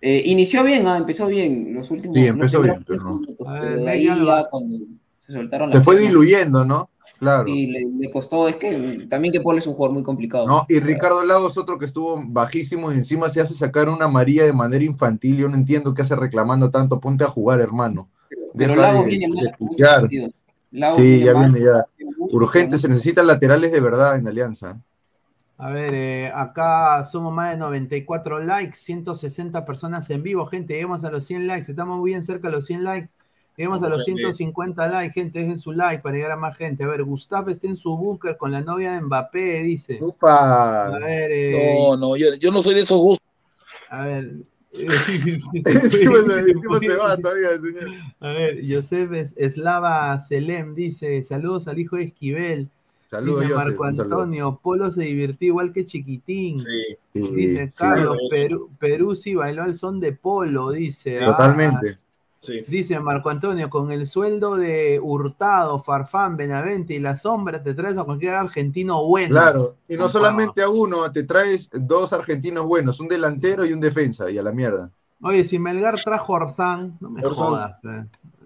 eh, inició bien, ah, empezó bien los últimos Sí, empezó bien, pero no. minutos, pero de ahí ya cuando se soltaron Se fue piernas, diluyendo, ¿no? Claro. y le, le costó, es que también que Paul es un jugador muy complicado. No, y Ricardo Lagos, otro que estuvo bajísimo y encima se hace sacar una María de manera infantil. Yo no entiendo qué hace reclamando tanto. Ponte a jugar, hermano. Pero Lagos de- viene mal Sí, viene ya mal, viene ya. Urgente, se necesitan laterales de verdad en Alianza. A ver, eh, acá somos más de 94 likes, 160 personas en vivo, gente, lleguemos a los 100 likes, estamos muy bien cerca de los 100 likes, lleguemos a los 150 likes, gente, dejen su like para llegar a más gente. A ver, Gustavo está en su búnker con la novia de Mbappé, dice. Upa. A ver, eh, No, no, yo, yo no soy de esos gustos. a ver. Encima se- encima se va todavía, señor. A ver, Joseph Es- Eslava Selem dice, saludos al hijo de Esquivel. Saludos, dice Joseph, Marco saludo. Antonio, Polo se divirtió igual que Chiquitín. Sí. Sí, Dice sí, Carlos, sí. Perú, Peruzzi bailó al son de Polo, dice. ah. Totalmente. Sí. Dice Marco Antonio, con el sueldo de Hurtado, Farfán, Benavente y la sombra, te traes a cualquier argentino bueno. Claro, y no solamente a uno, te traes dos argentinos buenos, un delantero y un defensa, y a la mierda. Oye, si Melgar trajo a Orsán, no me Orsán. jodas,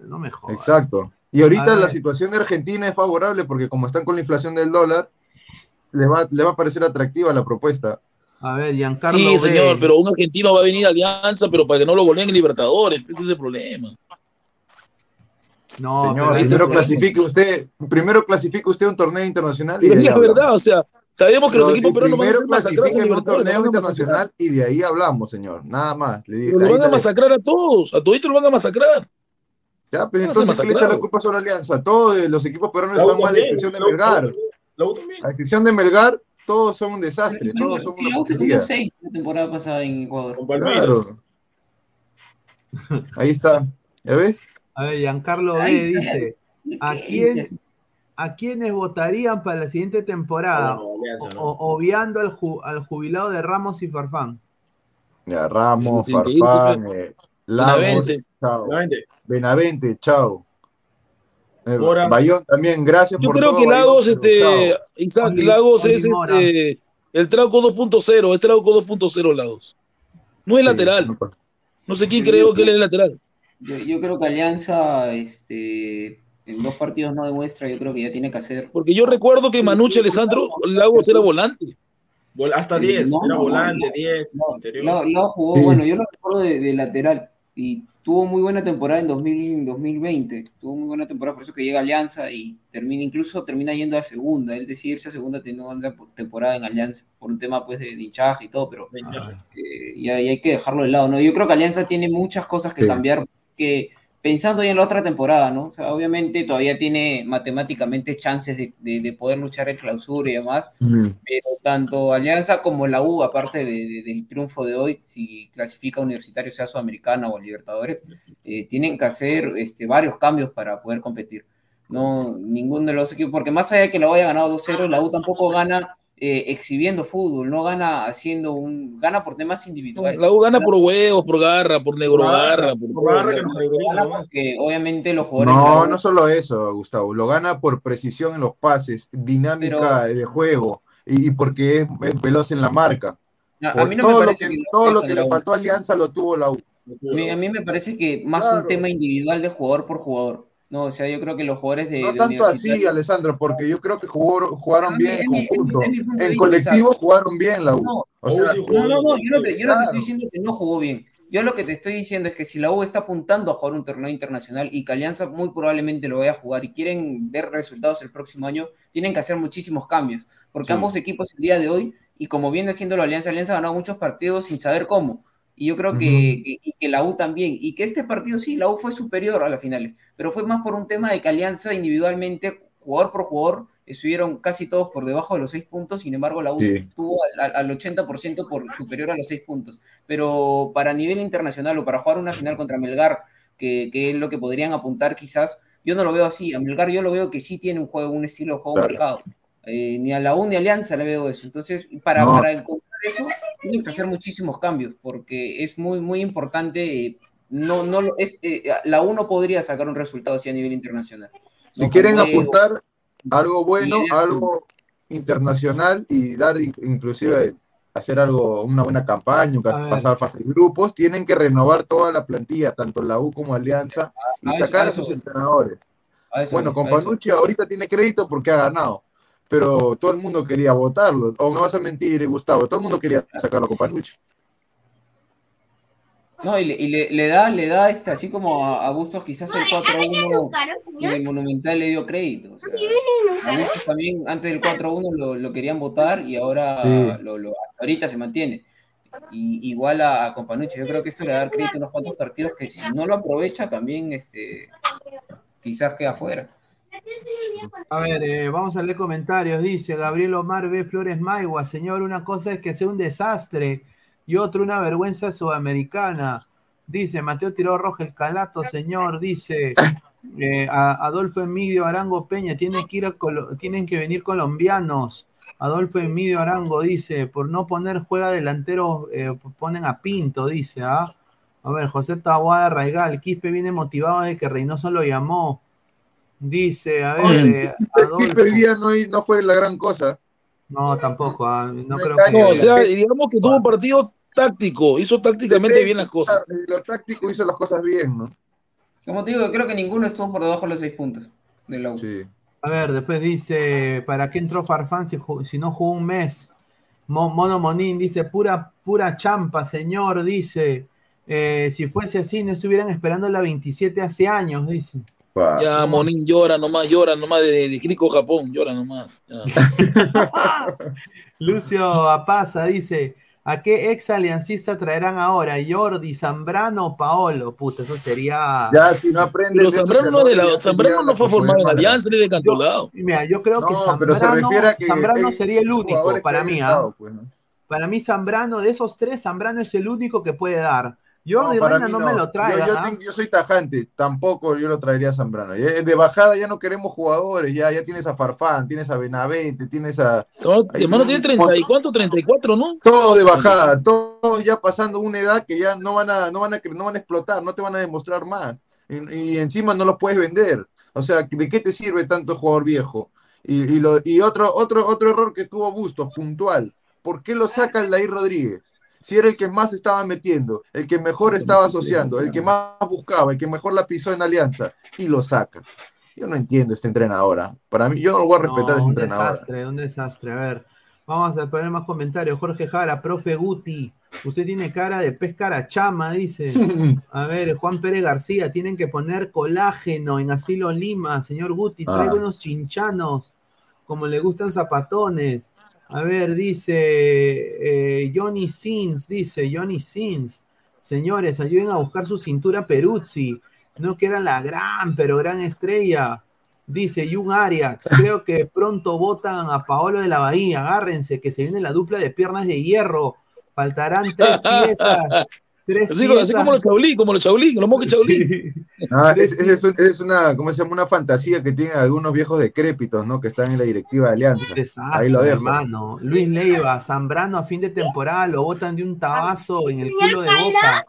no me jodas. Exacto. Y ahorita A la situación de Argentina es favorable porque como están con la inflación del dólar, les va, le va a parecer atractiva la propuesta. A ver, Giancarlo Sí, B. señor, pero un argentino va a venir a Alianza, pero para que no lo goleen en Libertadores, ese es el problema. No, Señor, primero clasifique usted, primero clasifique usted un torneo internacional y Pero de es ahí hablamos. verdad, o sea, sabemos que los equipos peruanos van a primero clasifique en un torneo van a internacional y de ahí hablamos, señor. Nada más. Le lo van a masacrar a todos, a toditos lo van a masacrar. Ya, pues a entonces, ¿qué le echa la culpa sobre Alianza? Todos eh, los equipos peruanos están mal, a excepción de Melgar. la U- La U también. A excepción de Melgar, todos son un desastre, todos son Sí, una la U se porquería. comió seis la temporada pasada en Ecuador. Con Palmeiras. Claro. Ahí está. ¿Ya ves? A ver, Giancarlo B Ay, dice, ¿a ¿qué quién? ¿a quiénes votarían para la siguiente temporada? No, Alianza, no. O- obviando al, ju- al jubilado de Ramos y Farfán. Ya, Ramos, Farfán, eh, Lagos, Benavente. chao. Eh, Mora. Bayón también, gracias Yo por creo todo, que Bayón, Lagos, pero este. Isaac, Lagos es este, el Trauco 2.0, es Trauco 2.0 Lagos. No es Sí, lateral, no sé quién Sí, creo yo que él es lateral. Yo, yo creo que Alianza este, en dos partidos no demuestra, yo creo que ya tiene que hacer. Porque yo recuerdo que Manuche Alessandro Lagos era volante. Vol- Hasta Eh, 10. no, Era no, volante, no, 10. No, interior. Lau jugó, Sí. bueno, yo lo recuerdo de, de lateral y tuvo muy buena temporada en 2000, 2020, tuvo muy buena temporada, por eso que llega a Alianza y termina, incluso termina yendo a segunda, él decide irse a segunda teniendo una temporada en Alianza, por un tema pues de hinchaje y todo, pero eh, y, ahí hay que dejarlo de lado, ¿no? Yo creo que Alianza tiene muchas cosas que Sí. cambiar, que pensando ya en la otra temporada, ¿no? O sea, obviamente todavía tiene matemáticamente chances de, de- de poder luchar el clausura y demás, pero tanto Alianza como la U, aparte de- de- del triunfo de hoy, si clasifica Universitario, sea Sudamericana o Libertadores, eh, tienen que hacer este, varios cambios para poder competir. No, ninguno de los equipos, porque más allá de que la U haya ganado 2-0, la U tampoco gana eh, exhibiendo fútbol, no gana haciendo un, gana por temas individuales. La U gana por huevos, por garra, por negro garra, por, Gana porque obviamente los jugadores. No, no solo eso, Gustavo. Lo gana por precisión en los pases, dinámica de juego y, y porque es, es veloz en la marca. A- a Por mí no me todo lo parece que, que lo todo lo que le faltó a Alianza lo tuvo la U. A mí, a mí me parece que más un tema individual de jugador por jugador. No, o sea, yo creo que los jugadores de. No de tanto así, Alessandro, porque yo creo que jugó- jugaron A mí- bien en conjunto. en colectivo jugaron bien la U. No, O sea, no, no, no, yo no te, yo no te estoy diciendo que no jugó bien. Yo lo que te estoy diciendo es que si la U está apuntando a jugar un torneo internacional y que Alianza muy probablemente lo vaya a jugar y quieren ver resultados el próximo año, tienen que hacer muchísimos cambios. Porque Sí. ambos equipos el día de hoy, y como viene haciendo la Alianza, Alianza ha ganado muchos partidos sin saber cómo. Y yo creo que, que- y que la U también. Y que este partido sí, la U fue superior a las finales. Pero fue más por un tema de que Alianza individualmente, jugador por jugador, estuvieron casi todos por debajo de los seis puntos. Sin embargo, la U Sí. estuvo al, al 80% por superior a los seis puntos. Pero para nivel internacional o para jugar una final contra Melgar, que, que es lo que podrían apuntar quizás, yo no lo veo así. A Melgar yo lo veo que sí tiene un juego, un estilo de juego Claro. marcado. Eh, ni a la U ni a Alianza le veo eso. Entonces, para, No. para encontrar eso, tienes que hacer muchísimos cambios, porque es muy, muy importante. eh, no, no, es, eh, la U no podría sacar un resultado así a nivel internacional. Si No quieren apuntar algo bueno, algo internacional y dar in- inclusive hacer algo, una buena campaña, un cas- A ver. pasar fase de grupos, tienen que renovar toda la plantilla, tanto la U como Alianza, y a eso- sacar a sus entrenadores. a eso Bueno, con Panucci ahorita tiene crédito porque ha ganado, pero todo el mundo quería votarlo. O me vas a mentir, Gustavo, todo el mundo quería sacarlo con Panucci. No, y le, y le- le da, le da este, así como a, a Bustos quizás el 4-1 en el Monumental le dio crédito. o sea, a Bustos también antes del 4-1 lo, lo querían votar y ahora Sí. lo, lo- ahorita se mantiene. Y, igual a, a Companucci, yo creo que eso le da crédito a unos cuantos partidos que si no lo aprovecha también este, quizás queda fuera. A ver, eh, vamos a leer comentarios. Dice Gabriel Omar B. Flores Maigua, señor, una cosa es que sea un desastre y otra una vergüenza sudamericana. Dice Mateo Tiró Roja el Calato, señor. Dice eh, Adolfo Emidio Arango Peña, tiene que ir a tienen que venir colombianos. Adolfo Emidio Arango dice, por no poner juega delantero, eh, ponen a Pinto, dice, ¿ah? A ver, José Tahuada Raigal, Quispe viene motivado de que Reynoso lo llamó. Dice, a ver, eh, Quispe hoy día no, no fue la gran cosa. no, tampoco, ah, no creo que... No, o sea, digamos que tuvo un partido táctico, hizo tácticamente bien las cosas. Lo táctico hizo las cosas bien, ¿no? Como te digo, creo que ninguno estuvo por debajo de los seis puntos de la U. A ver, después dice, ¿para qué entró Farfán si, si no jugó un mes? Mo- Mono Monín dice, pura, pura champa, señor, dice. Eh, si fuese así, no estuvieran esperando la 27 hace años, dice. Ya, Monín llora nomás, llora nomás de, de Crico Japón, llora nomás. Lucio Apaza dice, ¿a qué ex aliancista traerán ahora? ¿Jordi, Zambrano o Paolo? Puta, eso sería... Ya, si no aprenden. Pero de estos Zambrano, no, de la- errores, ya Zambrano sería no fue formado en Alianza, ni de Cantolao. Mira, yo creo que No, Zambrano, pero se refiere a que Zambrano es- sería el único para mí. ¿ah? estado, pues, ¿no? Para mí, Zambrano, de esos tres, Zambrano es el único que puede dar. Jordi No, para Reina mí no, me lo trae. Yo, yo ¿ah? tengo- yo soy tajante, tampoco yo lo traería a Zambrano. Ya- De bajada ya no queremos jugadores, ya, ya tienes a Farfán, tienes a Benavente, tienes a. Hermano tiene tiene un 30 y cuánto, 34, ¿no? Todo de bajada, todo ya pasando una edad que ya no van a, no van a, no van a explotar, no te van a demostrar más. Y, y encima no los puedes vender. O sea, ¿de qué te sirve tanto jugador viejo? Y, y lo- y otro, otro, otro error que tuvo Bustos, puntual. ¿Por qué lo saca Aldair Rodríguez? Si era el que más estaba metiendo, el que mejor estaba asociando, el que más buscaba, el que mejor la pisó en alianza, y lo saca. Yo no entiendo este entrenador. ¿ah? Para mí, yo no lo voy a respetar a ese un entrenador. desastre, un desastre. A ver, vamos a poner más comentarios. Jorge Jara, profe Guti. Usted tiene cara de pez carachama, dice. A ver, Juan Pérez García, tienen que poner colágeno en Asilo Lima, señor Guti, Ah. traigo unos chinchanos, como le gustan zapatones. A ver, dice eh, Johnny Sins, dice Johnny Sins. Señores, ayuden a buscar su cintura Peruzzi. No queda la gran, pero gran estrella. Dice Jun Arias, creo que pronto votan a Paolo de la Bahía. Agárrense, que se viene la dupla de piernas de hierro. Faltarán tres piezas. Tres Así, así como los chaulí, como los chaulí, los moques chaulí. Ah, es, es- es un- es una, ¿cómo se llama? Una fantasía que tienen algunos viejos decrépitos, ¿no? Que están en la directiva de Alianza. Desastre, Ahí lo dejo. hermano. Luis Leiva, Zambrano a fin de temporada lo botan de un tabazo en el culo de boca.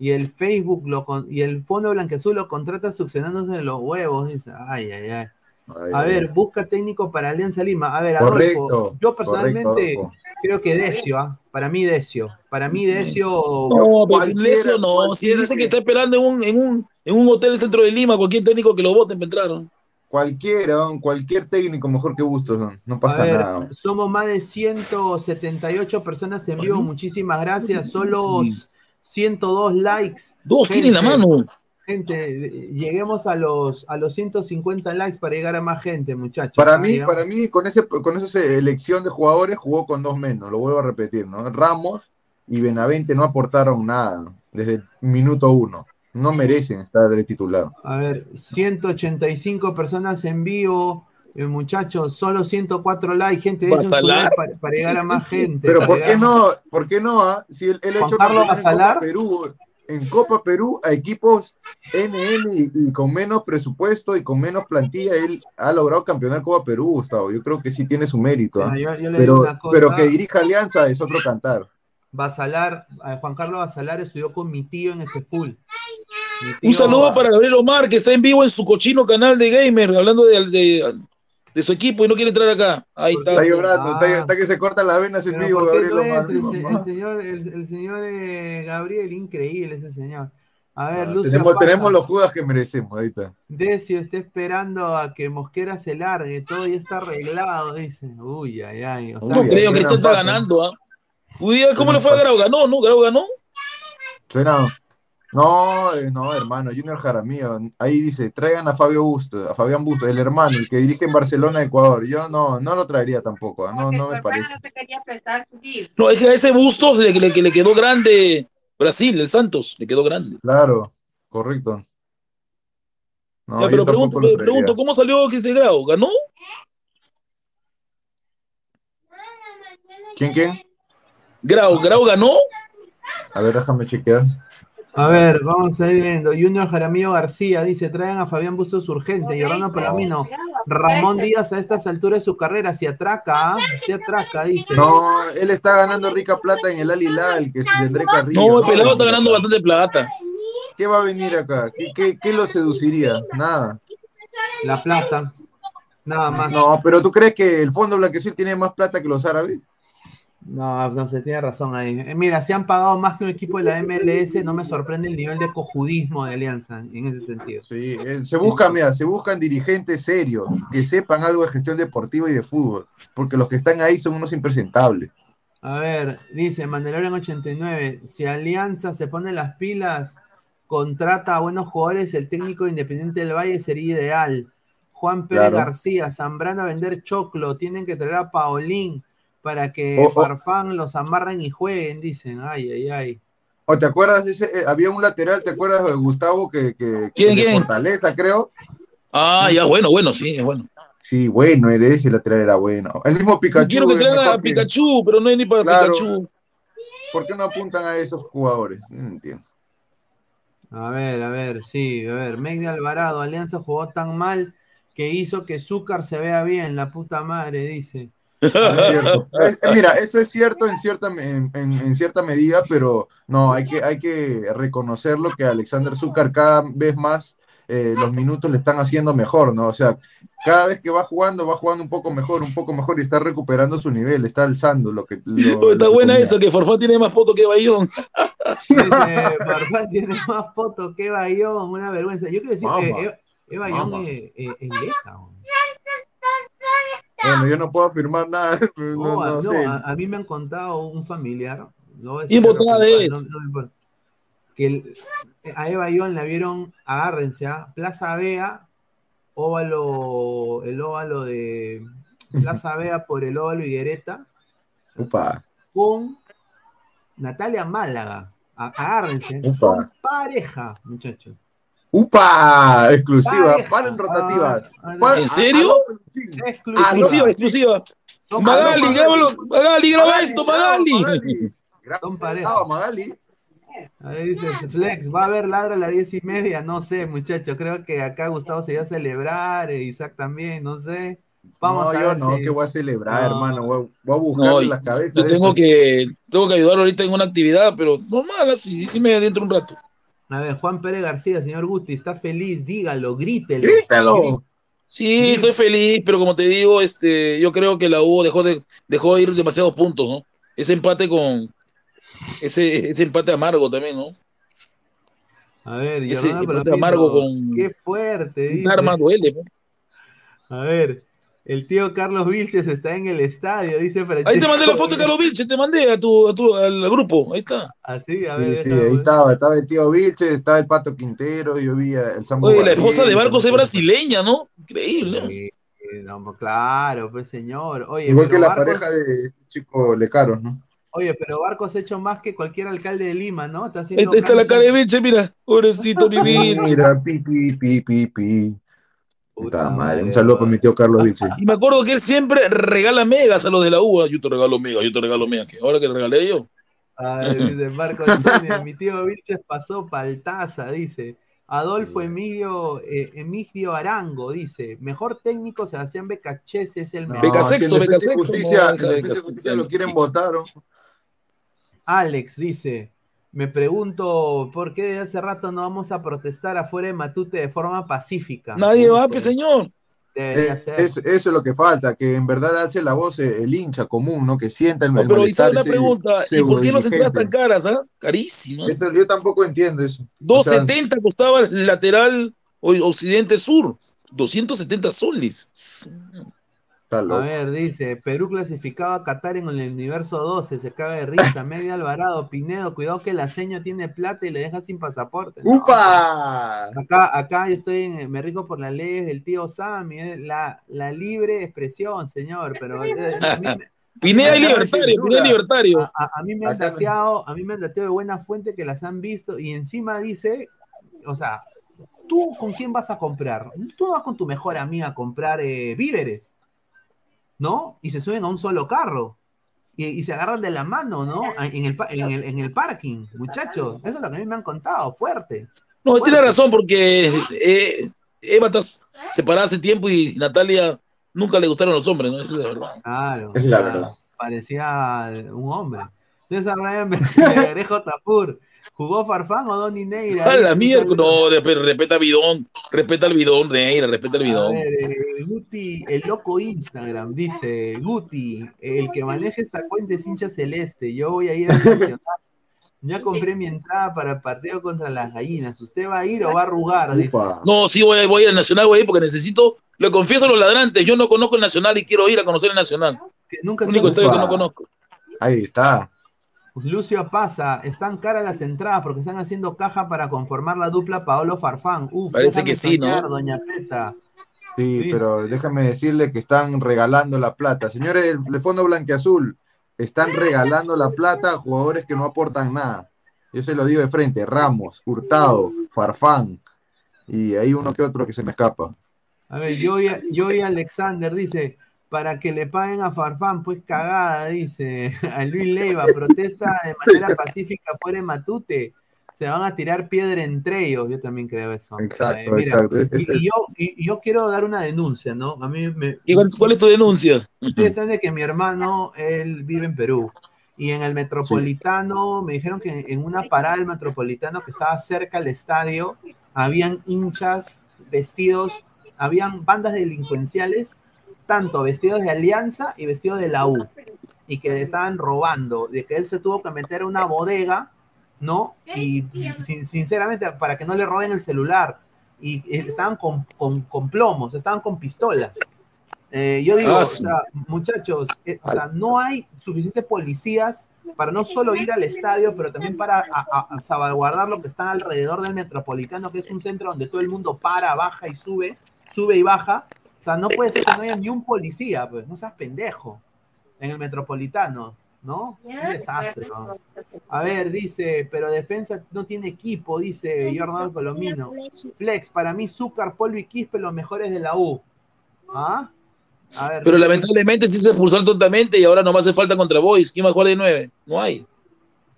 Y el Facebook lo con- y el Fondo Blanqueazul lo contrata succionándose los huevos. Dice, ay, ay, ay. Ay, A ver, busca técnico para Alianza Lima. A ver, Adolfo, Correcto, yo personalmente correcto. Creo que Decio, ¿ah? para mí Decio. Para mí Decio. No, eso no. Si dice que que- está esperando en un, en un, en un hotel en el centro de Lima, cualquier técnico que lo voten para entrar. ¿no? Cualquiera, cualquier técnico mejor que Bustos, no, pasa ver, nada. somos más de 178 personas en vivo. Muchísimas gracias. Solo Sí. 102 likes. Dos tienen la mano. Gente, lleguemos a los, a los 150 likes para llegar a más gente, muchachos. Para mí, para mí, con ese, con esa elección de jugadores jugó con dos menos, lo vuelvo a repetir, ¿no? Ramos y Benavente no aportaron nada desde el minuto uno. No merecen estar de titular. A ver, 185 personas en vivo. eh, muchachos, solo 104 likes, gente, Basalar. like para, para llegar a más gente. Pero ¿por qué no? ¿Por qué no? ah? Si él, él ha hecho Perú, en Copa Perú a equipos NN y, y con menos presupuesto y con menos plantilla, él ha logrado campeonar Copa Perú, Gustavo. Yo creo que sí tiene su mérito. ¿ah? Mira, yo- yo le pero, que dirija Alianza es otro cantar. Basalar, eh, Juan Carlos Basalar estudió con mi tío en ese full. Un saludo para Gabriel Omar, que está en vivo en su cochino canal de gamer, hablando de, de, de su equipo y no quiere entrar acá. Ahí está. Está llorando, está, Ah. está que se corta las venas en vivo, ¿por qué Gabriel no Omar. entra? El, se- el señor, el, el señor eh, Gabriel, increíble ese señor. A ver, Lucio Ah, tenemos, Pasa. tenemos los jugas que merecemos, ahí está. Decio está esperando a que Mosquera se largue, todo ya está arreglado, dice. Uy, ay, ay. O sea, No creo que gran está ganando. ¿ah? Uy, ¿Cómo le fue a. Grau? Ganó, ¿no? Grau ganó. Suena. No, eh, no, hermano, Junior Jaramillo. Ahí dice, traigan a Fabio Busto, a Fabián Busto, el hermano, el que dirige en Barcelona, Ecuador. Yo no, no lo traería tampoco, no, no me parece. No, es que a ese Bustos le, le, que le quedó grande Brasil, el Santos, le quedó grande. Claro, correcto. No, Ya, pero pregunto, pregunto, ¿cómo salió este Grau? ¿Ganó? ¿Quién, quién? Grau, Grau ganó. A ver, déjame chequear. A ver, vamos a ir viendo. Junior Jaramillo García dice: traigan a Fabián Bustos urgente. Jordano Palomino. Ramón Díaz a estas alturas de su carrera, si atraca, ¿ah? si atraca, dice. No, él está ganando rica plata en el Al Hilal, que es de André Carrillo. No, el pelado está ganando bastante plata. ¿Qué va a venir acá? ¿Qué, qué, qué lo seduciría? Nada. La plata. Nada más. No, pero ¿tú crees que el Fondo Blanqueazul tiene más plata que los árabes? No, no se tiene razón ahí. Eh, Mira, si han pagado más que un equipo de la MLS, no me sorprende el nivel de cojudismo de Alianza en ese sentido. Sí, eh, se buscan, mira, se buscan dirigentes serios, que sepan algo de gestión deportiva y de fútbol, porque los que están ahí son unos impresentables. A ver, dice Mandalorian 89, si Alianza se pone las pilas, contrata a buenos jugadores, el técnico de Independiente del Valle sería ideal. Juan Pérez Claro. García, Zambrano a vender choclo, tienen que traer a Paulín para que O- o- Farfán los amarren y jueguen, dicen. Ay, ay, ay. ¿O te acuerdas de ese? eh, había un lateral, ¿te acuerdas de Gustavo que, que, ¿Quién, que quién? Fortaleza, creo? Ah, ya, bueno, bueno, sí, es bueno. Sí, bueno, el- ese lateral era bueno. El mismo Pikachu. Quiero que es traigan a que- Pikachu, pero no hay ni para Claro. Pikachu. ¿Por qué no apuntan a esos jugadores? No entiendo. A ver, a ver, sí, a ver. Meg de Alvarado, Alianza jugó tan mal que hizo que Zúcar se vea bien, la puta madre, dice. Es cierto. Es- eh, mira, eso es cierto en cierta, en, en- en cierta medida, pero no, hay que, hay que reconocerlo que Alexander Zúcar cada vez más eh, los minutos le están haciendo mejor, ¿no? O sea, cada vez que va jugando, va jugando un poco mejor, un poco mejor y está recuperando su nivel, está alzando lo que... lo- está lo que buena tenía. esa, que Farfán tiene más fotos que Bayón. Dice, Farfán tiene más fotos que Bayón, una vergüenza. Yo quiero decir que Mama. Eva, Eva Bayón es, es- es vieja. ¿No? Bueno, yo no puedo afirmar nada, no, No, no no, sé. a, a mí me han contado un familiar, votada es. no- no me importa. Que el- a Eva Ion la vieron, agárrense, ¿ah? Plaza Vea, óvalo, el óvalo de Plaza Vea por el óvalo Higuereta, Upa. con Natalia Málaga. A- Agárrense, Upa. son pareja, muchachos. ¡Upa! Exclusiva, Pareja. paren rotativas. Ah, Paren- ¿En serio? a- a- Exclusiva. Exclusiva, Magali, grábalo. Magali, graba esto, Magali. Magali. Son pareja. Graba, Magali. Ahí dice Flex, va a haber ladra a las diez y media, no sé, muchachos. Creo que acá Gustavo se iba a celebrar, Isaac también, no sé. Vamos no, a yo ver no, si- que voy a celebrar, No. hermano. Voy, voy a buscarle No, las cabezas. yo de tengo eso. que, tengo que ayudarlo ahorita en una actividad, pero normal, así, sí me adentro un rato. A ver, Juan Pérez García, señor Guti, está feliz, dígalo, grítelo. ¡Grítalo! Sí, estoy feliz, pero como te digo, este, yo creo que la U dejó de, dejó de ir demasiados puntos, ¿no? Ese empate con, ese, ese empate amargo también, ¿no? A ver, Ese empate amargo con Qué fuerte, dice. un arma duele, ¿no? A ver, el tío Carlos Vilches está en el estadio, dice Francesco. Ahí te mandé la foto de Carlos Vilches, te mandé a tu, a tu, al grupo, ahí está. Así, a ver, sí, ahí estaba, estaba el tío Vilches, estaba el Pato Quintero, yo vi el Samu Oye, la esposa de Barcos es brasileña, ¿no? Increíble. ¿no? Sí, no, pues, claro, pues señor. Oye, Igual que la Barcos- pareja de este chico Lecaros, ¿no? Oye, pero Barcos ha hecho más que cualquier alcalde de Lima, ¿no? Está haciendo está, ahí está la cara de Vilches, mira, pobrecito mi Vilches. Mira, pi, pi, pi, pi, pi. Puta madre, un saludo para mi tío Carlos Vilches. Y me acuerdo que él siempre regala megas a los de la U. Yo te regalo megas, yo te regalo megas. que Ahora que le regalé yo. Ay, dice Marco Antonio, mi tío Vilches pasó paltaza, dice. Adolfo Emilio, eh, Emigdio Arango, dice. Mejor técnico Sebastián Becachese es el mejor. Beca si sexto, en beca Defensa y sexto, Justicia, Justicia lo quieren votar. Alex dice. Me pregunto por qué de hace rato no vamos a protestar afuera de Matute de forma pacífica. Nadie va, pues, señor. Debería Eh, ser. es- eso es lo que falta, que en verdad hace la voz el hincha común, ¿no? Que sienta el, No, pero ahí está la pregunta. ¿Y por qué las entradas tan caras, ah? Carísimas. Eso yo tampoco entiendo eso. O sea, 270 costaba el lateral o- occidente-sur. 270 soles. A ver, dice, Perú clasificado a Qatar en el universo 12, se caga de risa. Media Alvarado, Pinedo, cuidado que la seño tiene plata y le deja sin pasaporte. No, ¡Upa! Acá, acá yo estoy en, me rico por las leyes del tío Sammy, eh, la, la libre expresión, señor, pero eh, Pineda es libertario. Pineda libertario. a- a- a mí me han Acá a mí me han dateado de buena fuente que las han visto y encima dice, o sea, ¿tú con quién vas a comprar? Tú vas con tu mejor amiga a comprar eh, víveres, ¿no? Y se suben a un solo carro. Y, y se agarran de la mano, ¿no? En el, pa- en, el, en el parking, muchachos. Eso es lo que a mí me han contado, fuerte. No, Fuerte. tiene razón, porque eh, Eva está separada hace tiempo y Natalia nunca le gustaron los hombres, ¿no? Eso es de verdad. Claro. Es la verdad. Parecía un hombre. César Ryan Tapur. ¿Jugó Farfán o Donny Neira? A la mierda, no, respe- respeta al bidón, respeta al bidón, Neira, respeta al A bidón. ver, eh, Guti, el loco Instagram, dice Guti, el que maneja esta cuenta es hincha celeste. Yo voy a ir al Nacional. Ya compré mi entrada para el partido contra las gallinas. ¿Usted va a ir o va a arrugar? Dice. No, sí, voy, a- voy al Nacional, voy a ir porque necesito, lo confieso a los ladrantes, yo no conozco el Nacional y quiero ir a conocer el Nacional. Que Nunca El se único estadio que no conozco. Ahí está. Lucio pasa, están caras las entradas porque están haciendo caja para conformar la dupla Paolo Farfán. Uf, Parece que sí, ¿no? Doña Peta. Sí, Sí, pero déjame decirle que están regalando la plata. Señores del, del Fondo Blanqueazul, están regalando la plata a jugadores que no aportan nada. Yo se lo digo de frente, Ramos, Hurtado, Farfán, y hay uno que otro que se me escapa. A ver, yo y, yo y Alexander dice, para que le paguen a Farfán, pues cagada, dice. A Luis Leiva, protesta de manera pacífica fuera de Matute. Se van a tirar piedra entre ellos. Yo también creo eso. Exacto, Eh, mira, exacto. Y, y yo, y, yo quiero dar una denuncia, ¿no? A mí me... ¿Y cuál, cuál es tu denuncia? Ustedes saben de que mi hermano, él vive en Perú. Y en el Metropolitano, me dijeron que en una parada del Metropolitano que estaba cerca al estadio, habían hinchas vestidos, habían bandas delincuenciales, tanto vestidos de Alianza y vestidos de la U, y que le estaban robando, de que él se tuvo que meter a una bodega, ¿no? Y sin- sinceramente, para que no le roben el celular, y eh, estaban con, con, con plomos, estaban con pistolas. Eh, yo digo, Ah, o sí. sea, muchachos, eh, o sea, no hay suficientes policías para no solo ir al estadio, pero también para a- a- a salvaguardar lo que está alrededor del Metropolitano, que es un centro donde todo el mundo para, baja y sube, sube y baja. O sea, no puede ser que no haya ni un policía, pues, no seas pendejo, en el Metropolitano, ¿no? Un desastre, ¿no? A ver, dice, pero defensa no tiene equipo, dice Jordan Colomino. Flex, para mí, Zúcar, Polvo y Quispe los mejores de la U. ¿Ah? A ver, Pero dice- lamentablemente sí se expulsaron tontamente y ahora nomás hace falta contra Boys. ¿Quién va a jugar de nueve? No hay.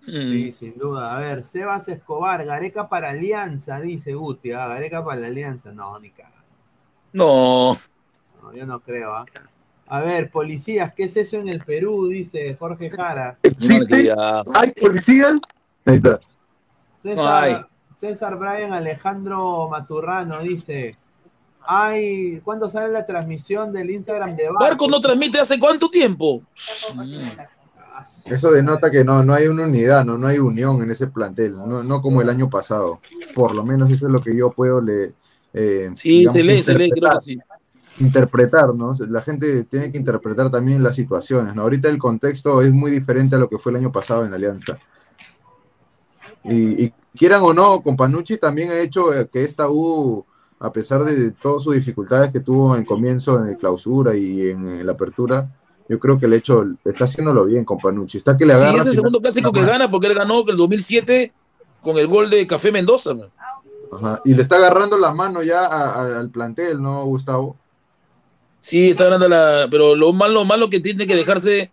Mm. Sí, sin duda. A ver, Sebas Escobar, Gareca para Alianza, dice Guti. Ah, Gareca para la Alianza. No, ni caga. No. No, yo no creo. ¿ah? A ver, policías, ¿qué es eso en el Perú? Dice Jorge Jara. ¿Existe? ¿Hay policías? Ahí está. César, hay. César Brian Alejandro Maturrano dice. Ay, ¿cuándo sale la transmisión del Instagram de Barco? Barco no transmite hace cuánto tiempo. Eso denota que no, no hay una unidad, no, no hay unión en ese plantel, no, no como el año pasado. Por lo menos eso es lo que yo puedo le. Eh, Sí, digamos, se lee, se lee, creo que sí. interpretar, ¿no? La gente tiene que interpretar también las situaciones, ¿no? Ahorita el contexto es muy diferente a lo que fue el año pasado en la Alianza. Y, y quieran o no, Companucci también ha hecho eh, que esta U, a pesar de todas sus dificultades que tuvo en comienzo, en clausura y en, en la apertura, yo creo que el hecho está haciéndolo bien, Companucci. Está que le Sí, agarra. es el segundo clásico que gana porque él ganó el 2007 con el gol de Café Mendoza. man. Ajá, Y le está agarrando la mano ya a- a- al plantel, ¿no, Gustavo? Sí, está ganando la. Pero lo malo, malo que tiene que dejarse.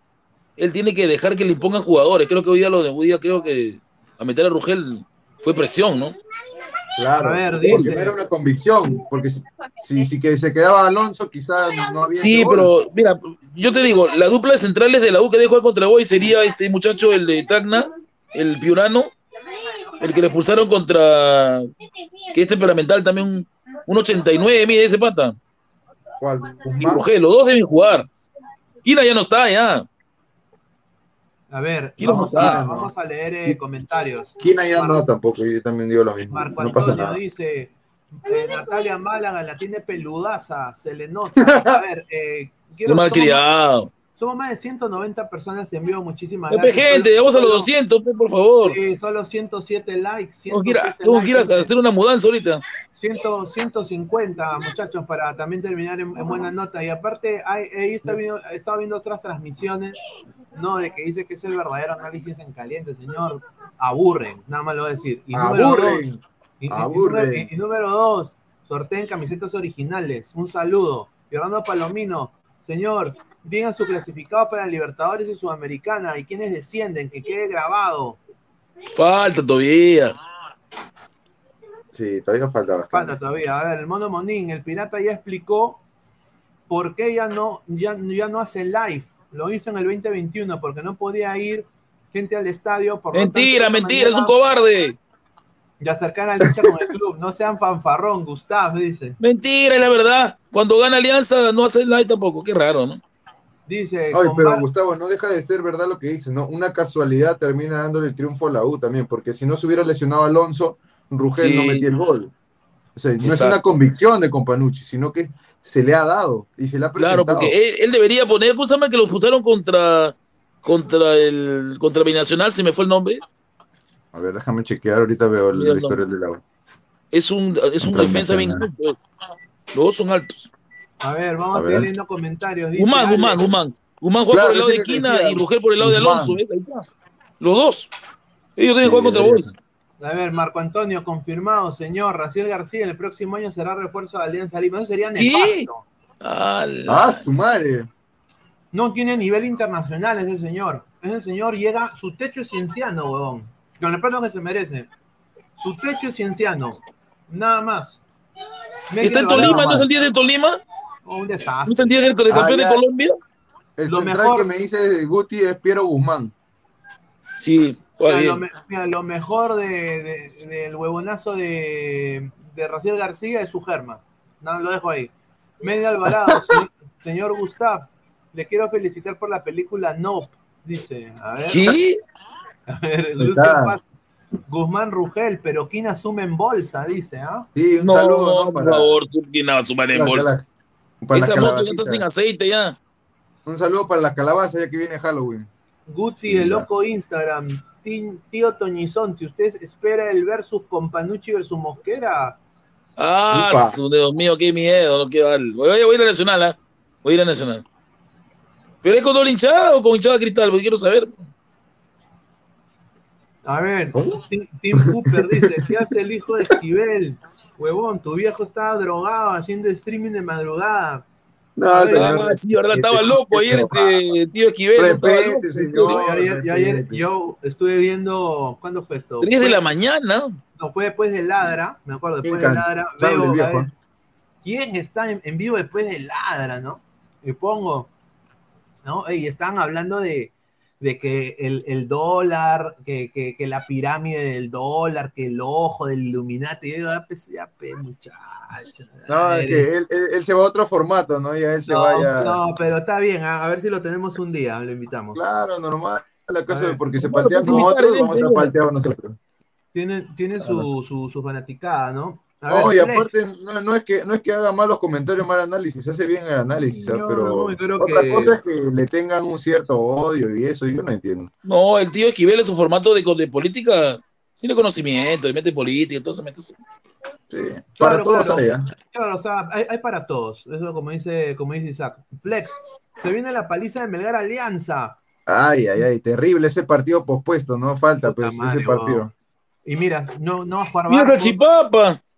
Él tiene que dejar que le impongan jugadores. Creo que hoy día lo de hoy día, creo que a meter a Rugel fue presión, ¿no? Claro, A ver, porque dice- no era una convicción, porque si, si, si que se quedaba Alonso, quizás no había. Sí, pero mira, yo te digo, la dupla de centrales de la U que jugar contra Boy sería este muchacho, el de Tacna, el piurano, el que le expulsaron contra. que es temperamental también, un, un 89, mide ese pata. ¿Cuál? Y Rugel, los dos deben jugar. Kina ya no está, ya. A ver, vamos a, ¿no? vamos a leer eh, comentarios. Kina ya Marco- no tampoco, yo también digo lo mismo. Marco no pasa Antonio nada. dice, eh, Natalia Málaga la tiene peludaza, se le nota. A ver, eh, quiero, malcriado. Somos más de 190 personas en vivo, muchísimas gracias. gente, vamos a los solo- 200, pe, por favor. Sí, solo 107 likes. Tengo que ir a- 107 tengo que ir a likes, hacer una mudanza ahorita. 100, 150 muchachos para también terminar en, en buena nota. Y aparte, hay, he, estado viendo, he estado viendo otras transmisiones, ¿no? De que dice que es el verdadero análisis en caliente, señor. Aburren, nada más lo voy a decir. Y dos, Aburren. y, Aburren. número- y- y número dos, sorteen camisetas originales. Un saludo. Fernando Palomino, señor, digan su clasificado para Libertadores y Sudamericana y quienes descienden, que quede grabado. Falta todavía. Sí, todavía falta bastante. Falta todavía. A ver, el mono Monín, el pirata ya explicó por qué ya no, ya, ya no hace live. Lo hizo en el 2021 porque no podía ir gente al estadio. Por lo tanto, Mentira, mentira, es un cobarde. Y acercar al hincha con el club. No sean fanfarrón, Gustav, dice. Mentira, es la verdad. Cuando gana Alianza no hace live tampoco. Qué raro, ¿no? Dice, Ay, pero Gustavo, no deja de ser verdad lo que dice, ¿no? Una casualidad termina dándole el triunfo a la U también, porque si no se hubiera lesionado Alonso, Rugel Sí. no metía el gol. O sea, no es una convicción de Companucci, sino que se le ha dado y se le ha presentado. Claro, porque él, él debería poner, ¿cómo se llama que lo pusieron contra contra el contra Binacional? Se me fue el nombre. A ver, déjame chequear, ahorita veo la historia de la U. Es un es un defensa bien alto. Los dos son altos. A ver, vamos A a, seguir leyendo comentarios. Dice Guzmán, Guzmán, Guzmán. Guzmán juega Claro, por el lado de que Quina decía, y Rugel por el lado de. Alonso. ¿ves? Ahí está. Los dos. Ellos deben Sí, jugar contra Boys. A ver, Marco Antonio, confirmado, señor. Raciel García el próximo año será refuerzo de Alianza Lima. Eso sería ¿Qué? nefasto. Ah, su madre. No tiene nivel internacional ese señor. Ese señor llega, su techo es cienciano, huevón. Con el respeto que se merece. Su techo es cienciano. Nada más. ¿Está en Tolima? ¿No es el 10 de Tolima? Un ¿No desastre. es el 10 del, del Ah, campeón de Colombia? El Lo central mejor- que me dice Guti es Piero Guzmán. Sí, Mira, lo, me- mira, lo mejor de, de- del huevonazo de, de Raciel García es su germa. No, lo dejo ahí. Medio Alvarado, señor, señor Gustav, le quiero felicitar por la película Nope. Dice, a ver. ¿Qué? A ver, Lucian. Paz. Guzmán Rugel, pero ¿quién asume en bolsa? Dice, ¿ah? Sí, un No, saludo, ¿no? por favor, quién va a sumar en bolsa. La- para Esa moto ya está sin aceite ya. Un saludo para las calabazas ya que viene Halloween. Guti, Sí, el ya. loco Instagram. Tío Toñizonte, ¿usted espera el versus con Panucci versus Mosquera? Ah, Upa. Dios mío, qué miedo, no qué mal. Voy, a- voy a ir a Nacional, ¿ah? Voy a ir a Nacional. ¿Pero es con doble hinchada o con hinchada cristal? Porque quiero saber. A ver, Tim, Tim Cooper dice, ¿qué hace el hijo de Esquivel? Huevón, tu viejo estaba drogado haciendo streaming de madrugada. No, A ver, señor, Ah, sí, verdad, estaba loco ayer este tío Esquivel. loco. señor. Yo ayer, yo ayer- respete. yo estuve viendo, ¿cuándo fue esto? Tres de Fue- la mañana. No, fue después de Ladra, me acuerdo, después de Ladra, veo, viejo, ver, ¿quién está en, en vivo después de Ladra, no? Y pongo, ¿no? Y están hablando de, de que el, el dólar, que, que, que la pirámide del dólar, que el ojo del Illuminati, y yo digo, ya, pues, ya, pues, muchacho. No, es que él, él- él se va a otro formato, ¿no? Ya él se no, vaya. no, pero está bien, a, a ver si lo tenemos un día, lo invitamos. Claro, normal. La cosa porque se Bueno, paltean pues con invitar, otros, bien, vamos a paltear nosotros. Tiene, tiene su, su, su fanaticada, ¿no? A No, ver, y aparte, no, no es que, no es que haga malos comentarios, mal análisis, hace bien el análisis. No, pero no, otra que- cosa es que le tengan un cierto odio y eso, yo no entiendo. No, el tío Esquivel es un formato de, de política. Tiene conocimiento, y mete política, entonces mete su- Sí, para Claro, todos claro. hay, ¿ah? Claro, o sea, hay, hay para todos. Eso como dice, como dice Isaac. Flex, se viene la paliza de Melgar Alianza. Ay, ay, ay, terrible ese partido pospuesto, no falta Puta pues madre, ese partido. Y mira, no, no va a jugar ¡Mira Barco.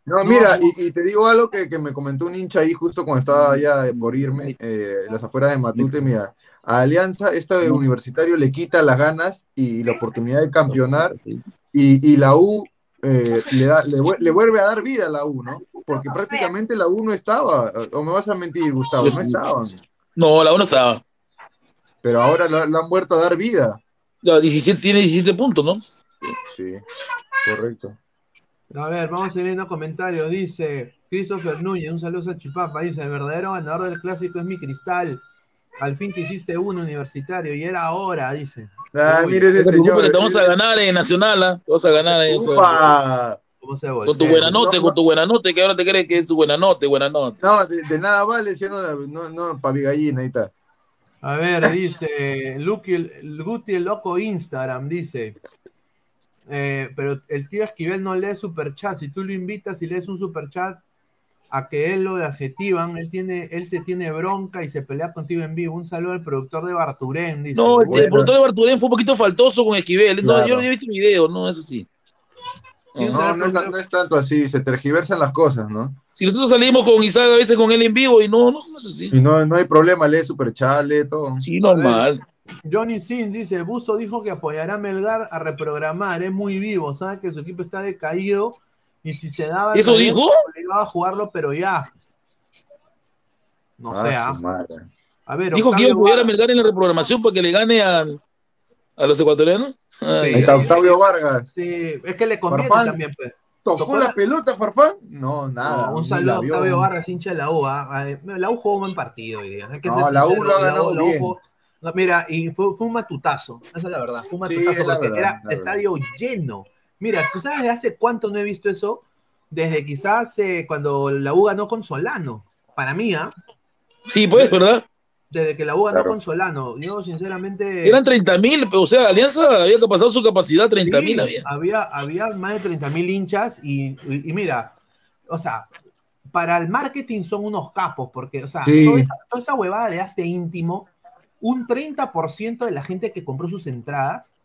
No, mira, y, y te digo algo que, que me comentó un hincha ahí justo cuando estaba ya por irme, eh, las afueras de Matute, mira, a Alianza, este universitario le quita las ganas y la oportunidad de campeonar y, y la U eh, le, da- le, vu- le vuelve a dar vida a la U, ¿no? Porque prácticamente la U no estaba, o me vas a mentir, Gustavo, no estaban, No, la uno estaba. pero ahora la, la han vuelto a dar vida. Ya, 17, tiene 17 puntos, ¿no? Sí, correcto. A ver, vamos leyendo comentarios. Dice Christopher Núñez, un saludo a Chipapa. Dice: El verdadero ganador del clásico es mi cristal. Al fin te hiciste uno universitario y era hora, dice. Ah, Uy, mire ese señor. que te vamos a ganar en Nacional. Te vas a ganar en eso. Upa. ¿Cómo se Con tu buena nota, No, con tu buena nota, que ahora te crees que es tu buena nota, buena nota. No, de, de nada vale, si no, no, no, pa' mi gallina, ahí está. A ver, dice Lucky, Guti, el loco Instagram, dice. Eh, pero el tío Esquivel no lee superchat. Si tú lo invitas y lees un superchat a que él lo adjetivan, él tiene, él se tiene bronca y se pelea contigo en vivo. Un saludo al productor de Barturén, dice. No, el, Bueno. el productor de Bartolén fue un poquito faltoso con Esquivel. No, Claro. yo no he visto el video, no es así. ¿Quién será No, no es tanto así, se tergiversan las cosas, ¿no? Si nosotros salimos con Isaac a veces con él en vivo y no, no, no es así. Y no, no hay problema, lee Superchat, lee todo. Sí, normal. Johnny Sins dice, Busto dijo que apoyará a Melgar a reprogramar, es muy vivo, sabe que su equipo está decaído y si se daba ¿Eso revés, dijo? le iba a jugarlo, pero ya. No Ah, sé, ¿ah? A ver, Dijo que iba a apoyar a. Melgar en la reprogramación para que le gane a los ecuatorianos. Ay, Ahí está Octavio Vargas. Sí, es que le conviene Farfán. también, pues. ¿Tocó Tocó la la- pelota, Farfán? No, nada. No, un saludo a. Octavio Vargas, hincha de la U. ¿ah? Eh, La U jugó un buen partido hoy día. Hay que No, ser la U lo ha ganado bien. jugó- No, mira, y fue, fue un matutazo. Esa es la verdad. Fue un matutazo porque verdad, era verdad. estadio lleno. Mira, ¿tú sabes de hace cuánto no he visto eso? Desde quizás eh, cuando la U ganó con Solano. Para mí, ¿ah? Sí, pues, ¿verdad? Desde que la U ganó Claro. con Solano. Yo, sinceramente. Eran 30 mil, o sea, Alianza había que pasar su capacidad, 30 mil Sí, había. había. Había más de 30 mil hinchas y, y- y mira, o sea, para el marketing son unos capos, porque, o sea, Sí. toda, esa, toda esa huevada de hace íntimo, un 30% de la gente que compró sus entradas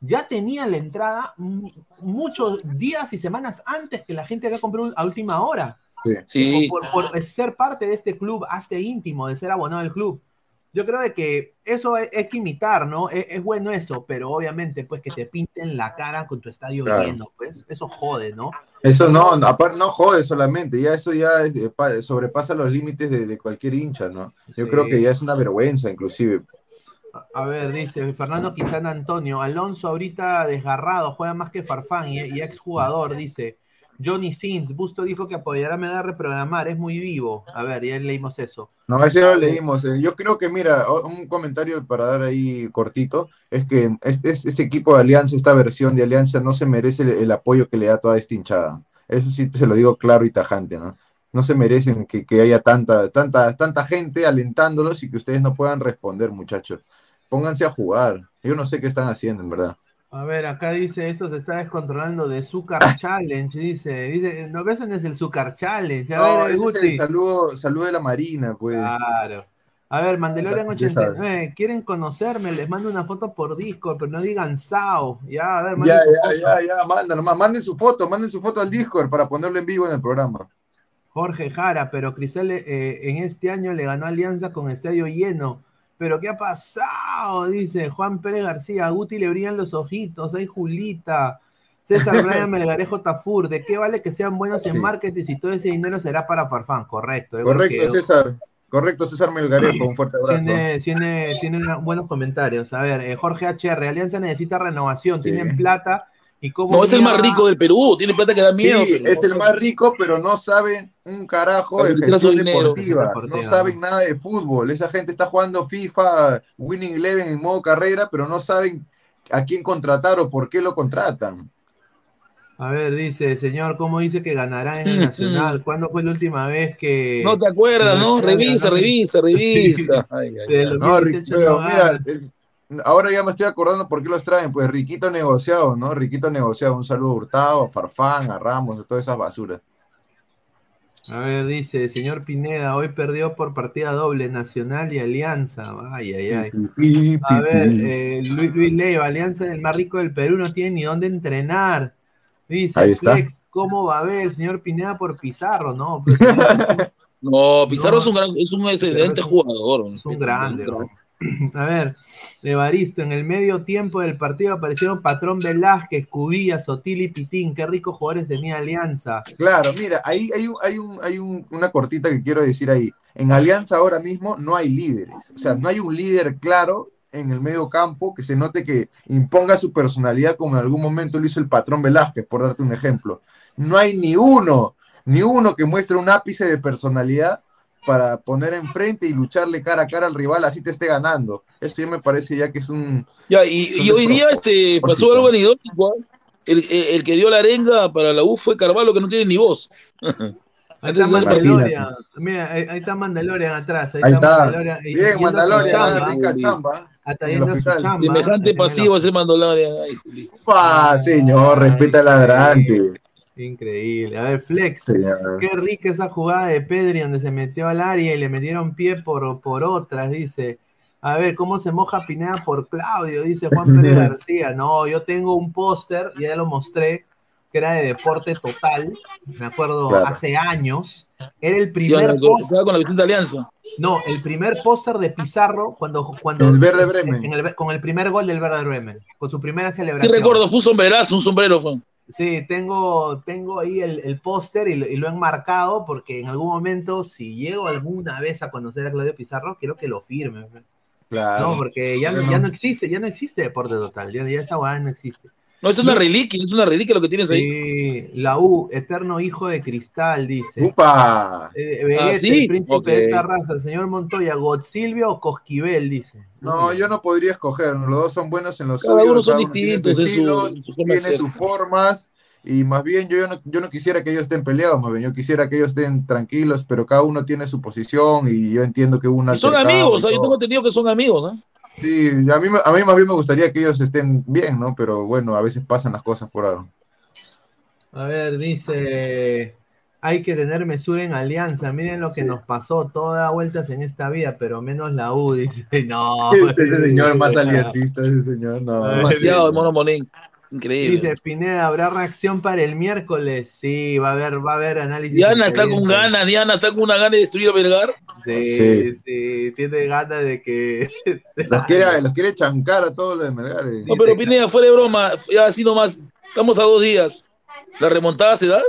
ya tenía la entrada mu- muchos días y semanas antes que la gente que compró a última hora. Sí. Por, por- por ser parte de este club, hazte íntimo, de ser abonado al club. Yo creo de que eso es, es que imitar, ¿no? Es, es bueno eso, pero obviamente, pues que te pinten la cara con tu estadio Claro. lleno, pues eso jode, ¿no? Eso no, no, aparte no jode solamente, ya eso ya es, eh, pa- sobrepasa los límites de, de cualquier hincha, ¿no? Yo Sí. creo que ya es una vergüenza, inclusive. A- A ver, dice Fernando Quintana Antonio, Alonso ahorita desgarrado, juega más que Farfán y, y exjugador, dice. Johnny Sins, Busto dijo que apoyará a Melgar a reprogramar, es muy vivo. A ver, ya leímos eso. No, ese ya lo leímos. eh. Yo creo que, mira, un comentario para dar ahí cortito, es que este, equipo de Alianza, esta versión de Alianza, no se merece el, el apoyo que le da toda esta hinchada. Eso sí se lo digo claro y tajante, ¿no? No se merecen que, que haya tanta, tanta, tanta gente alentándolos y que ustedes no puedan responder, muchachos. Pónganse a jugar. Yo no sé qué están haciendo, en verdad. A ver, acá dice, esto se está descontrolando de Zucar Challenge, dice, dice, no ves es el Zucar Challenge. A No, ver, ese es el saludo, saludo de la Marina, pues. Claro. A ver, Mandalorian Ya sabes. 89, quieren conocerme, les mando una foto por Discord, pero no digan Sao. Ya, a ver, Ya, manden su ya, foto. ya, ya, manda nomás, manden su foto, manden su foto al Discord para ponerlo en vivo en el programa. Jorge Jara, pero Cristal eh, en este año le ganó Alianza con estadio lleno. ¿Pero qué ha pasado? Dice Juan Pérez García. A Guti le brillan los ojitos. Hay Julita. César Brian Melgarejo Tafur. ¿De qué vale que sean buenos en Sí. marketing si todo ese dinero será para Farfán? Correcto. eh, Correcto, porque- César. Correcto, César Melgarejo, un fuerte abrazo. Tiene, tiene, buenos comentarios. A ver, eh, Jorge HR, Alianza necesita renovación, Sí. tienen plata y No, es el más rico del Perú, tiene plata que da miedo. Sí, pero es no- el más rico, pero no saben un carajo de gestión dinero. deportiva. Deportiva, No saben nada de fútbol. Esa gente está jugando FIFA, Winning Eleven en modo carrera, pero no saben a quién contratar o por qué lo contratan. A ver, dice, señor, ¿cómo dice que ganará en el Nacional? ¿Cuándo fue la última vez que... No te acuerdas, ¿no? Revisa, revisa, revisa. Ay, ay, Desde ay. el No, 2018 Ri- pero no mira, el- ahora ya me estoy acordando por qué los traen. Pues Riquito negociado, ¿no? Riquito negociado. Un saludo a Hurtado, a Farfán, a Ramos, a todas esas basuras. A ver, dice, señor Pineda, hoy perdió por partida doble Nacional y Alianza. Ay, ay, ay. A ver, eh, Luis, Luis Leiva, Alianza del más rico del Perú, no tiene ni dónde entrenar. Dice Ahí está. Flex, ¿cómo va a ver el señor Pineda por Pizarro? No, pues, No, Pizarro No. es un gran, es un excelente jugador. es un grande. ¿no? A ver, Evaristo, en el medio tiempo del partido aparecieron Patrón Velázquez, Cubilla, Sotil y Pitín. Qué ricos jugadores tenía Alianza. Claro, mira, ahí hay, hay, un, hay un- una cortita que quiero decir ahí. En Alianza ahora mismo no hay líderes, o sea, no hay un líder claro en el medio campo que se note que imponga su personalidad como en algún momento lo hizo el patrón Velázquez, por darte un ejemplo. No hay ni uno, ni uno que muestre un ápice de personalidad para poner enfrente y lucharle cara a cara al rival así te esté ganando. Esto ya me parece ya que es un... Ya, y, es un y hoy día este, pasó algo anecdótico. El, el- el que dio la arenga para la U fue Carvalho, que no tiene ni voz. Ahí está Mandalorian. Mira, ahí, ahí está Mandalorian atrás. Ahí, Ahí está. Mandalorian. Bien, Mandalorian, chamba. ah, rica chamba. Hasta en el yendo a su hospital. chamba. Semejante el pasivo ese Mandalorian. Ay, Juli. Señor, respeta al ladrante. Increíble. A ver, Flex. Qué rica esa jugada de Pedri donde se metió al área y le metieron pie por, por otras, dice. A ver, ¿cómo se moja Pineda por Claudio? Dice Juan Pérez García. No, yo tengo un póster, ya lo mostré, que era de deporte total. Me acuerdo Claro. hace años. Era el Sí, primer con- estaba con la Vicente Alianza. No, el primer póster de Pizarro cuando, cuando El Verde Bremen. en el- con el primer gol del Verde Bremen, con su primera Sí, celebración. recuerdo, fue un sombrerazo, un sombrero fue. Sí, tengo, tengo ahí el, el póster y, lo- y lo he enmarcado porque en algún momento, si llego alguna vez a conocer a Claudio Pizarro, quiero que lo firme. Claro. No, porque ya, no- ya no existe, ya no existe deporte total, ya, ya esa hueá no existe. No, es una reliquia, es una reliquia lo que tienes ahí. Sí, la U, eterno hijo de cristal, dice. ¡Upa! Eh, Vegeta, Ah, ¿sí? el príncipe de esta raza, el señor Montoya, Godsilvio o Cosquivel, dice. No, yo no podría escoger. Los dos son buenos en los Cada suyos, uno son cada tiene distintos su- estilo, su tiene sus formas. Y más bien yo, yo no, yo no quisiera que ellos estén peleados, más bien yo quisiera que ellos estén tranquilos, pero cada uno tiene su posición y yo entiendo que hubo un Y son amigos, yo tengo entendido que son amigos, ¿no? Sí, a mí, me- a mí más bien me gustaría que ellos estén bien, ¿no? Pero bueno, a veces pasan las cosas por ahora. A ver, dice, hay que tener mesura en alianza. Miren lo que nos pasó, todo da vueltas en esta vida, pero menos la U, dice. No. ese señor más aliancista, ese señor, no. Demasiado, mono Monín. Increíble. Dice Pineda, ¿habrá reacción para el miércoles? Sí, va a haber, va a haber análisis. Diana está con ganas, Diana está con una gana de destruir a Belgar. Sí, Sí. sí, tiene ganas de que. Los quiere, los quiere chancar a todos los de Melgar. eh. No, pero Pineda, fuera de broma, ya así nomás, estamos a dos días. ¿La remontada se da?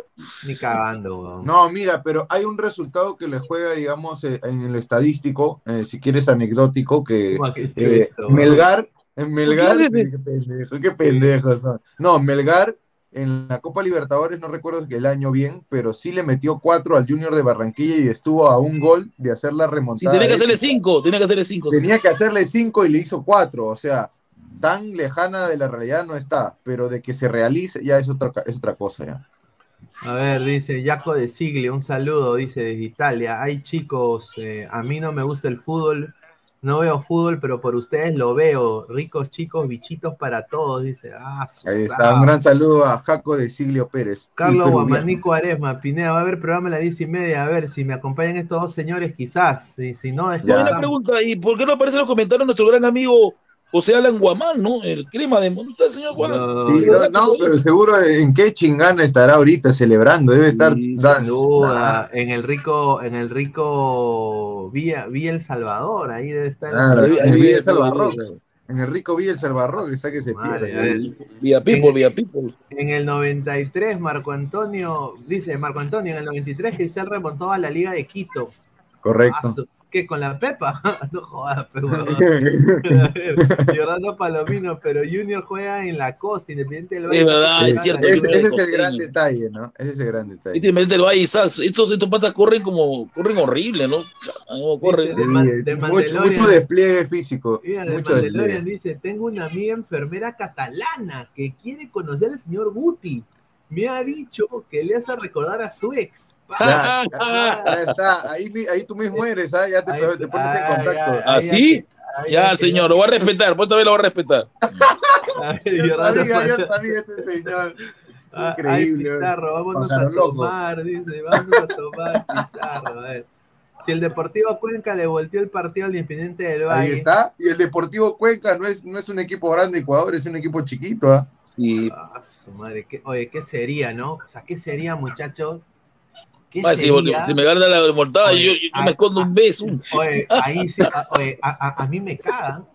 Ni cagando, weón. No, mira, pero hay un resultado que le juega, digamos, eh, en el estadístico, eh, si quieres anecdótico, que ¿Cómo que eh, esto, Melgar, en Melgar, ¿Por qué? qué pendejo, qué pendejos son. No, Melgar en la Copa Libertadores, no recuerdo que el año bien, pero sí le metió cuatro al Junior de Barranquilla y estuvo a un gol de hacer la Sí, remontada. tenía que hacerle cinco, tenía que hacerle cinco. sí. Tenía que hacerle cinco y le hizo cuatro, o sea, tan lejana de la realidad no está, pero de que se realice ya es otra, es otra cosa ya. A ver, dice Jaco de Sigli, un saludo, dice desde Italia. Hay chicos, eh, a mí no me gusta el fútbol, No veo fútbol, pero por ustedes lo veo. Ricos chicos, bichitos para todos, dice. Ah, Ahí está, un gran saludo a Jaco de Siglio Pérez. Carlos. Guamanico Aresma, Pineda, va a haber programa a las diez y media. A ver, si me acompañan estos dos señores, quizás. Si, si no, No, una pregunta, ¿y por qué no aparece en los comentarios nuestro gran amigo José Alan Guamán, ¿no? El crema de ¿Dónde está el señor Guamán? Sí, no, no, pero seguro en qué chingana estará ahorita celebrando. Debe estar Sin dando. duda, en el rico, en el rico Villa, Villa El Salvador, ahí debe estar. Claro, Ahí- en Villa El Salvador. En el rico Villa El Salvador está que se Madre, pierde. a ver. Vía People, Vía People. En el 93, Marco Antonio, dice Marco Antonio, en el 93 Giselle remontó a la Liga de Quito. Correcto. ¿Con la Pepa? no jodas, pero Giordano Palomino, pero Junior juega en la costa, Independiente del Valle. Es verdad, es cierto. Ese, de es el gran detalle, ¿no? Ese es el gran detalle. Independiente del Valle y Sax, estos, estos patas corren como, corren horrible, ¿no? No, corren. Dice, de de mucho, mucho despliegue físico. Mira, de mucho Mandalorian despliegue. dice, tengo una amiga enfermera catalana que quiere conocer al señor Guti. Me ha dicho que le hace recordar a su ex. Ya, está, ahí, ahí tú mismo eres, ¿ah? ya te, Ahí- te pones ah, en contacto. ¿Así? ahí Ya, señor, lo voy a respetar, esta vez lo voy a respetar. Ay, Yo sabía, yo sabía este señor. Ah, Increíble. Ay, Pizarro, vámonos a loco. tomar, dice, vámonos a tomar, Pizarro. A ver. Si el Deportivo Cuenca le volteó el partido al Independiente del Valle. Ahí está. Y el Deportivo Cuenca no es, no es un equipo grande de Ecuador, es un equipo chiquito. ¿ah? Sí. Ah, su madre, ¿qué- oye, ¿qué sería, no? O sea, ¿qué sería, muchachos? ¿Qué Ah, si, si me gana la mortada, Oye, yo, yo me escondo un mes. un- Oye, ahí sí, a, oye, a, a- a mí me cagan.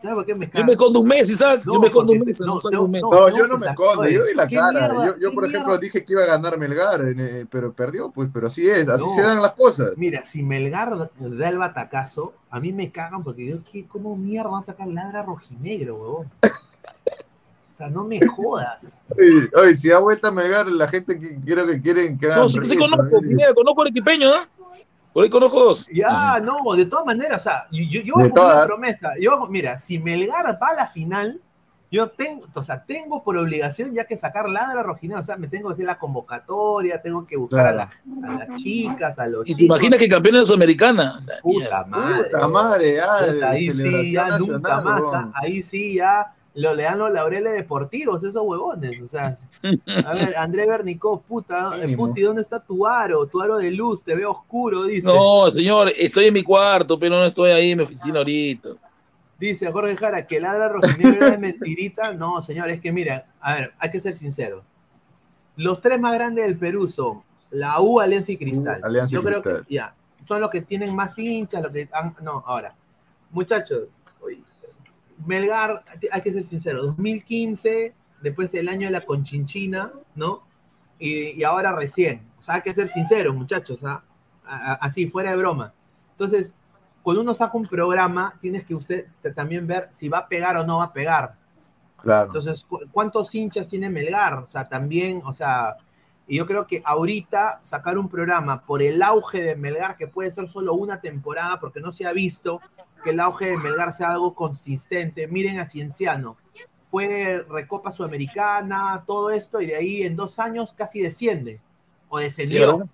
¿Sabes por qué me Yo cagan? me escondo un mes, ¿sabes? yo No, me escondo un mes, no, no, salgo un mes. no, No, no, yo no me escondo, oye, yo di la ¿qué cara. mierda- yo, yo, por ejemplo, mierda? dije que iba a ganar Melgar, eh, pero perdió, pues, pero así es, así No. se dan las cosas. Mira, si Melgar da el batacazo, a mí me cagan porque yo, ¿qué, ¿cómo mierda van a sacar ladra rojinegro, huevón? O sea, no me jodas. Oye, oye, si da vuelta Melgar, la gente que creo que quieren que hagan No, sí, sí conozco, conozco al equipeño, ¿no? Por ahí conozco dos. Ya, no, de todas maneras, o sea, yo, yo, yo De hago una promesa. Yo hago- mira, si Melgar va a la final, yo tengo, o sea, tengo por obligación ya que sacar ladra rojinegro, o sea, me tengo que hacer la convocatoria, tengo que buscar Claro. a, las, a las chicas, a los ¿Y te chicos. imaginas que campeona de Sudamericana? Puta madre. Puta madre, ya, Puta, ahí sí, ya nunca nacional, más. ah, Ahí sí, ya lo, le dan los laureles deportivos, esos huevones. O sea, a ver, André Bernicó, puta, puti, ¿dónde está tu aro? Tu aro de luz, te veo oscuro, dice. No, señor, estoy en mi cuarto, pero no estoy ahí en mi oficina ahorita. Dice Jorge Jara que ladra rojinegro es mentirita. No, señor, es que mira, a ver, hay que ser sincero. Los tres más grandes del Perú son la U, Alianza y Cristal. U, Alianza y Yo creo que Cristal. ya, son los que tienen más hinchas, los que han- no, ahora. Muchachos, oye, Melgar, hay que ser sincero, 2015, después el año de la Conchinchina, ¿no? Y, y ahora recién. O sea, hay que ser sinceros, muchachos, ¿ah? Así, fuera de broma. Entonces, cuando uno saca un programa, tienes que usted también ver si va a pegar o no va a pegar. Claro. Entonces, cu- ¿cuántos hinchas tiene Melgar? O sea, también, o sea, y yo creo que ahorita sacar un programa por el auge de Melgar, que puede ser solo una temporada, porque no se ha visto que el auge de Melgar sea algo consistente. Miren a Cienciano. Fue Recopa Sudamericana, todo esto, y de ahí en dos años casi desciende. O descendió.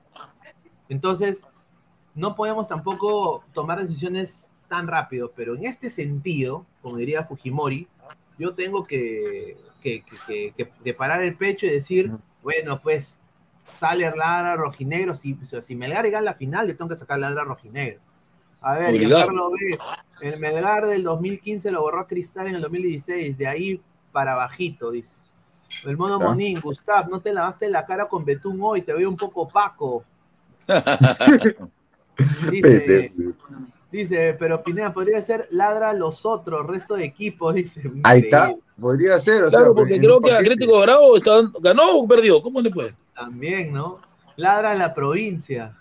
Entonces, no podemos tampoco tomar decisiones tan rápido, pero en este sentido, como diría Fujimori, yo tengo que, que, que- que- que- que parar el pecho y decir, bueno, pues sale Ladra Rojinegro, si, si Melgar llega a la final, le tengo que sacar Ladra Rojinegro. A ver. Giancarlo B, el Melgar del 2015 lo borró Cristal en el 2016, de ahí para bajito, dice. El mono Ya. Monín, Gustav, no te lavaste la cara con Betún hoy, te veo un poco opaco. Dice, dice, pero Pineda podría ser ladra los otros, resto de equipos, dice. Ahí está, podría ser. O Claro, sea, porque creo que. Atlético Bravo está- ganó o perdió. ¿Cómo le fue? También, ¿no? Ladra la provincia.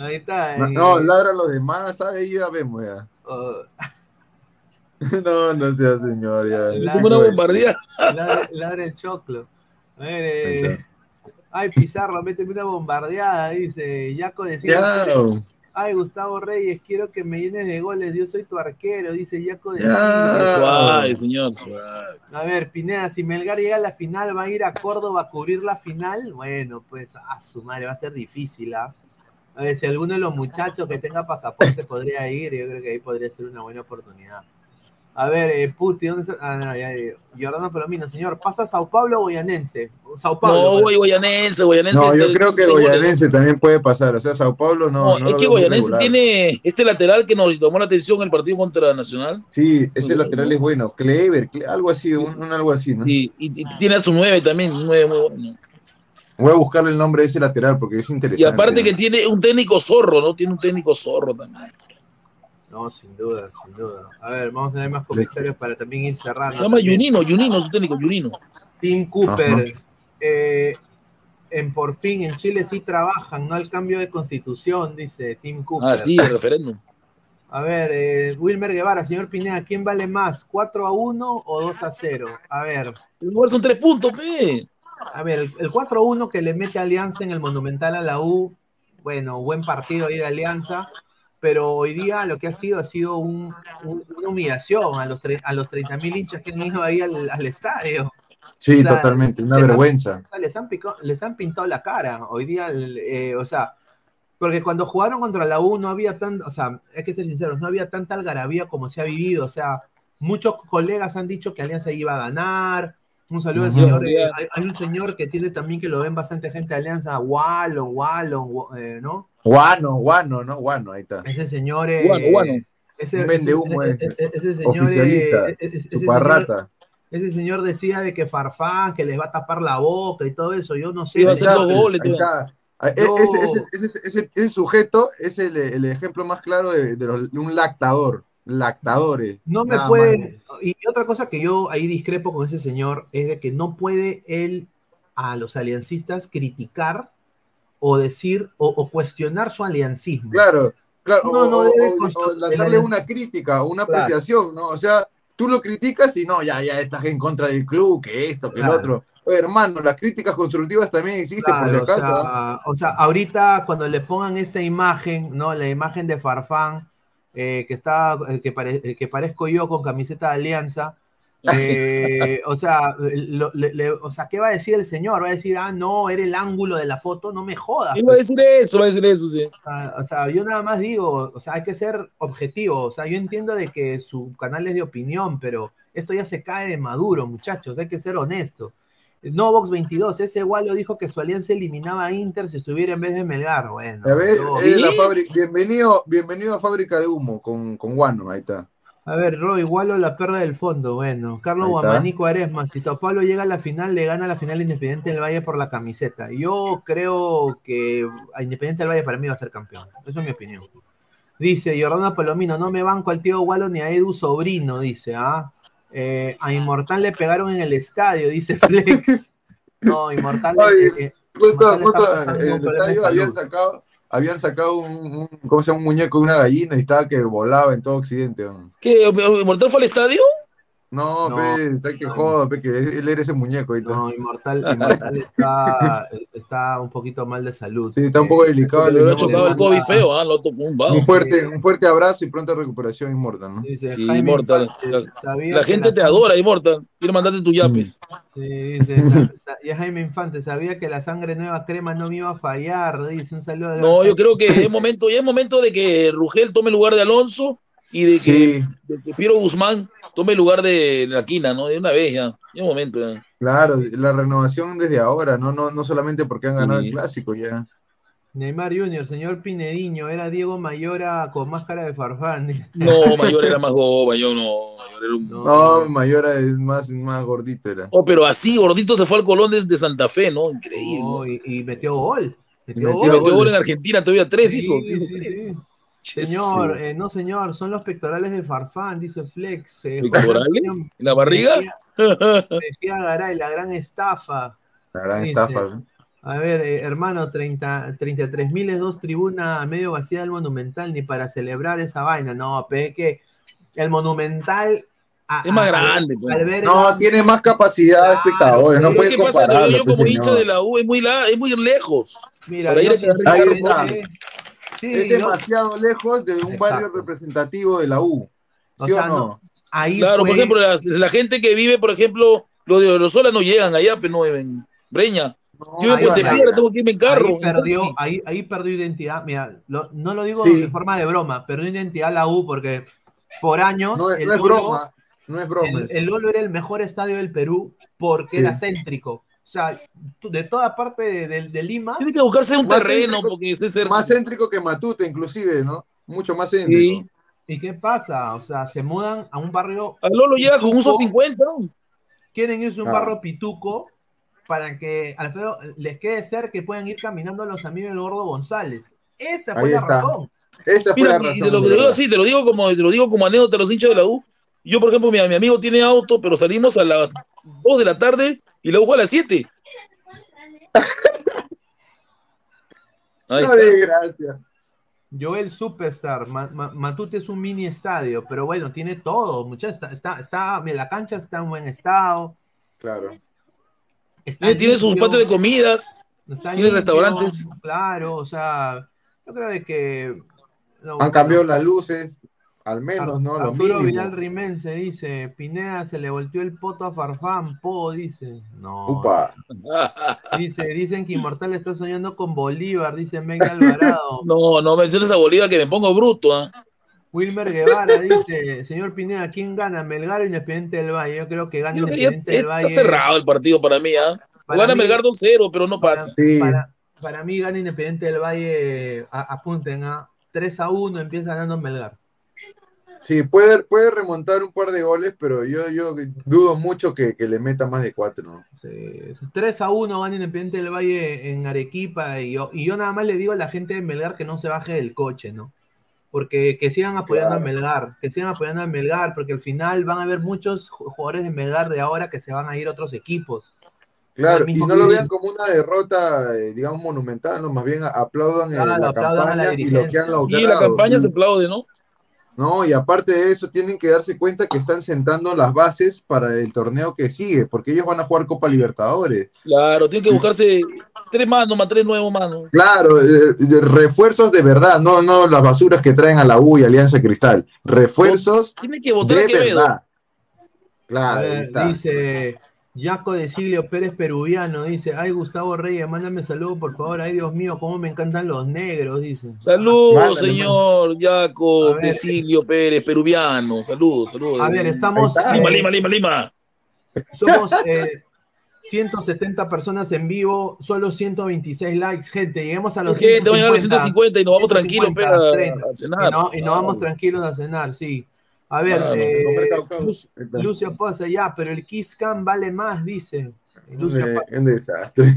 Ahí está. No, eh, no, ladra a los demás, ahí ya vemos ya. oh, No, no sea señor, ya. Como una bombardía. ladra, ladra el choclo. A ver, eh, ay, Pizarro, méteme una bombardeada, dice. Yaco decía. Ya. Ay, Gustavo Reyes, quiero que me llenes de goles, yo soy tu arquero, dice Yaco de. Suave, señor, suave. A ver, Pineda, si Melgar llega a la final, ¿va a ir a Córdoba a cubrir la final? Bueno, pues a su madre, va a ser difícil, ¿ah? A ver, si alguno de los muchachos que tenga pasaporte podría ir, yo creo que ahí podría ser una buena oportunidad. A ver, eh, Puti, ¿dónde está? Ah, no, ya, ya. Giordano Palomino, señor, ¿pasa Sao Paulo o Goyanense? Sao Paulo. No, pues. Goyanense, Goyanense. No, yo eh, creo que. Goyanense también puede pasar. O sea, Sao Paulo no. No, no es que Goyanense tiene este lateral que nos llamó la atención en el partido contra Nacional. Sí, ese lateral es bueno. Clever, Cle- algo así, un, un algo así, ¿no? Y, y- y tiene a su nueve también, un nueve muy bueno. Voy a buscarle el nombre de ese lateral porque es interesante. Y aparte ¿no? que tiene un técnico zorro, ¿no? Tiene un técnico zorro también. No, sin duda, sin duda. A ver, vamos a tener más comentarios para también ir cerrando. Se llama también. Junino, Junino, su técnico, Junino. Tim Cooper. Eh, en por fin, en Chile sí trabajan, no al cambio de constitución, dice Tim Cooper. Ah, sí, el referéndum. A ver, eh, Wilmer Guevara, señor Pineda, ¿quién vale más? ¿4 a 1 o 2 a 0? A ver. El lugar son tres puntos, pe. A ver, el, el 4 a 1 que le mete Alianza en el Monumental a la U, bueno, buen partido ahí de Alianza, pero hoy día lo que ha sido ha sido un- un- una humillación a los, a los 30 mil hinchas que han ido ahí al, al estadio. Sí, O sea, totalmente, una les han- vergüenza. sea, les, han pico- les han pintado la cara. Hoy día, eh, o sea, porque cuando jugaron contra la U no había tan, o sea, hay que ser sinceros, no había tanta algarabía como se ha vivido. O sea, muchos colegas han dicho que Alianza iba a ganar. Un saludo al señor. eh, hay, hay un señor que tiene también que lo ven bastante gente de Alianza, Wallon, Wallon, Wa- eh, ¿no? Guano, guano, ¿no? Guano, ahí está. Ese señor. eh, Guano, guano. Ese, vende humo, ese- eh. ese- ese señor. Oficialista, ese- ese chuparrata. señor- Ese señor decía de que Farfán, que les va a tapar la boca y todo eso. Yo no sé. Está, ahí está. Ah, e- Ese, ese- ese- ese- ese sujeto es el, el ejemplo más claro de, de los- de un lactador. Lactadores. No me puede. más. Y otra cosa que yo ahí discrepo con ese señor es de que no puede él a los aliancistas criticar o decir o, o cuestionar su aliancismo. Claro, claro. No, o, no o- debe o- o lanzarle una crítica, una Claro. apreciación, ¿no? O sea, tú lo criticas y no, ya, ya estás en contra del club, que esto, que Claro. el otro. Oye, hermano, las críticas constructivas también existen, por si o acaso. ¿ah? sea, o sea, ahorita cuando le pongan esta imagen, ¿no? La imagen de Farfán, eh, que está, eh, que, pare- eh, que parezco yo con camiseta de Alianza. eh, o sea, lo- le- le- o sea, ¿qué va a decir el señor? Va a decir, ah, no, era el ángulo de la foto, no me jodas. Iba a pues. decir eso, va a decir eso, sí. O sea, o sea, yo nada más digo, o sea, hay que ser objetivo. O sea, yo entiendo de que su canal es de opinión, pero esto ya se cae de maduro, muchachos. Hay que ser honesto. No Box 22, ese Wallo dijo que su alianza eliminaba a Inter si estuviera en vez de Melgar. Bueno, A ver, yo- es la fábrica, bienvenido, bienvenido a Fábrica de Humo con, con Guano, ahí está. A ver, Roy, Wallo la perda del fondo. Bueno, Carlos. Guamaní Cuaresma, si Sao Paulo llega a la final, le gana la final Independiente del Valle por la camiseta. Yo creo que a Independiente del Valle para mí va a ser campeón. Eso es mi opinión. Dice Jordano Palomino, no me banco al tío Wallo ni a Edu Sobrino, dice, ¿ah? Eh, a Inmortal le pegaron en el estadio, dice Flex. No, Inmortal. Oye, eh, Justo, Inmortal justo en el estadio habían sacado, habían sacado un, un- ¿cómo se llama? un muñeco de una gallina y estaba que volaba en todo Occidente. ¿no? ¿Qué? ¿Mortal fue al estadio? No, No. pe, está que joda, pe, que él era ese muñeco. ahí está. No, Inmortal, Inmortal está, está un poquito mal de salud. Sí, está un poco delicado. Le ha chocado el COVID feo, ¿ah? Lo tocó un vago. Un fuerte, un fuerte abrazo y pronta recuperación Inmortal, ¿no? Dice Sí. Infante, La, gente la te adora, Immortal. Quiere mandarte tus yapes. Sí, dice, y Jaime Infante, sabía que la sangre nueva crema no me iba a fallar. Dice un saludo. al No, yo creo que es momento, ya es momento de que Rugel tome el lugar de Alonso y de que, Sí. de que Piero Guzmán tome el lugar de la quina, ¿no? De una vez ya. Ya es momento ya. Claro, la renovación desde ahora, no, no, no solamente porque han ganado Sí. el clásico ya. Neymar Junior, señor Pinediño, era Diego Mayora con máscara de farfán. No, Mayor era más goba, yo no. Era un- No, Mayora es más, más gordito era. Oh, pero así, gordito se fue al Colón desde Santa Fe, ¿no? Increíble. Y, y metió gol. Metió metió Y gol. metió gol en Argentina, todavía tres hizo. Sí, sí, sí. Señor, eh, no señor, son los pectorales de Farfán, dice Flex. eh, ¿Pectorales? Juan ¿En la barriga? Mejía, Garay, la gran estafa. La gran Dice, estafa. A ver, eh, hermano, 30, 33 mil es dos tribunas medio vacía del Monumental, ni para celebrar esa vaina. No, pe, que el Monumental. a- Es más a- grande, pues. al ver No, el- tiene más capacidad de espectadores, no puede ¿Qué pasa? Que compararlo. yo pues, como hincha de la U es muy, la, es muy lejos. Mira, yo Ahí está. Sí, es yo- demasiado lejos de un barrio representativo de la U. O ¿Sí sea, o no? no, ahí Claro, fue- por ejemplo, la, la gente que vive, por ejemplo, los de Orosola no llegan allá, pero no en Breña. Yo Ponte ahí- Piedra, tengo que irme en carro. ahí perdió, Sí. ahí, ahí perdió identidad. Mira, lo- no lo digo Sí. de forma de broma, perdió identidad la U porque por años No, es- el no es Lolo- broma, no es broma. el, el Lolo era el mejor estadio del Perú porque Sí. era céntrico. O sea, de toda parte de, de- de Lima. Tiene que buscarse un terreno, céntrico- porque ese ser... Más céntrico que Matute, inclusive, ¿no? Mucho más céntrico. ¿Y qué pasa? O sea, se mudan a un barrio. A Lolo llega con un pituco, 50, ¿no? Quieren irse a un Ah. barrio pituco para que Alfredo les quede cerca que puedan ir caminando los amigos del Gordo González. Esa fue Ahí la está. razón. Esa fue Mira, la y razón. te lo, de te lo digo así, te lo digo como, te lo digo como anécdota a los hinchas de la U. Yo, por ejemplo, mi, mi amigo tiene auto, pero salimos a las 2 de la tarde y la a las 7. Ahí No, de gracia. Joel Superstar, Ma- Ma- Matute es un mini estadio, pero bueno, tiene todo, muchachos. Está, está, está- mira, la cancha está en buen estado. Claro. Está Tiene, tiene sus patios de comidas, está tiene limpio, restaurantes. Claro, o sea, yo creo de que. no, Han cambiado las luces, al menos, ¿no? Lo Arturo mínimo. Vidal Rimense dice: Pineda se le volteó el poto a Farfán, po, dice. No. Upa. Dice, dicen que Inmortal está soñando con Bolívar, dice Meg Alvarado. No, no menciones a Bolívar que me pongo bruto. ¿ah? Wilmer Guevara dice, señor Pineda, ¿quién gana? ¿Melgar o Independiente del Valle? Yo creo que gana Yo creo que ya- Independiente del está Valle. cerrado el partido para mí. ¿ah? Gana mí- Melgar 2-0, pero no pasa. Para, para mí gana Independiente del Valle, a- apunten a 3 a 1, empieza ganando Melgar. Sí, puede, puede remontar un par de goles, pero yo, yo dudo mucho que, que le meta más de cuatro. ¿no? Sí, 3 a 1 gana Independiente del Valle en Arequipa y yo, y yo nada más le digo a la gente de Melgar que no se baje del coche, ¿no? Porque que sigan apoyando Claro. a Melgar, que sigan apoyando a Melgar, porque al final van a haber muchos ju- jugadores de Melgar de ahora que se van a ir a otros equipos. Claro, El y no lo vean como una derrota, eh, digamos, monumental, ¿no? Más bien aplaudan Claro, la aplaudan la campaña y lo que han logrado. Sí, la campaña se aplaude, ¿no? No, y aparte de eso, tienen que darse cuenta que están sentando las bases para el torneo que sigue, porque ellos van a jugar Copa Libertadores. Claro, tiene que buscarse tres más, nomás tres nuevos manos. Claro, eh, eh, refuerzos de verdad, no, no las basuras que traen a la U y Alianza Cristal. Refuerzos Tiene que votar a de Quevedo. verdad. A Claro, ahí está. dice Jaco de Silvio Pérez Peruviano, dice, ay Gustavo Reyes, mándame saludos por favor, ay Dios mío, cómo me encantan los negros, dice. Saludos, señor Yaco. Cecilio Pérez, peruviano. Saludos, saludos. A ver, estamos, Lima, eh, Lima, Lima, Lima. Somos eh, 170 personas en vivo, solo 126 likes, gente. Lleguemos a los Gente, vamos a llegar a los 150, 150 y nos vamos tranquilos 150, pe, a- 30. a cenar. Y, no- y nos vamos tranquilos a cenar, sí. A ver, Claro, eh, Lucio Poza, ya, pero el Kiss Cam vale más, dice. Lucio Eh, un desastre.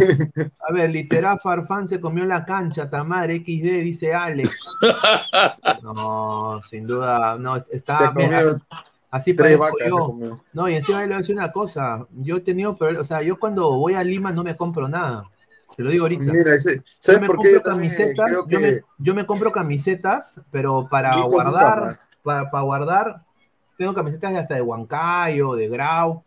A ver, literal Farfán se comió la cancha, Tamar XD, dice Alex. No, sin duda, no, está Se mira, comió así tres parezco vacas, se yo. comió. No, y encima le voy a decir una cosa, yo he tenido problemas, o sea, yo cuando voy a Lima no me compro nada. Te lo digo ahorita. Mira, ese- Yo ¿sabes me por qué? Yo camisetas, creo yo, me, yo me compro camisetas, pero para Listo, guardar, para, para guardar, tengo camisetas de hasta de Huancayo, de Grau,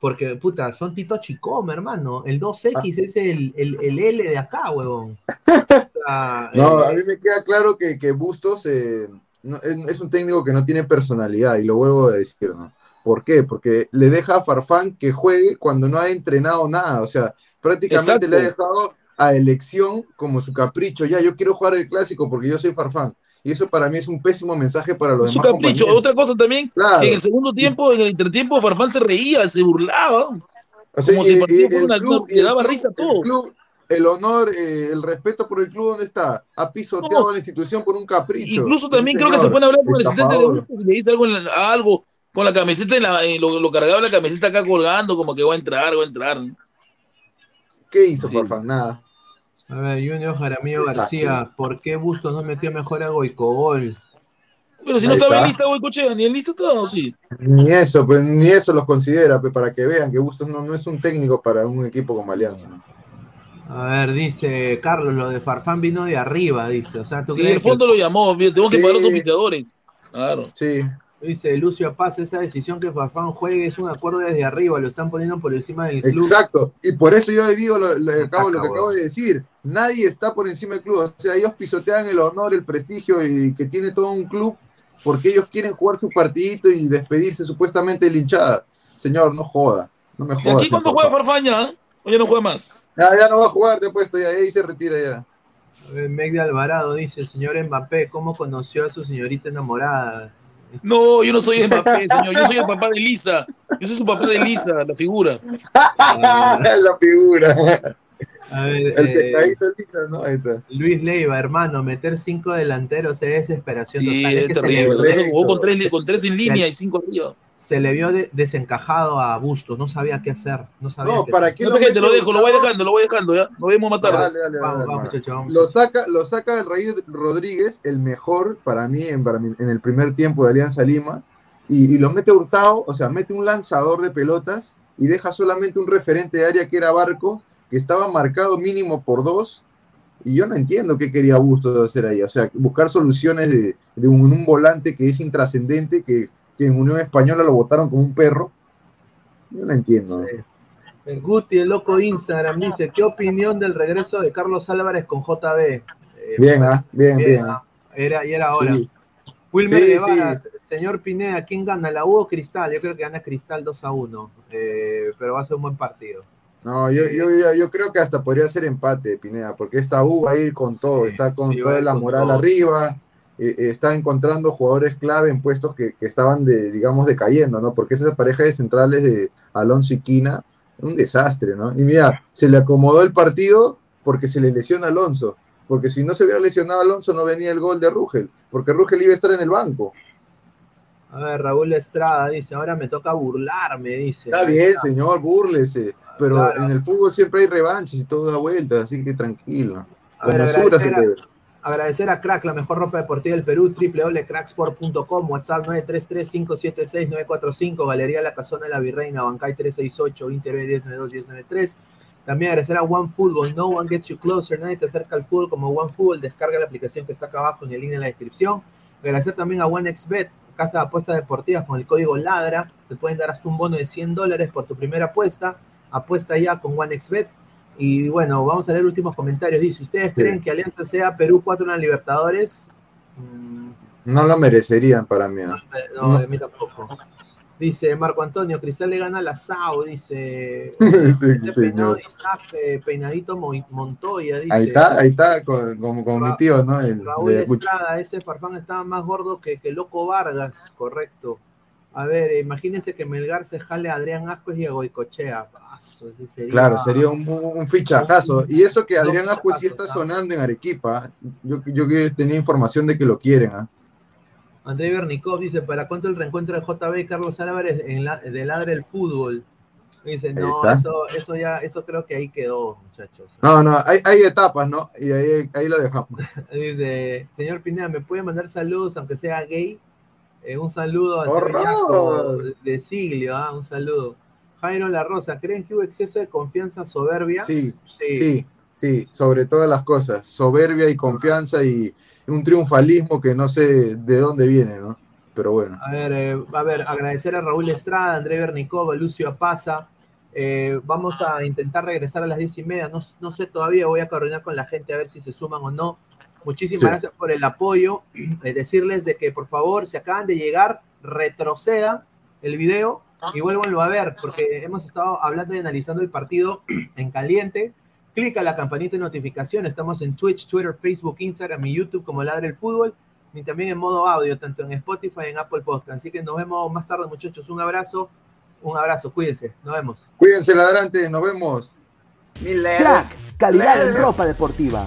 porque puta, son Tito Chicoma, hermano. El 2X es el, el, el L de acá, huevón. O sea, No, eh, a mí me queda claro que, que Bustos eh, no- es un técnico que no tiene personalidad, y lo vuelvo a decir, ¿no? ¿Por qué? Porque le deja a Farfán que juegue cuando no ha entrenado nada, o sea, prácticamente le ha dejado a elección como su capricho, ya, yo quiero jugar el clásico porque yo soy Farfán, y eso para mí es un pésimo mensaje para los Su demás capricho. compañeros. Otra cosa también, Claro. en el segundo tiempo, en el entretiempo, Farfán se reía, se burlaba. O sea, como y- si el y partido fuera el una- club- le daba risa a el club, el honor, eh, el respeto por el club, ¿dónde está? Ha pisoteado No. a la institución por un capricho. Incluso también creo que se a hablar con el asistente de estafador. Bustos y le dice algo, en la- algo con la camiseta, en la, en lo, lo cargaba la camiseta acá colgando, como que va a entrar, va a entrar. ¿Qué hizo Farfán? Nada. A ver, Junior Jaramillo Desastre. García, ¿por qué Bustos no metió mejor a Goicogol? Pero si no estaba en lista, güey, coche, ni en lista estaba, sí. Ni eso, pues ni eso los considera, pues, para que vean que Bustos no, no es un técnico para un equipo como Alianza. A ver, dice Carlos, lo de Farfán vino de arriba, dice. O sea, ¿tú Sí, crees el fondo que... lo llamó, tengo que Sí. pagar los auspiciadores. Claro. Sí. Dice Lucio Paz, esa decisión que Farfán juegue es un acuerdo desde arriba, lo están poniendo por encima del club. Exacto. Y por eso yo digo lo, lo- acabo, lo que acabo de decir. Nadie está por encima del club. O sea, ellos pisotean el honor, el prestigio y que tiene todo un club porque ellos quieren jugar su partidito y despedirse supuestamente de la hinchada. Señor, no joda. No me ¿Y joda. aquí señor cuando juega Farfán. Farfaña? O ya no juega más. Ya, ya no va a jugar, te he puesto ya, ahí se retira ya. A ver, Meg de Alvarado dice, señor Mbappé, ¿cómo conoció a su señorita enamorada? No, yo no soy Mbappé, señor. Yo soy el papá de Lisa. Yo soy su papá de Lisa, la figura. la figura. A ver, El eh, Lisa, ¿no? Ahí está. Luis Leiva, hermano, meter cinco delanteros es desesperación Sí, total. es le- terrible. se- jugó con tres, con tres en línea y cinco arriba. Se le vio de- desencajado a Bustos, no sabía qué hacer. No sabía No, qué ¿para hacer. qué No, lo gente, lo dejo, lo voy dejando, lo voy dejando, ya. Nos vemos más tarde. Dale, dale, Vamos, dale, vamos, vamos. Lo saca, lo saca el Rey Rodríguez, el mejor para mí en, para mí, en el primer tiempo de Alianza Lima, y, y lo mete Hurtado, o sea, mete un lanzador de pelotas y deja solamente un referente de área que era Barcos, que estaba marcado mínimo por dos, y yo no entiendo qué quería Bustos hacer ahí, o sea, buscar soluciones de, de un, un volante que es intrascendente, que, que en Unión Española lo votaron como un perro. Yo no entiendo. El Guti, el loco Instagram, dice, ¿qué opinión del regreso de Carlos Álvarez con JB? Eh, Bien, ah, bien, bien. Era, y era ahora. Sí. Wilmer Sí, Guevara, señor Pineda, ¿quién gana? ¿La U o Cristal? Yo creo que gana Cristal 2 a 1, eh, pero va a ser un buen partido. No, yo, yo, yo, yo creo que hasta podría ser empate, Pineda, porque esta U va a ir con todo, está con toda la moral todo. arriba, eh, eh, está encontrando jugadores clave en puestos que, que estaban, de, digamos, decayendo, ¿no? Porque esa pareja de centrales de Alonso y Quina, un desastre, ¿no? Y mira, se le acomodó el partido porque se le lesiona Alonso, porque si no se hubiera lesionado Alonso no venía el gol de Rugel, porque Rugel iba a estar en el banco. A ver, Raúl Estrada dice, ahora me toca burlarme, dice. Está bien, está. señor, búrlese, pero Claro. en el fútbol siempre hay revanches y todo da vueltas, así que tranquilo. A ver, agradecer a-. Agradecer a Crack, la mejor ropa deportiva del Perú, www.cracksport.com, WhatsApp 933-576-945, Galería La Casona de la Virreina, Bancay 368, Inter 1092-1093. También agradecer a OneFootball, No One Gets You Closer, nadie te acerca al fútbol como OneFootball, descarga la aplicación que está acá abajo en el link en la descripción. Agradecer también a OneXBet, casa de apuestas deportivas con el código LADRA, te pueden dar hasta un bono de 100 dólares por tu primera apuesta, apuesta ya con OneXBet. Y bueno, vamos a leer últimos comentarios. Dice, ¿ustedes creen que Alianza sea Perú 4 en la Libertadores? Mm, No lo merecerían para mí. ¿no? no, No. de mí tampoco. Dice Marco Antonio, Cristal le gana a la SAO, dice. Sí, Ese señor. peinado eh, peinadito Mo- Montoya, dice. Ahí está, ahí está, con, con- con mi tío, ¿no? El, Raúl de. Estrada, ese farfán estaba más gordo que, que Loco Vargas, correcto. A ver, eh, imagínense que Melgar se jale a Adrián Ascuez y a Goicochea. Paso, ese sería- Claro, sería un, un- fichajazo. Y eso que Adrián Ascuez sí está sonando en Arequipa. Yo, yo tenía información de que lo quieren. ¿ah? André Bernikov dice, ¿para cuánto el reencuentro de JB y Carlos Álvarez en la, de Ladre el Fútbol? Dice, no, eso, eso ya, eso creo que ahí quedó, muchachos. No, no, hay, hay etapas, ¿no? Y ahí, ahí lo dejamos. Dice, señor Pineda, ¿me puede mandar saludos aunque sea gay? Eh, un saludo a de Siglio, ah, un saludo. Jairo La Rosa, ¿creen que hubo exceso de confianza soberbia? Sí, sí, sí, sobre todas las cosas. Soberbia y confianza y un triunfalismo que no sé de dónde viene, ¿no? Pero bueno. A ver, eh, a ver, agradecer a Raúl Estrada, André Bernicova, Lucio Apaza. Eh, vamos a intentar regresar a las diez y media. No, no sé todavía, voy a coordinar con la gente a ver si se suman o no. Muchísimas Sí. gracias por el apoyo. Eh, decirles de que por favor, si acaban de llegar, retroceda el video y vuélvanlo a ver, porque hemos estado hablando y analizando el partido en caliente. Clica la campanita de notificación. Estamos en Twitch, Twitter, Facebook, Instagram y YouTube como Ladre el Fútbol. Y también en modo audio, tanto en Spotify y en Apple Podcast. Así que nos vemos más tarde, muchachos. Un abrazo. Un abrazo. Cuídense. Nos vemos. Cuídense, ladrantes, nos vemos. Crack, calidad en ropa deportiva.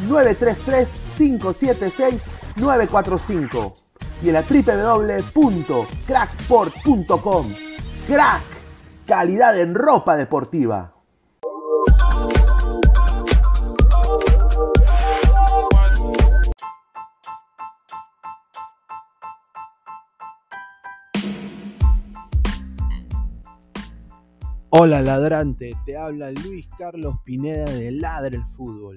933-576-945 y en la www.cracksport.com. Crack, calidad en ropa deportiva. Hola ladrante, te habla Luis Carlos Pineda de Ladre el Fútbol.